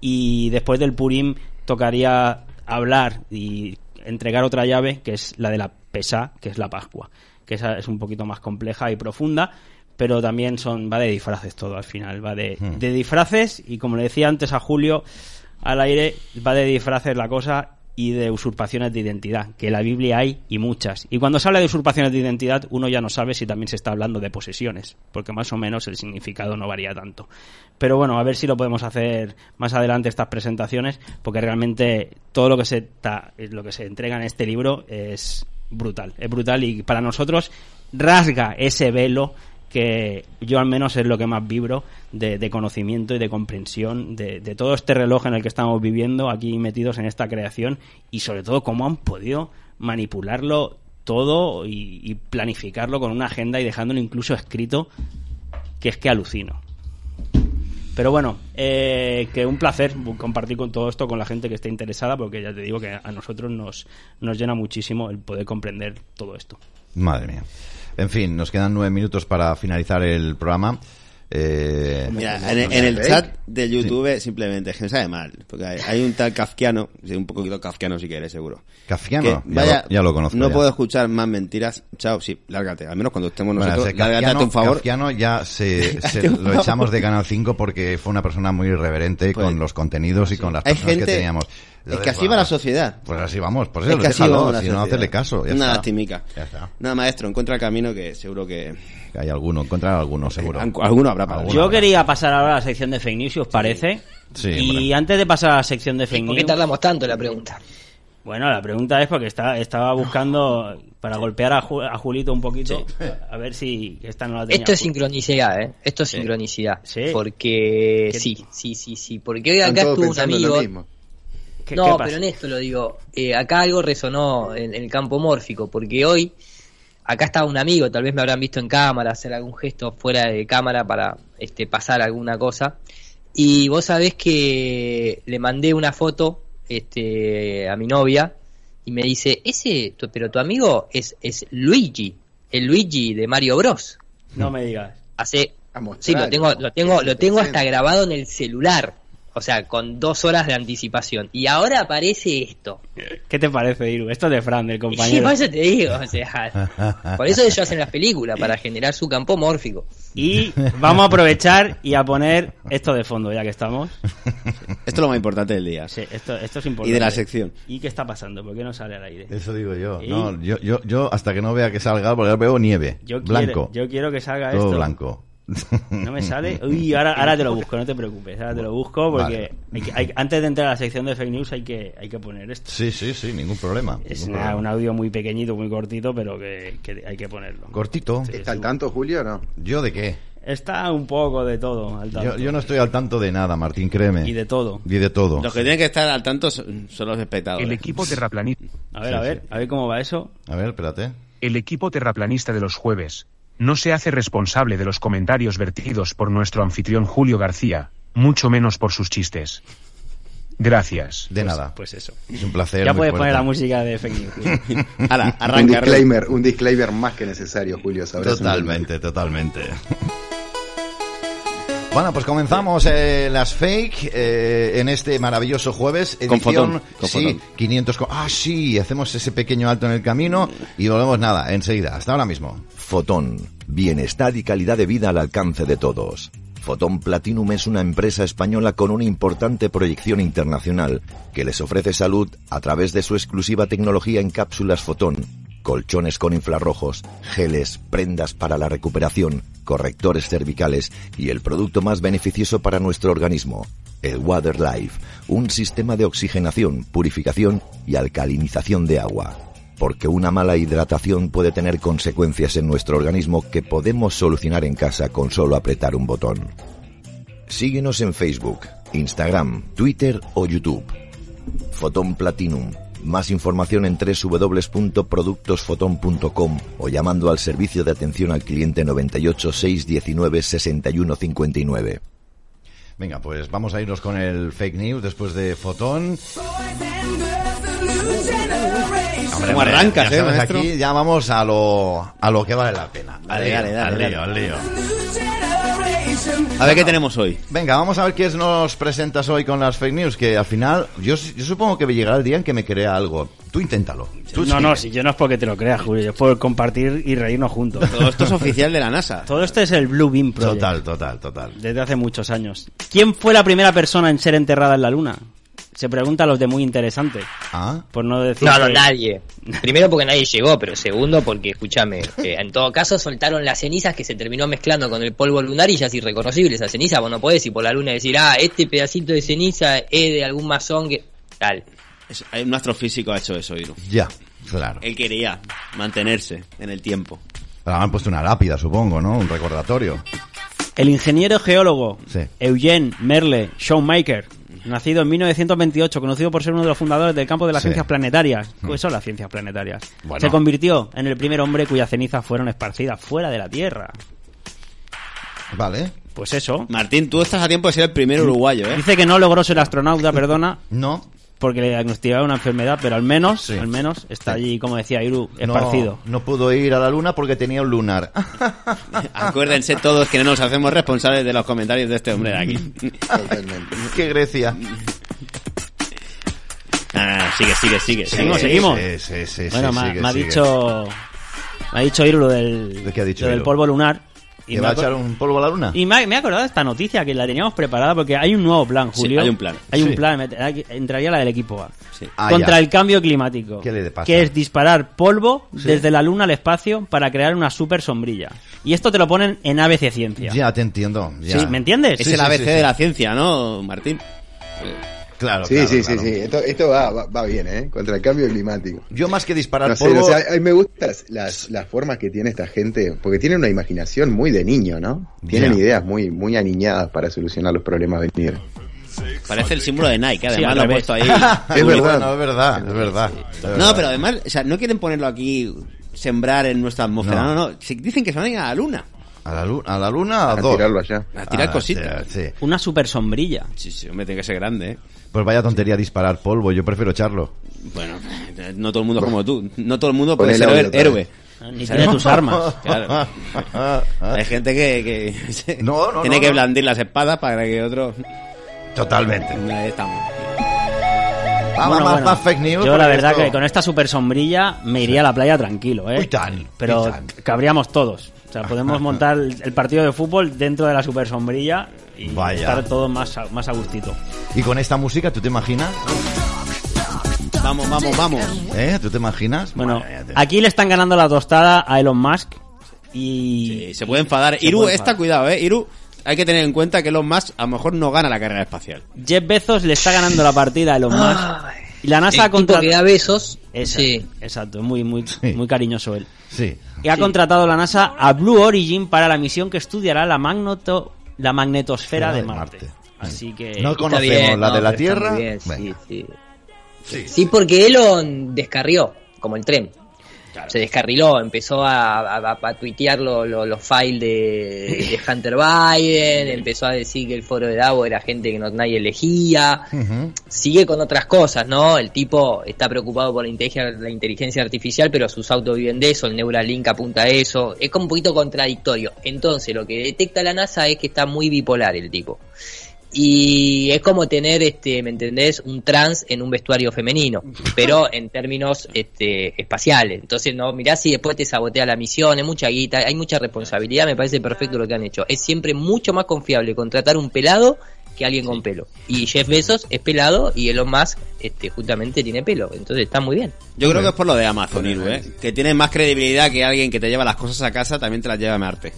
y después del Purim tocaría hablar y entregar otra llave, que es la de la Pesá, que es la Pascua, que esa es un poquito más compleja y profunda, pero también son va de disfraces todo al final, va de, Hmm. de disfraces y como le decía antes a Julio al aire, va de disfraces la cosa y de usurpaciones de identidad, que en la Biblia hay y muchas. Y cuando se habla de usurpaciones de identidad, uno ya no sabe si también se está hablando de posesiones, porque más o menos el significado no varía tanto. Pero bueno, a ver si lo podemos hacer más adelante estas presentaciones, porque realmente todo lo que se ta- lo que se entrega en este libro es brutal, es brutal y para nosotros rasga ese velo que yo al menos es lo que más vibro de, conocimiento y de comprensión de, todo este reloj en el que estamos viviendo aquí metidos en esta creación y sobre todo cómo han podido manipularlo todo y, y planificarlo con una agenda y dejándolo incluso escrito que es que alucino. Pero bueno, eh, que un placer compartir con todo esto con la gente que esté interesada, porque ya te digo que a nosotros nos, nos llena muchísimo el poder comprender todo esto. Madre mía. En fin, nos quedan nueve minutos para finalizar el programa. Eh, Mira, en, el chat de YouTube simplemente es que me sabe mal. Porque hay, hay un tal kafkiano, sí, un poquito kafkiano si quieres, seguro. Kafkiano, Que, ya vaya, lo- ya lo conozco No ya. puedo escuchar más mentiras. Chao, sí, lárgate. Al menos cuando estemos nosotros, lárgate, un favor. Kafkiano ya se, se lo echamos de Canal 5 porque fue una persona muy irreverente Pues, con los contenidos y con las Hay personas gente- que teníamos. Es que así va la sociedad. Pues así vamos, Es eso, que así déjalo, va la si no hacerle caso. Ya Una está. lastimica. Ya está. Nada, maestro, encuentra el camino que seguro que... Hay alguno, encontrar alguno seguro. Algu- alguno habrá para Yo habrá. quería pasar ahora a la sección de fake news, si os parece. Sí, y hombre. antes de pasar a la sección de fake ¿Por qué news, tardamos tanto en la pregunta? bueno, la pregunta es porque está, estaba buscando para golpear a, Ju- a Julito un poquito, a ver si esta no la tenía. Esto es sincronicidad, ¿eh? Esto es Sí. sincronicidad. Sí. Porque ¿Qué- sí, sí, sí, sí. Porque hoy acá estuvo un pensando en lo amigo. Mismo. ¿Qué- qué No, pasa? pero en esto lo digo. eh, acá algo resonó en, en el campo mórfico, porque hoy acá estaba un amigo, tal vez me habrán visto en cámara, hacer algún gesto fuera de cámara para este, pasar alguna cosa. Y vos sabés que le mandé una foto este, a mi novia y me dice, ese, tu- pero tu amigo es, es Luigi, el Luigi de Mario Bros. No me digas. Hace, sí, lo tengo, lo tengo, lo tengo hasta grabado en el celular. O sea, con dos horas de anticipación. Y ahora aparece esto. ¿Qué te parece, Iru? Esto es de Fran, del Sí, compañero. por eso te digo, o sea, por eso ellos hacen las películas, para generar su campo mórfico. Y vamos a aprovechar y a poner esto de fondo, ya que estamos. Esto es lo más importante del día. Sí, esto, esto es importante. Y de la sección. ¿Y qué está pasando? ¿Por qué no sale al aire? Eso digo yo. ¿Y? No, yo, yo, yo hasta que no vea que salga, porque ahora veo nieve. Yo blanco. Quiero, yo quiero que salga todo esto. blanco. No me sale. Uy, ahora, ahora te lo busco, no te preocupes. Ahora te lo busco porque hay que- hay- antes de entrar a la sección de fake news hay que, hay que poner esto. Sí, sí, sí, ningún problema. Es ningún una- problema. un audio muy pequeñito, muy cortito, pero que, que hay que ponerlo. Cortito. Sí, ¿Está al sí. tanto, Julio, o no? ¿Yo de qué? Está un poco de todo. Al tanto. Yo, yo no estoy al tanto de nada, Martín, créeme. Y de todo. Y de todo. Los que tienen que estar al tanto son, son los espectadores. El equipo terraplanista. A ver, a ver, a ver cómo va eso. A ver, espérate. El equipo terraplanista de los jueves. No se hace responsable de los comentarios vertidos por nuestro anfitrión Julio García, mucho menos por sus chistes. Gracias. De nada. Pues eso. Es un placer. Ya puedes poner la música de fake news. Hala, un disclaimer, un disclaimer más que necesario, Julio. sabrás Totalmente, totalmente. Bueno, pues comenzamos eh, las fake eh, en este maravilloso jueves. Con Edición, fotón, con sí, fotón. 500. co- Ah, sí, hacemos ese pequeño alto en el camino y volvemos nada, enseguida. Hasta ahora mismo. Fotón. Bienestar y calidad de vida al alcance de todos. Fotón Platinum es una empresa española con una importante proyección internacional que les ofrece salud a través de su exclusiva tecnología en cápsulas Fotón, colchones con infrarrojos, geles, prendas para la recuperación, correctores cervicales y el producto más beneficioso para nuestro organismo, el Water Life, un sistema de oxigenación, purificación y alcalinización de agua porque una mala hidratación puede tener consecuencias en nuestro organismo que podemos solucionar en casa con solo apretar un botón. Síguenos en Facebook, Instagram, Twitter o YouTube. Fotón Platinum. Más información en www.productosfoton.com o llamando al servicio de atención al cliente 98 619 61 59. Venga, pues vamos a irnos con el fake news después de Fotón. Hombre, ¿Cómo hombre, arrancas, ya eh, maestro? Aquí ya vamos a lo, a lo que vale la pena. Al Dale, lío, dale, dale, al lío, dale. al lío. A ver qué tenemos hoy. Venga, vamos a ver qué nos presentas hoy con las fake news, que al final yo, yo supongo que llegará el día en que me crea algo. Tú inténtalo. Tú No, no, si yo no es porque te lo creas, Julio, yo es por compartir y reírnos juntos. Todo esto es oficial de la NASA. Todo esto es el Blue Beam Project. Total, total, total. Desde hace muchos años. ¿Quién fue la primera persona en ser enterrada en la Luna? Se pregunta a los de muy interesante. Ah, Por no decir. No, no, que- nadie. Primero porque nadie llegó, pero segundo porque, escúchame, eh, en todo caso soltaron las cenizas que se terminó mezclando con el polvo lunar y ya es irreconocible esa ceniza. Vos no podés ir por la luna y decir, ah, este pedacito de ceniza es de algún masón que... Tal. Es- hay un astrofísico ha hecho eso, Iru. ya, claro. Él quería mantenerse en el tiempo. Pero han puesto una lápida, supongo, ¿no? Un recordatorio. El ingeniero geólogo Sí. Eugene Merle Schoenmaker, nacido en 1928, conocido por ser uno de los fundadores del campo de las Sí. ciencias planetarias. Mm. ¿Qué son las ciencias planetarias? Bueno. Se convirtió en el primer hombre cuyas cenizas fueron esparcidas fuera de la Tierra. Vale. Pues eso. Martín, tú estás a tiempo de ser el primer uruguayo, ¿eh? Dice que no logró ser astronauta, perdona, No. Porque le diagnosticaron una enfermedad, pero al menos, Sí. al menos está allí, como decía Iru, esparcido. No, no pudo ir a la luna porque tenía un lunar. Acuérdense todos que no nos hacemos responsables de los comentarios de este hombre de aquí. Totalmente. ¡Qué Grecia! Ah, sigue, sigue, sigue. Seguimos, seguimos. Sí, sí, sí, bueno, sí, me, ha- sigue, me ha sigue. dicho, me ha dicho Iru lo del, ¿De qué ha dicho lo del Iru? polvo lunar. Y ¿Que me va a echar un polvo a la luna? Y me ha, me ha acordado de esta noticia que la teníamos preparada porque hay un nuevo plan, Sí, Julio. hay un plan. Hay un Sí. plan, entraría la del equipo A. Sí. Ah, contra ya. el cambio climático. ¿Qué le pasa? Que es disparar polvo Sí. desde la luna al espacio para crear una super sombrilla. Y esto te lo ponen en ABC Ciencia. Ya te entiendo. ya. Sí, ¿me entiendes? Es Sí, el sí, ABC sí, sí. de la ciencia, ¿no, Martín? Claro, Sí, claro, sí, claro. sí, sí. Esto, esto va, va, va bien, ¿eh? Contra el cambio climático. Yo más que disparar No sé, polvo... o sea, a mí me gustan las, las formas que tiene esta gente, porque tienen una imaginación muy de niño, ¿no? Tienen ideas muy, muy aniñadas para solucionar los problemas venideros. Parece el símbolo de Nike, Sí, además al lo ha revés. puesto ahí. es verdad, no, es verdad, es verdad. es No, pero además, o sea, no quieren ponerlo aquí, sembrar en nuestra atmósfera, No. no, no. Dicen que se van a ir a la luna. A la, lu- a la luna, a, A dos. tirarlo allá. A tirar Ah, cositas. sí, sí. Una super sombrilla. Sí, sí, hombre, tiene que ser grande, ¿eh? Pues vaya tontería disparar polvo, yo prefiero echarlo. Bueno, no todo el mundo como tú. No todo el mundo puede ser audio héroe. Ni tiene tus armas. Claro. Hay gente que, que No, no, tiene no, que no. blandir las espadas para que otros... Totalmente. Ahí estamos. Ah, Bueno, más, bueno, más fake news. Yo la verdad esto- que con esta super sombrilla me iría a la playa tranquilo, ¿eh? Uy, tan, Pero uy, tan. cabríamos todos. O sea, podemos montar el partido de fútbol dentro de la super sombrilla y Vaya. estar todos más a, más a gustito. Y con esta música, ¿tú te imaginas? Vamos, vamos, vamos. ¿Eh? ¿Tú te imaginas? Bueno, Madre mía, te- aquí le están ganando la tostada a Elon Musk y Sí, se puede enfadar. Se Iru, puede está enfadar. cuidado, ¿eh? Iru, hay que tener en cuenta que Elon Musk a lo mejor no gana la carrera espacial. Jeff Bezos le está ganando la partida a Elon Musk. Y la NASA ha El contratado... que da besos. Exacto, Sí. exacto, muy, muy, Sí. muy cariñoso él. Sí. Y ha contratado la NASA a Blue Origin para la misión que estudiará la, magneto, la magnetosfera de de Marte. Marte. Así que... No conocemos bien, la no, de la Tierra. bien, sí, Venga. sí. Sí. Sí, porque Elon descarrió, como el tren. Se descarriló, empezó a, a- a tuitear lo- lo- los files de, de Hunter Biden, empezó a decir que el foro de Davos era gente que no, nadie elegía, sigue con otras cosas, ¿no? El tipo está preocupado por la inteligencia, la inteligencia artificial, pero sus autos viven de eso, el Neuralink apunta a eso, es como un poquito contradictorio. Entonces, lo que detecta la NASA es que está muy bipolar el tipo. Y es como tener, este, ¿me entendés? Un trans en un vestuario femenino, pero en términos este, espaciales. Entonces, no, mirá si después te sabotea la misión, es mucha guita, hay mucha responsabilidad, me parece perfecto lo que han hecho. Es siempre mucho más confiable contratar un pelado que alguien con pelo. Y Jeff Bezos es pelado y Elon Musk este, justamente tiene pelo, entonces está muy bien. Yo creo que es por lo de Amazon, Iru, ¿eh? Que tiene más credibilidad que alguien que te lleva las cosas a casa, también te las lleva a Marte.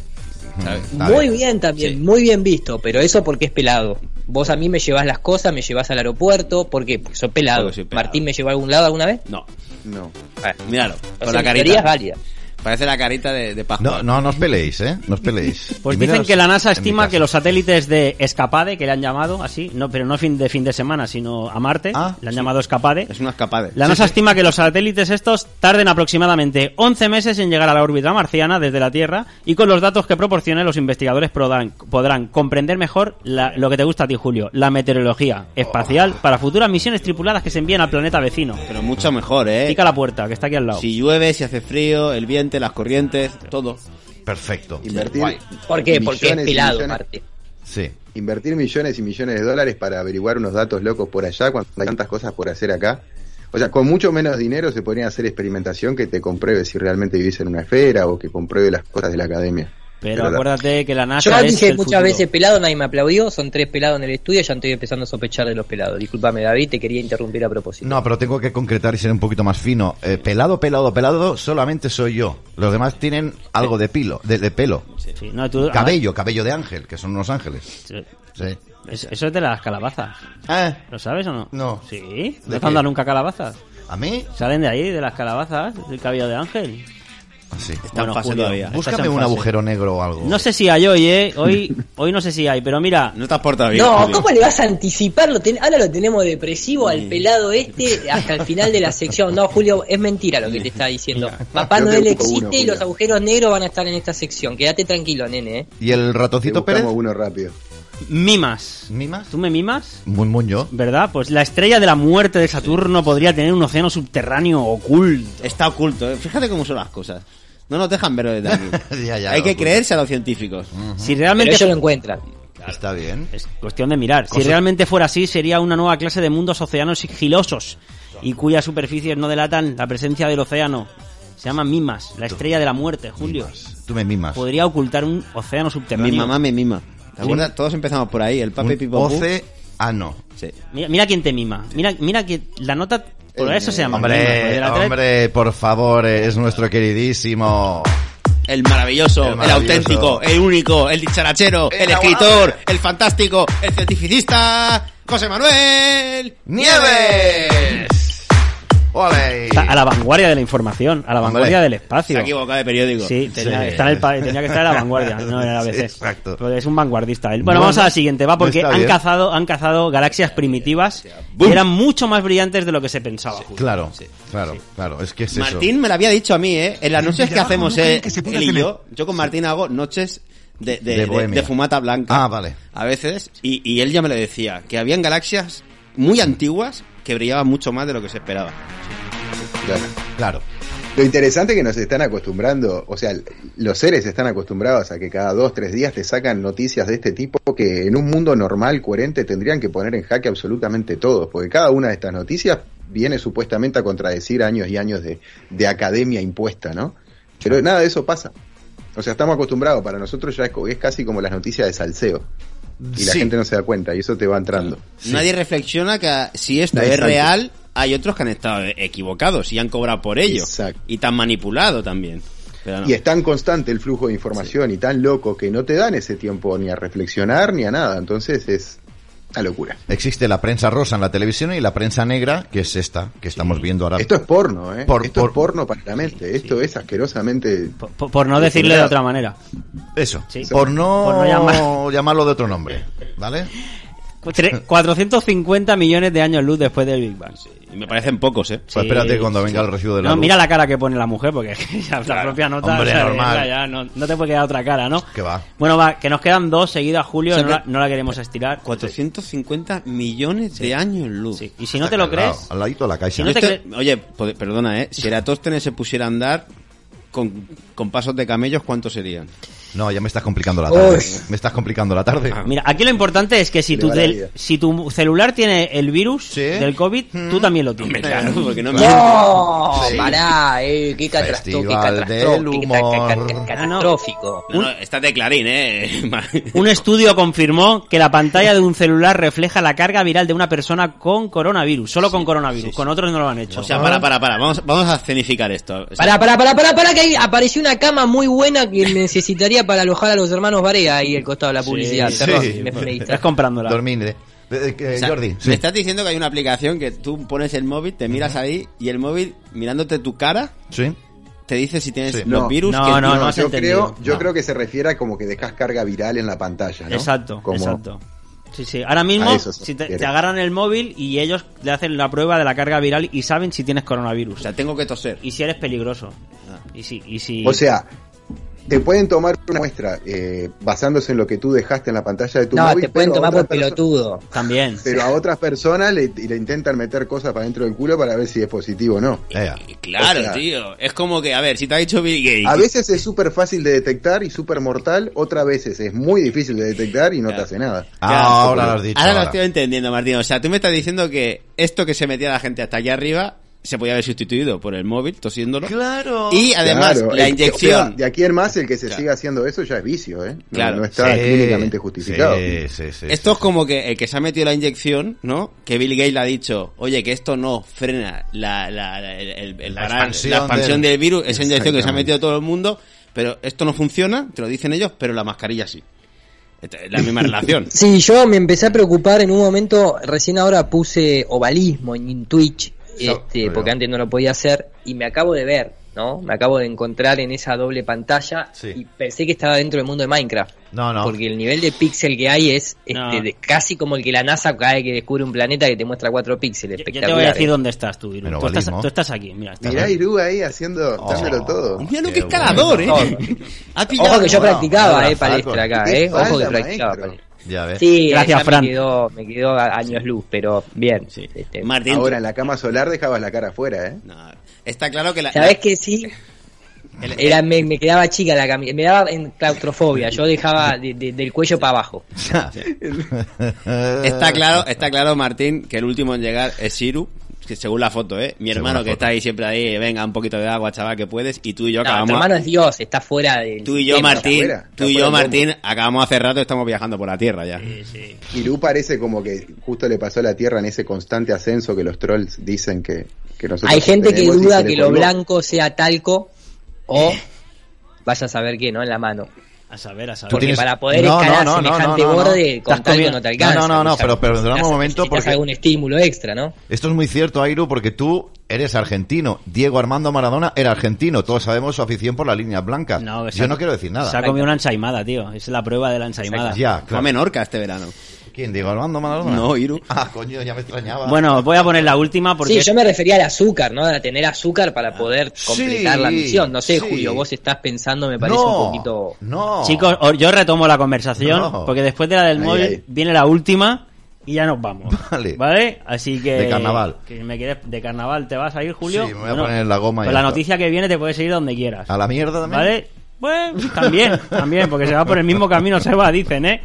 ¿Sabes? Muy bien también, muy bien visto, pero eso porque es pelado. Vos a mí me llevas las cosas, me llevas al aeropuerto, ¿por qué? Porque soy pelado. Porque soy pelado. ¿Martín me llevó a algún lado alguna vez? No. No. Míralo, con la teoría es carita. válida. Parece la carita de, de Pascua. No, no, no os peleéis, ¿eh? No os peleéis. Pues Y dicen que la NASA estima que los satélites de Escapade, que le han llamado así, no, pero no fin de fin de semana, sino a Marte, le han llamado Escapade. Es una escapada. La NASA estima que los satélites estos tarden aproximadamente 11 meses en llegar a la órbita marciana desde la Tierra y con los datos que proporcionen los investigadores podrán, podrán comprender mejor la- lo que te gusta a ti, Julio, la meteorología espacial para futuras misiones tripuladas que se envíen al planeta vecino. Pero mucho mejor, ¿eh? Pica la puerta, que está aquí al lado. Si llueve, si hace frío, el viento, las corrientes, todo. Perfecto. Invertir Guay. ¿Por qué? Porque es pelado. Sí. Invertir millones y millones de dólares para averiguar unos datos locos por allá cuando hay tantas cosas por hacer acá. O sea, con mucho menos dinero se podrían hacer experimentación que te compruebe si realmente vivís en una esfera o que compruebe las cosas de la academia. Pero acuérdate que la NASA Yo es dije el muchas futuro. veces pelado, nadie me aplaudió, son tres pelados en el estudio, ya estoy empezando a sospechar de los pelados. Discúlpame David, te quería interrumpir a propósito. No, pero tengo que concretar y ser un poquito más fino. Eh, pelado, pelado, pelado, solamente soy yo. Los demás tienen algo de pilo, de, de pelo. Sí, no, tú- Cabello, cabello de ángel, que son unos ángeles. Sí. Sí. Es- Eso es de las calabazas. Eh, ¿Lo sabes o no? No. Sí. ¿De ¿No te han dado nunca calabazas? ¿A mí? Salen de ahí, de las calabazas, del cabello de ángel. Así. Está en fase todavía. Búscame en un fase. agujero negro o algo. No sé si hay hoy, ¿eh? Hoy, hoy no sé si hay, pero mira. No te has portado bien. No, Julio. ¿cómo le vas a anticipar? Lo ten- Ahora lo tenemos depresivo al pelado este hasta el final de la sección. No, Julio, es mentira lo que te está diciendo. Papá Noel existe uno, y los agujeros negros van a estar en esta sección. Quédate tranquilo, nene. ¿eh? ¿Y el ratoncito Pérez? Uno rápido. Mimas. ¿Mimas? ¿Tú me mimas? Muy muño. ¿Verdad? Pues la estrella de la muerte de Saturno podría tener un océano subterráneo oculto. Está oculto, ¿eh? Fíjate cómo son las cosas. No nos dejan verlo desde aquí. Ya, ya, Hay que oculto. creerse a los científicos. Si Pero realmente ellos lo encuentran. Está bien. Es cuestión de mirar. Si realmente fuera así, sería una nueva clase de mundos océanos sigilosos y cuyas superficies no delatan la presencia del océano. Se llama Mimas, la estrella de la muerte, Julio. Tú me mimas. Podría ocultar un océano subterráneo. Mi mamá me mima. ¿Te acuerdas? Todos empezamos por ahí, el papi pipo. océano. Sí. Mira, mira quién te mima. Mira, mira que la nota. Por eso se llama. mima, Hombre, tres- hombre, por favor, eh, es nuestro queridísimo. El maravilloso, El auténtico, el único, el dicharachero, el, El escritor, el fantástico, el cientificista, José Manuel ¡Nieves! ¡Ole! Está a la vanguardia de la información, a la Hombre, vanguardia del Se espacio. ha equivocado de periódico. Sí, tenía, Sí. está en el pa- tenía que estar en la vanguardia, no en la ABC. Sí, exacto. Pero es un vanguardista él. Bueno, Bueno, vamos a la siguiente, va, porque está han bien. cazado, han cazado galaxias primitivas que eran mucho más brillantes de lo que se pensaba. Claro, claro, claro. Es que es eso. Martín me lo había dicho a mí, ¿eh? En las noches que hacemos eh, se él y yo, yo con Martín hago noches de, de, De de- bohemia. de fumata blanca. Ah, vale. A veces, y, y él ya me lo decía, que habían galaxias muy antiguas que brillaban mucho más de lo que se esperaba. Claro. Claro. Lo interesante es que nos están acostumbrando, o sea, los seres están acostumbrados a que cada dos, tres días te sacan noticias de este tipo que en un mundo normal, coherente, tendrían que poner en jaque absolutamente todo, porque cada una de estas noticias viene supuestamente a contradecir años y años de, de academia impuesta, ¿no? Pero nada de eso pasa. O sea, estamos acostumbrados, para nosotros ya es, es casi como las noticias de salseo. Y la Sí. gente no se da cuenta, y eso te va entrando. Nadie reflexiona que si esto es real, hay otros que han estado equivocados y han cobrado por ello. Exacto. Y tan manipulado también. No. Y es tan constante el flujo de información y tan loco que no te dan ese tiempo ni a reflexionar ni a nada. Entonces es una locura. Existe la prensa rosa en la televisión y la prensa negra, que es esta, que estamos viendo ahora. Esto es porno, ¿eh? Por- Esto por- es porno para la mente. Esto es asquerosamente. Por, por- por no decirle de otra manera. Eso. Sí. Por no, Por no llamar- llamarlo de otro nombre. ¿Vale? Tre- 450 millones de años luz después del Big Bang. Y me parecen pocos, ¿eh? Pues espérate cuando venga el recibo de la No, luz. mira la cara que pone la mujer, porque ya la Claro. propia nota. Hombre, o sea, normal. ya, no, no te puede quedar otra cara, ¿no? Que va. Bueno, va, que nos quedan dos seguidas, Julio, O sea no, que- la, no la queremos estirar. 450 millones de años luz. Y si no te lo crees, Al ladito de la caixa. Si no te Esto- cre- Oye, perdona, ¿eh? Si Eratóstenes se pusiera a andar con, con pasos de camellos, ¿cuántos serían? No, ya me estás complicando la tarde. Uy. Me estás complicando la tarde. Mira, aquí lo importante es que si tu, del- si tu celular tiene el virus Sí. del COVID, tú también lo tienes. Claro, porque no me... No, Sí. pará, eh, qué catastrófico. No, no, estás de clarín, ¿eh? Un estudio confirmó que la pantalla de un celular refleja la carga viral de una persona con coronavirus, solo con coronavirus, con otros no lo han hecho. O sea, para, para, para. Vamos, vamos a escenificar esto. O sea, Pará, pará, pará, pará, pará, que ahí apareció una cama muy buena que necesitaría para alojar a los hermanos Barea ahí al costado de la publicidad. sí. Perdón, Sí. me. Estás comprándola. Dormir. eh. Eh, o sea, Jordi. Me estás diciendo que hay una aplicación que tú pones el móvil, te miras ahí y el móvil, mirándote tu cara, Sí. te dice si tienes Sí. los No. virus. No, que no, no yo entendido. creo, yo No. creo que se refiere a como que dejas carga viral en la pantalla, ¿no? Exacto, Como- exacto. Sí, sí. Ahora mismo, si te agarran el móvil y ellos le hacen la prueba de la carga viral y saben si tienes coronavirus. O sea, tengo que toser. y si eres peligroso. Ah. Y si, y si... O sea, te pueden tomar una muestra eh, basándose en lo que tú dejaste en la pantalla de tu No, móvil. te pueden pero a tomar por pelotudo. También. Pero a otras personas le, le intentan meter cosas para dentro del culo para ver si es positivo o no. Y Claro, O sea- tío. Es como que, a ver, si te ha dicho Bill Gates. A veces es súper fácil de detectar y súper mortal, otras veces es muy difícil de detectar y no te hace nada. Ah, ahora lo has dicho. Ahora lo estoy entendiendo, Martín. O sea, tú me estás diciendo que esto que se metía la gente hasta aquí arriba se podía haber sustituido por el móvil, tosiéndolo. Claro. Y además, Claro, la inyección. o sea, de aquí en más, el que se Claro. siga haciendo eso ya es vicio, ¿eh? No, Claro. no está Sí, clínicamente justificado. Sí, sí, sí. Esto es como que el que se ha metido la inyección, ¿no? Que Bill Gates le ha dicho, oye, que esto no frena la, la, la- el- el- el La parar- expansión la expansión del- del... virus, esa inyección que se ha metido todo el mundo, pero esto no funciona, te lo dicen ellos, pero la mascarilla sí. La misma relación. Sí, yo me empecé a preocupar en un momento, recién ahora puse ovalismo en Twitch, este, porque antes no lo podía hacer, y me acabo de ver, ¿no? Me acabo de encontrar en esa doble pantalla Sí. y pensé que estaba dentro del mundo de Minecraft. No, no. Porque el nivel de píxel que hay es este, No. de- casi como el que la NASA cada vez que descubre un planeta que te muestra cuatro píxeles. Yo, yo te voy a decir dónde estás tú, Iru. Tú estás, ovalismo. tú estás aquí, mira. estás Mirá aquí. Irú ahí haciendo, Oh. dándolo todo. Mira lo que escalador, bueno. ¿eh? Ojo que yo Bueno, practicaba, eh, palestra acá, eh. Ojo que practicaba palestra. Ya ves. Sí, Gracias, Fran. Me quedó, me quedó a años luz, pero bien. Este, Martín, Ahora en la cama solar dejabas la cara afuera, ¿eh? no, está claro que la... ¿Sabes que sí? Era, me, me quedaba chica la camisa, me daba en claustrofobia, yo dejaba de- de- del cuello para abajo. Está claro, está claro, Martín, que el último en llegar es Siru, que según la foto, ¿eh? Mi hermano que está ahí siempre ahí, venga, un poquito de agua, chaval, que puedes, y tú y yo No, tu acabamos... hermano es Dios, está fuera del Tú y yo. Martín, fuera, tú y yo, Martín, acabamos hace rato, estamos viajando por la Tierra ya. Irú parece como que justo le pasó a la Tierra en ese constante ascenso que los trolls dicen que, que nosotros Hay gente que duda que lo blanco sea talco o vaya a saber qué, ¿no? En la mano. A saber, a saber. Porque tienes- para poder No, escalar no, no, semejante no, no, no. borde con talco comiendo- no te alcanza. No, no, no, sea, pero perdona un momento, porque- algún estímulo extra, ¿no? Esto es muy cierto, Airu, porque tú eres argentino. Diego Armando Maradona era argentino. Todos sabemos su afición por las líneas blancas. No, Yo no quiero decir nada. Se ha comido una ensaimada, tío. Es la prueba de la ensaimada. Ya, Fue a claro. Menorca este verano. ¿Quién? ¿Diego Armando Maradona? No, Iru. Ah, coño, ya me extrañaba. Bueno, voy a poner la última porque... Sí, yo me refería al azúcar, ¿no? A tener azúcar para poder completar Sí, la misión. No sé, sí. Julio, vos estás pensando, me parece no, un poquito... No. Chicos, os- yo retomo la conversación No. porque después de la del Ahí, móvil ahí. viene la última y ya nos vamos. Vale. Así que... De carnaval. Que me quieres, de carnaval, ¿te vas a ir, Julio? Sí, me voy a poner la goma y Pues ya la está. noticia que viene te puedes ir donde quieras. ¿A la mierda también? ¿Vale? Bueno, también, también, porque se va por el mismo camino, se va, dicen, ¿eh?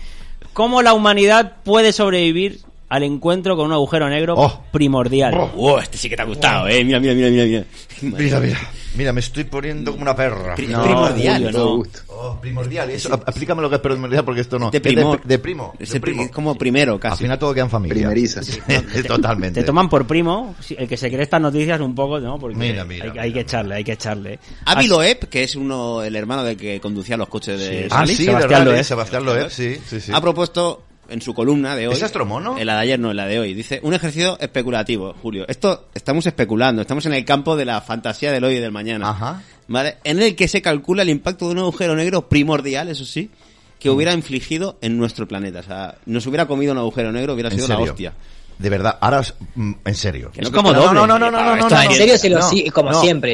¿Cómo la humanidad puede sobrevivir al encuentro con un agujero negro Oh. primordial? Oh, este sí que te ha gustado, eh. Mira, mira, mira, mira, mira. Mira, mira. Mira, me estoy poniendo como una perra. Pri- No, primordial, no. Oh, primordial. Eso, aplícame lo que es primordial porque esto no. De Es primor. De, primo. Es de primo. como primero, Al casi. final todo queda en familia. Primeriza. Totalmente. Te toman por primo, sí, el que se cree estas noticias un poco, ¿no? Porque Mira, mira, hay, mira, hay que mira. echarle, hay que echarle. Avi Loeb, que es uno, el hermano de que conducía los coches de Ah, Sally, sí, Sebastián. Loeb. Sebastián Loeb, sí, sí, sí. ha propuesto en su columna de hoy. ¿Es astromono? En la de ayer, no, en la de hoy. Dice, un ejercicio especulativo, Julio. Esto estamos especulando, estamos en el campo de la fantasía del hoy y del mañana. Ajá. ¿Vale? En el que se calcula el impacto de un agujero negro primordial, eso sí, que hubiera infligido en nuestro planeta. O sea, nos hubiera comido un agujero negro, hubiera ¿En sido la hostia. De verdad, ahora mm, en serio. Que no, Es como que- doble. No, no, no, no, no, no, Esto no, en no. serio se lo No, sí- como no. siempre,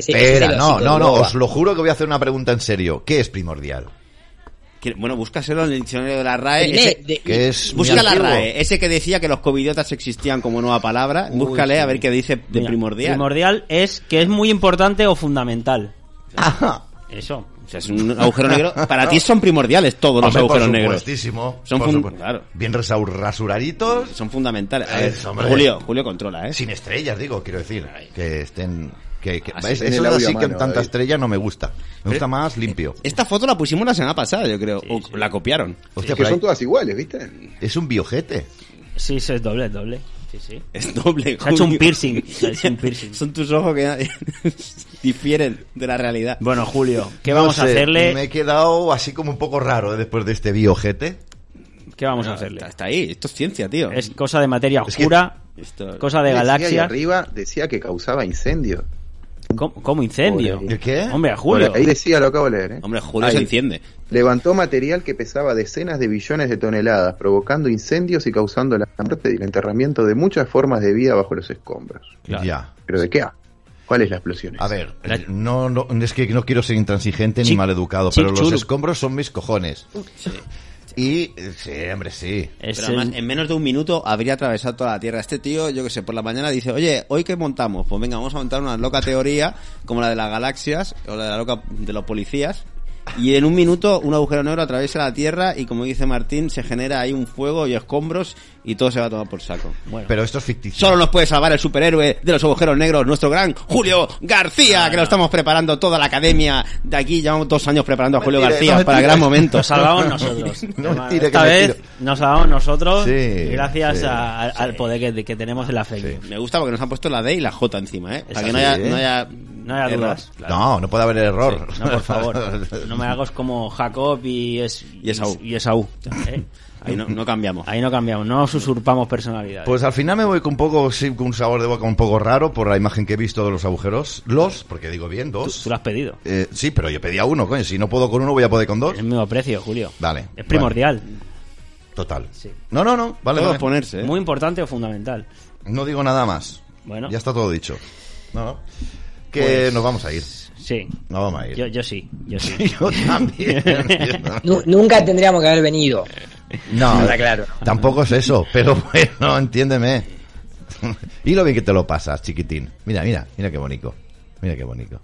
no, no, no, os lo juro que voy a hacer una pregunta en serio. ¿Qué es primordial? Que- bueno, búscaselo en el diccionario de la RAE. Ese- de- Que es Busca la. RAE, ese que decía que los covidiotas existían como nueva palabra. búscale sí. a ver qué dice de Mira, primordial. Primordial es que es muy importante o fundamental. Eso. O sea, es un agujero negro. Para ti son primordiales todos los Hombre, agujeros negros. Son por claro. Bien rasuraditos. Son fundamentales. Julio, Julio controla, ¿eh? Sin estrellas, digo, quiero decir. Que estén... Que, que- Así Eso audio así a que mano, tanta David. estrella no me gusta. Me gusta más limpio. Esta foto la pusimos la semana pasada, yo creo. O la copiaron. Hostia, que pero son todas iguales, ¿viste? es un biojete. Sí, sí, es doble, es doble. Sí, sí. Es doble. Se ha hecho un piercing. Se ha hecho un piercing. Son tus ojos que difieren de la realidad. Bueno, Julio, ¿qué No vamos a sé, hacerle? Me he quedado así como un poco raro ¿eh? después de este biojete. ¿Qué vamos a hacerle? Hasta ahí, esto es ciencia, tío. Es cosa de materia Es que- oscura, cosa de Decía galaxias. arriba decía que causaba incendio. ¿Cómo, cómo incendio? ¿El qué? Hombre, Julio. Ahí decía, lo acabo de leer. ¿eh? Hombre, Julio Ahí. se enciende. Levantó material que pesaba decenas de billones de toneladas, provocando incendios y causando la muerte y el enterramiento de muchas formas de vida bajo los escombros. Ya. ¿Pero de qué? a? ¿Cuál es la explosión? A ver, no, no, es que no quiero ser intransigente ni Chic- maleducado, chic pero los escombros son mis cojones. Y, sí, hombre, sí. Es Pero además, el- en menos de un minuto habría atravesado toda la Tierra. Este tío, yo que sé, por la mañana dice, oye, ¿hoy qué montamos? Pues venga, vamos a montar una loca teoría como la de las galaxias o la de la loca de los policías. Y en un minuto un agujero negro atraviesa la Tierra y como dice Martín, se genera ahí un fuego y escombros y todo se va a tomar por saco. Bueno, Pero esto es ficticio. Solo nos puede salvar el superhéroe de los agujeros negros, nuestro gran Julio García, que lo estamos preparando toda la academia de aquí. Llevamos dos años preparando a Julio García no para el mentira. gran momento. nos salvamos nosotros. No mentira, Esta vez nos salvamos nosotros Sí, gracias sí, a- al poder que, que tenemos en la fake. Me gusta porque nos han puesto la D y la J encima, ¿eh? Para que no sí, haya, ¿eh? no haya, No haya dudas. claro. No, no puede haber error. Sí, no, por favor. No me hagas como Jacob y, es, Y Esaú. Y Esaú. ¿eh? Ahí no, no cambiamos. Ahí no cambiamos, no nos usurpamos personalidades. Pues al final me voy con un poco, sí, con un sabor de boca un poco raro por la imagen que he visto de los agujeros. Los, porque digo bien, tú, dos. tú lo has pedido. Eh, sí, pero yo pedía uno, coño. Si no puedo con uno, voy a poder con dos. Es el mismo precio, Julio. Vale. Es primordial. Total. Sí. No, no, no. Vale, ponerse, ¿eh? Muy importante o fundamental. No digo nada más. Bueno. Ya está todo dicho. No, no. Que Pues- nos vamos a ir. Sí. Nos vamos a ir. Yo, yo sí, yo sí. Yo también. Nu- nunca tendríamos que haber venido. No, Está claro. tampoco es eso, pero bueno, entiéndeme. y lo bien que te lo pasas, chiquitín. Mira, mira, mira qué bonito. Mira qué bonito.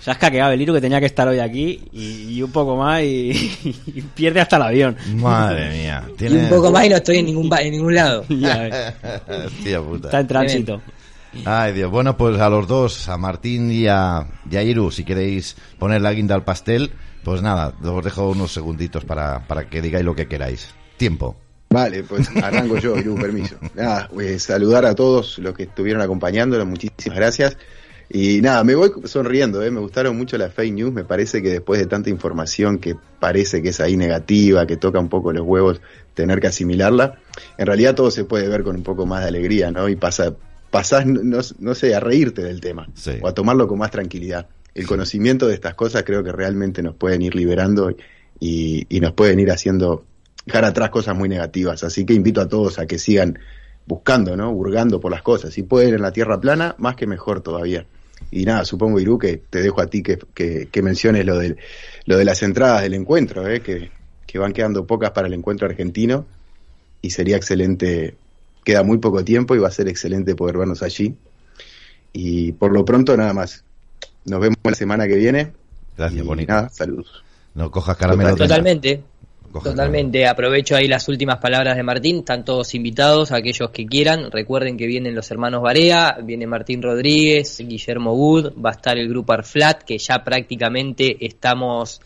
Se has caqueado el Iru que tenía que estar hoy aquí y, y un poco más y, y pierde hasta el avión. Madre mía. Y un poco más y no estoy en ningún, en ningún lado. Ya ves, Tía puta. está en tránsito. Ay, Dios. Bueno, pues a los dos, a Martín y a, y a Iru, si queréis poner la guinda al pastel, pues nada, os dejo unos segunditos para, para que digáis lo que queráis. Tiempo. Vale, pues arranco yo, Iru, permiso. Nada, pues, saludar a todos los que estuvieron acompañándonos, muchísimas gracias. Y nada, me voy sonriendo, ¿eh? me gustaron mucho las fake news, me parece que después de tanta información que parece que es ahí negativa, que toca un poco los huevos, tener que asimilarla, en realidad todo se puede ver con un poco más de alegría, ¿no? Y pasa, pasás, no, no- sé, a reírte del tema, Sí. o a tomarlo con más tranquilidad. El conocimiento de estas cosas creo que realmente nos pueden ir liberando y, y nos pueden ir haciendo dejar atrás cosas muy negativas. Así que invito a todos a que sigan buscando, ¿no? Hurgando por las cosas. Si pueden en la tierra plana, más que mejor todavía. Y nada, supongo, Irú, que te dejo a ti que, que, que menciones lo, del, lo de las entradas del encuentro, ¿eh? que, que van quedando pocas para el encuentro argentino. Y sería excelente, queda muy poco tiempo y va a ser excelente poder vernos allí. Y por lo pronto, nada más. Nos vemos la semana que viene. Gracias, y bonito. nada, saludos. No cojas caramelo. de- Totalmente. Totalmente, aprovecho ahí las últimas palabras de Martín, están todos invitados, aquellos que quieran, recuerden que vienen los hermanos Barea, viene Martín Rodríguez, Guillermo Wood, va a estar el grupo Arflat, que ya prácticamente estamos,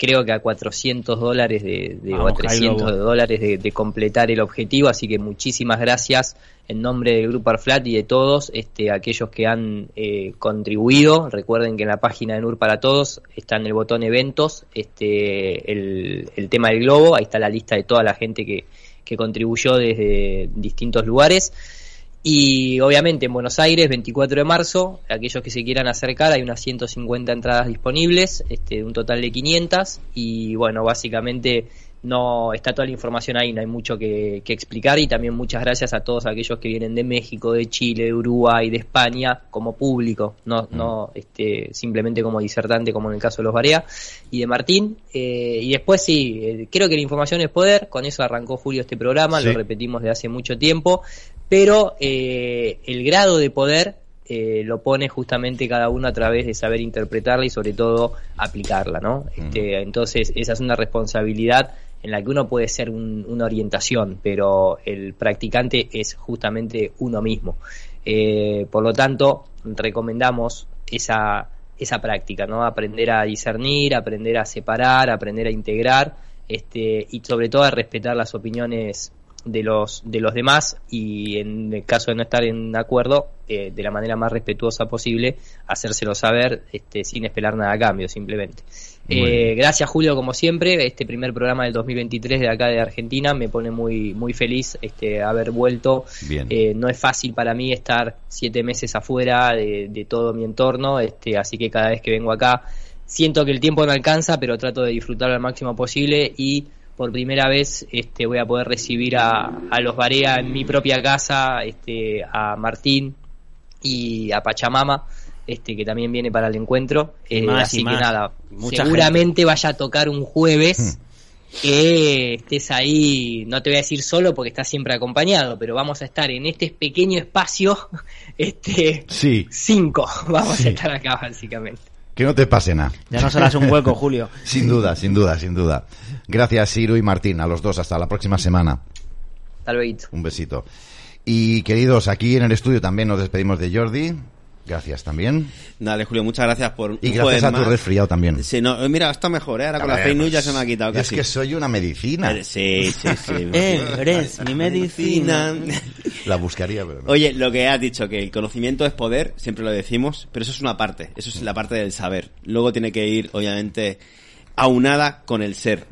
creo que a 400 dólares de, de- o a Vamos, Jairo, 300 vos. de dólares de, de completar el objetivo, así que muchísimas gracias en nombre del grupo Arflat y de todos, este, aquellos que han eh, contribuido, recuerden que en la página de NUR para Todos está en el botón eventos, este, el, el tema del globo, ahí está la lista de toda la gente que, que contribuyó desde distintos lugares. Y obviamente en Buenos Aires, 24 de marzo, aquellos que se quieran acercar, hay unas 150 entradas disponibles, este, un total de 500. Y bueno, básicamente no está toda la información ahí, no hay mucho que, que, explicar y también muchas gracias a todos aquellos que vienen de México, de Chile, de Uruguay, de España como público, no, Mm. no este, simplemente como disertante como en el caso de los Barea y de Martín. Eh, y después sí, eh, creo que la información es poder, con eso arrancó Julio este programa, Sí. lo repetimos de hace mucho tiempo, pero eh, el grado de poder eh, lo pone justamente cada uno a través de saber interpretarla y sobre todo aplicarla, ¿no? Este, entonces esa es una responsabilidad en la que uno puede ser un- una orientación, pero el practicante es justamente uno mismo. Eh, por lo tanto, recomendamos esa, esa práctica, ¿no? Aprender a discernir, aprender a separar, aprender a integrar, este, y sobre todo a respetar las opiniones de los de los demás y en el caso de no estar en acuerdo eh, de la manera más respetuosa posible hacérselo saber este, sin esperar nada a cambio simplemente. Eh, gracias Julio como siempre. Este primer programa del 2023 de acá de Argentina me pone muy muy feliz este haber vuelto. Bien. Eh, no es fácil para mí estar siete meses afuera de, de todo mi entorno este así que cada vez que vengo acá siento que el tiempo no alcanza pero trato de disfrutar al máximo posible y por primera vez este, voy a poder recibir a, a los Barea en mi propia casa, este, a Martín y a Pachamama, este, que también viene para el encuentro. Eh, más, así que más. nada, Mucha seguramente vaya a tocar un jueves Hmm. que estés ahí, no te voy a decir solo porque estás siempre acompañado, pero vamos a estar en este pequeño espacio, este, Sí. cinco, vamos Sí. a estar acá básicamente. Que no te pase nada. Ya no serás un hueco, Julio. sin duda, sin duda, sin duda. Gracias, Siru y Martín, a los dos. Hasta la próxima semana. Hasta luego. Un besito. Y queridos, aquí en el estudio también nos despedimos de Jordi. Gracias también. Dale, Julio, muchas gracias por. Y gracias a tu más. resfriado también. Sí, no, eh, mira, está mejor, ¿eh? Ahora con la fake news ya pues, se me ha quitado Es casi. que soy una medicina. Eh, Sí, sí, sí. Eh, eres mi medicina. La buscaría, pero no. Oye, lo que has dicho, que el conocimiento es poder, siempre lo decimos, pero eso es una parte, eso es la parte del saber. Luego tiene que ir, obviamente, aunada con el ser,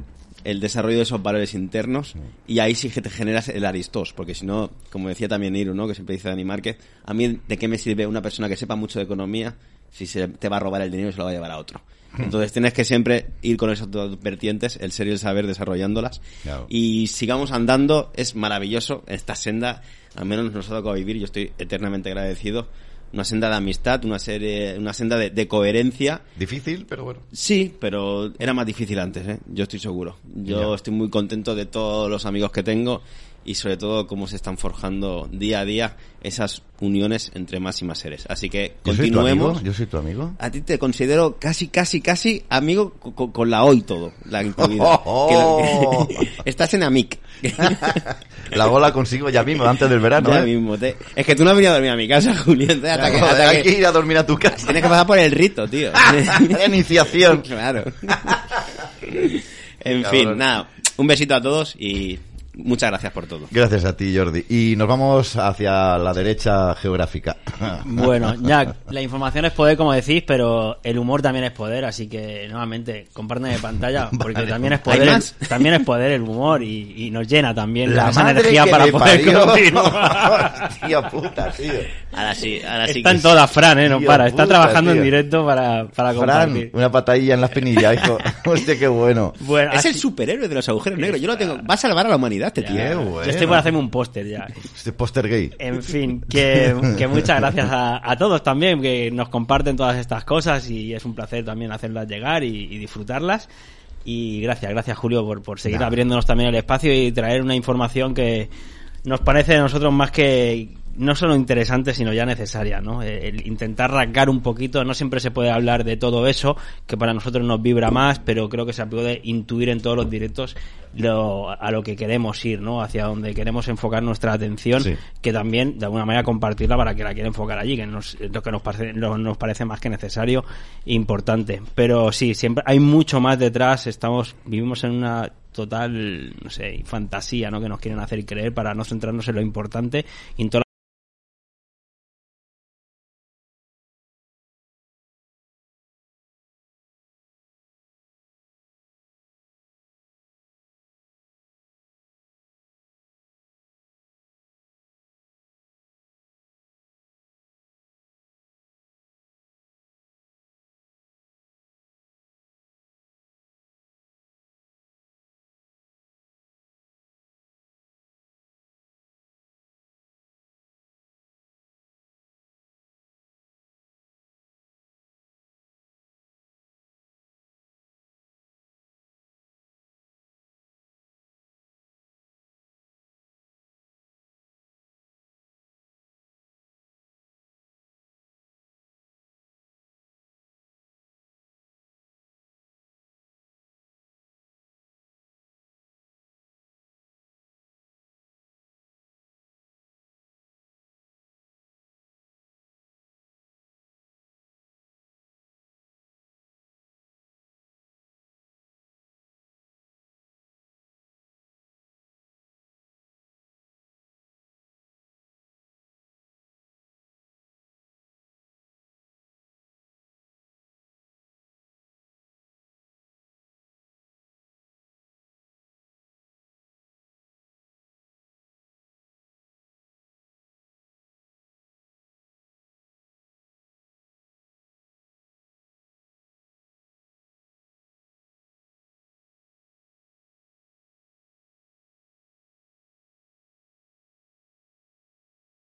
el desarrollo de esos valores internos, y ahí sí que te generas el aristos, porque si no, como decía también Iru, ¿no? que siempre dice Dani Márquez, a mí de qué me sirve una persona que sepa mucho de economía si se te va a robar el dinero y se lo va a llevar a otro. Entonces tienes que siempre ir con esas dos vertientes, el ser y el saber desarrollándolas. Claro. Y sigamos andando, es maravilloso esta senda, al menos nos ha tocado vivir, yo estoy eternamente agradecido. Una senda de amistad, una serie, una senda de, de coherencia. Difícil, pero bueno. Sí, pero era más difícil antes, ¿eh? yo estoy seguro. Yo Ya. estoy muy contento de todos los amigos que tengo y sobre todo cómo se están forjando día a día esas uniones entre más y más seres. Así que Yo soy tu continuemos. amigo. Yo soy tu amigo. A ti te considero casi, casi, casi amigo co- co- con, la hoy todo, la incluida. Oh. Estás en Amic. La bola consigo ya mismo, antes del verano. Ya ¿eh? mismo, te- Es que tú no has venido a dormir a mi casa, Julián. Hasta que, hay ir a dormir a tu casa. Tienes que pasar por el rito, tío. La iniciación. claro. en Cabrón. fin, nada. Un besito a todos y muchas gracias por todo. Gracias a ti, Jordi. Y nos vamos hacia la derecha geográfica. Bueno, ya, la información es poder, como decís, pero el humor también es poder, así que nuevamente, compárteme pantalla, porque Vale. también es ¿Hay poder, también es poder el humor y, y nos llena también La esa energía para poder parió. continuar. Hostia puta, tío. Ahora sí, ahora sí. Está que en todas, Fran, ¿eh? No Tío para. Está puta, trabajando tío. en directo para, para Fran, compartir. una patadilla en la espinilla, hijo. Hostia, qué bueno. Bueno, Es el superhéroe de los agujeros negros. Yo lo tengo. Va a salvar a la humanidad, este tío. Qué Yo estoy por hacerme un póster ya. Este póster gay. En fin, que, que muchas gracias a, a todos también que nos comparten todas estas cosas y es un placer también hacerlas llegar y, y disfrutarlas. Y gracias, gracias Julio por, por seguir abriéndonos también el espacio y traer una información que nos parece a nosotros más que no solo interesante sino ya necesaria, ¿no? El intentar rasgar un poquito, no siempre se puede hablar de todo eso, que para nosotros nos vibra más, pero creo que se puede intuir en todos los directos lo, a lo que queremos ir, ¿no? Hacia donde queremos enfocar nuestra atención, Sí. que también de alguna manera compartirla para que la quiera enfocar allí, que nos, lo que nos parece, lo- nos parece más que necesario e importante. Pero sí, siempre hay mucho más detrás, estamos, vivimos en una total, no sé, fantasía, ¿no? Que nos quieren hacer creer para no centrarnos en lo importante y en todas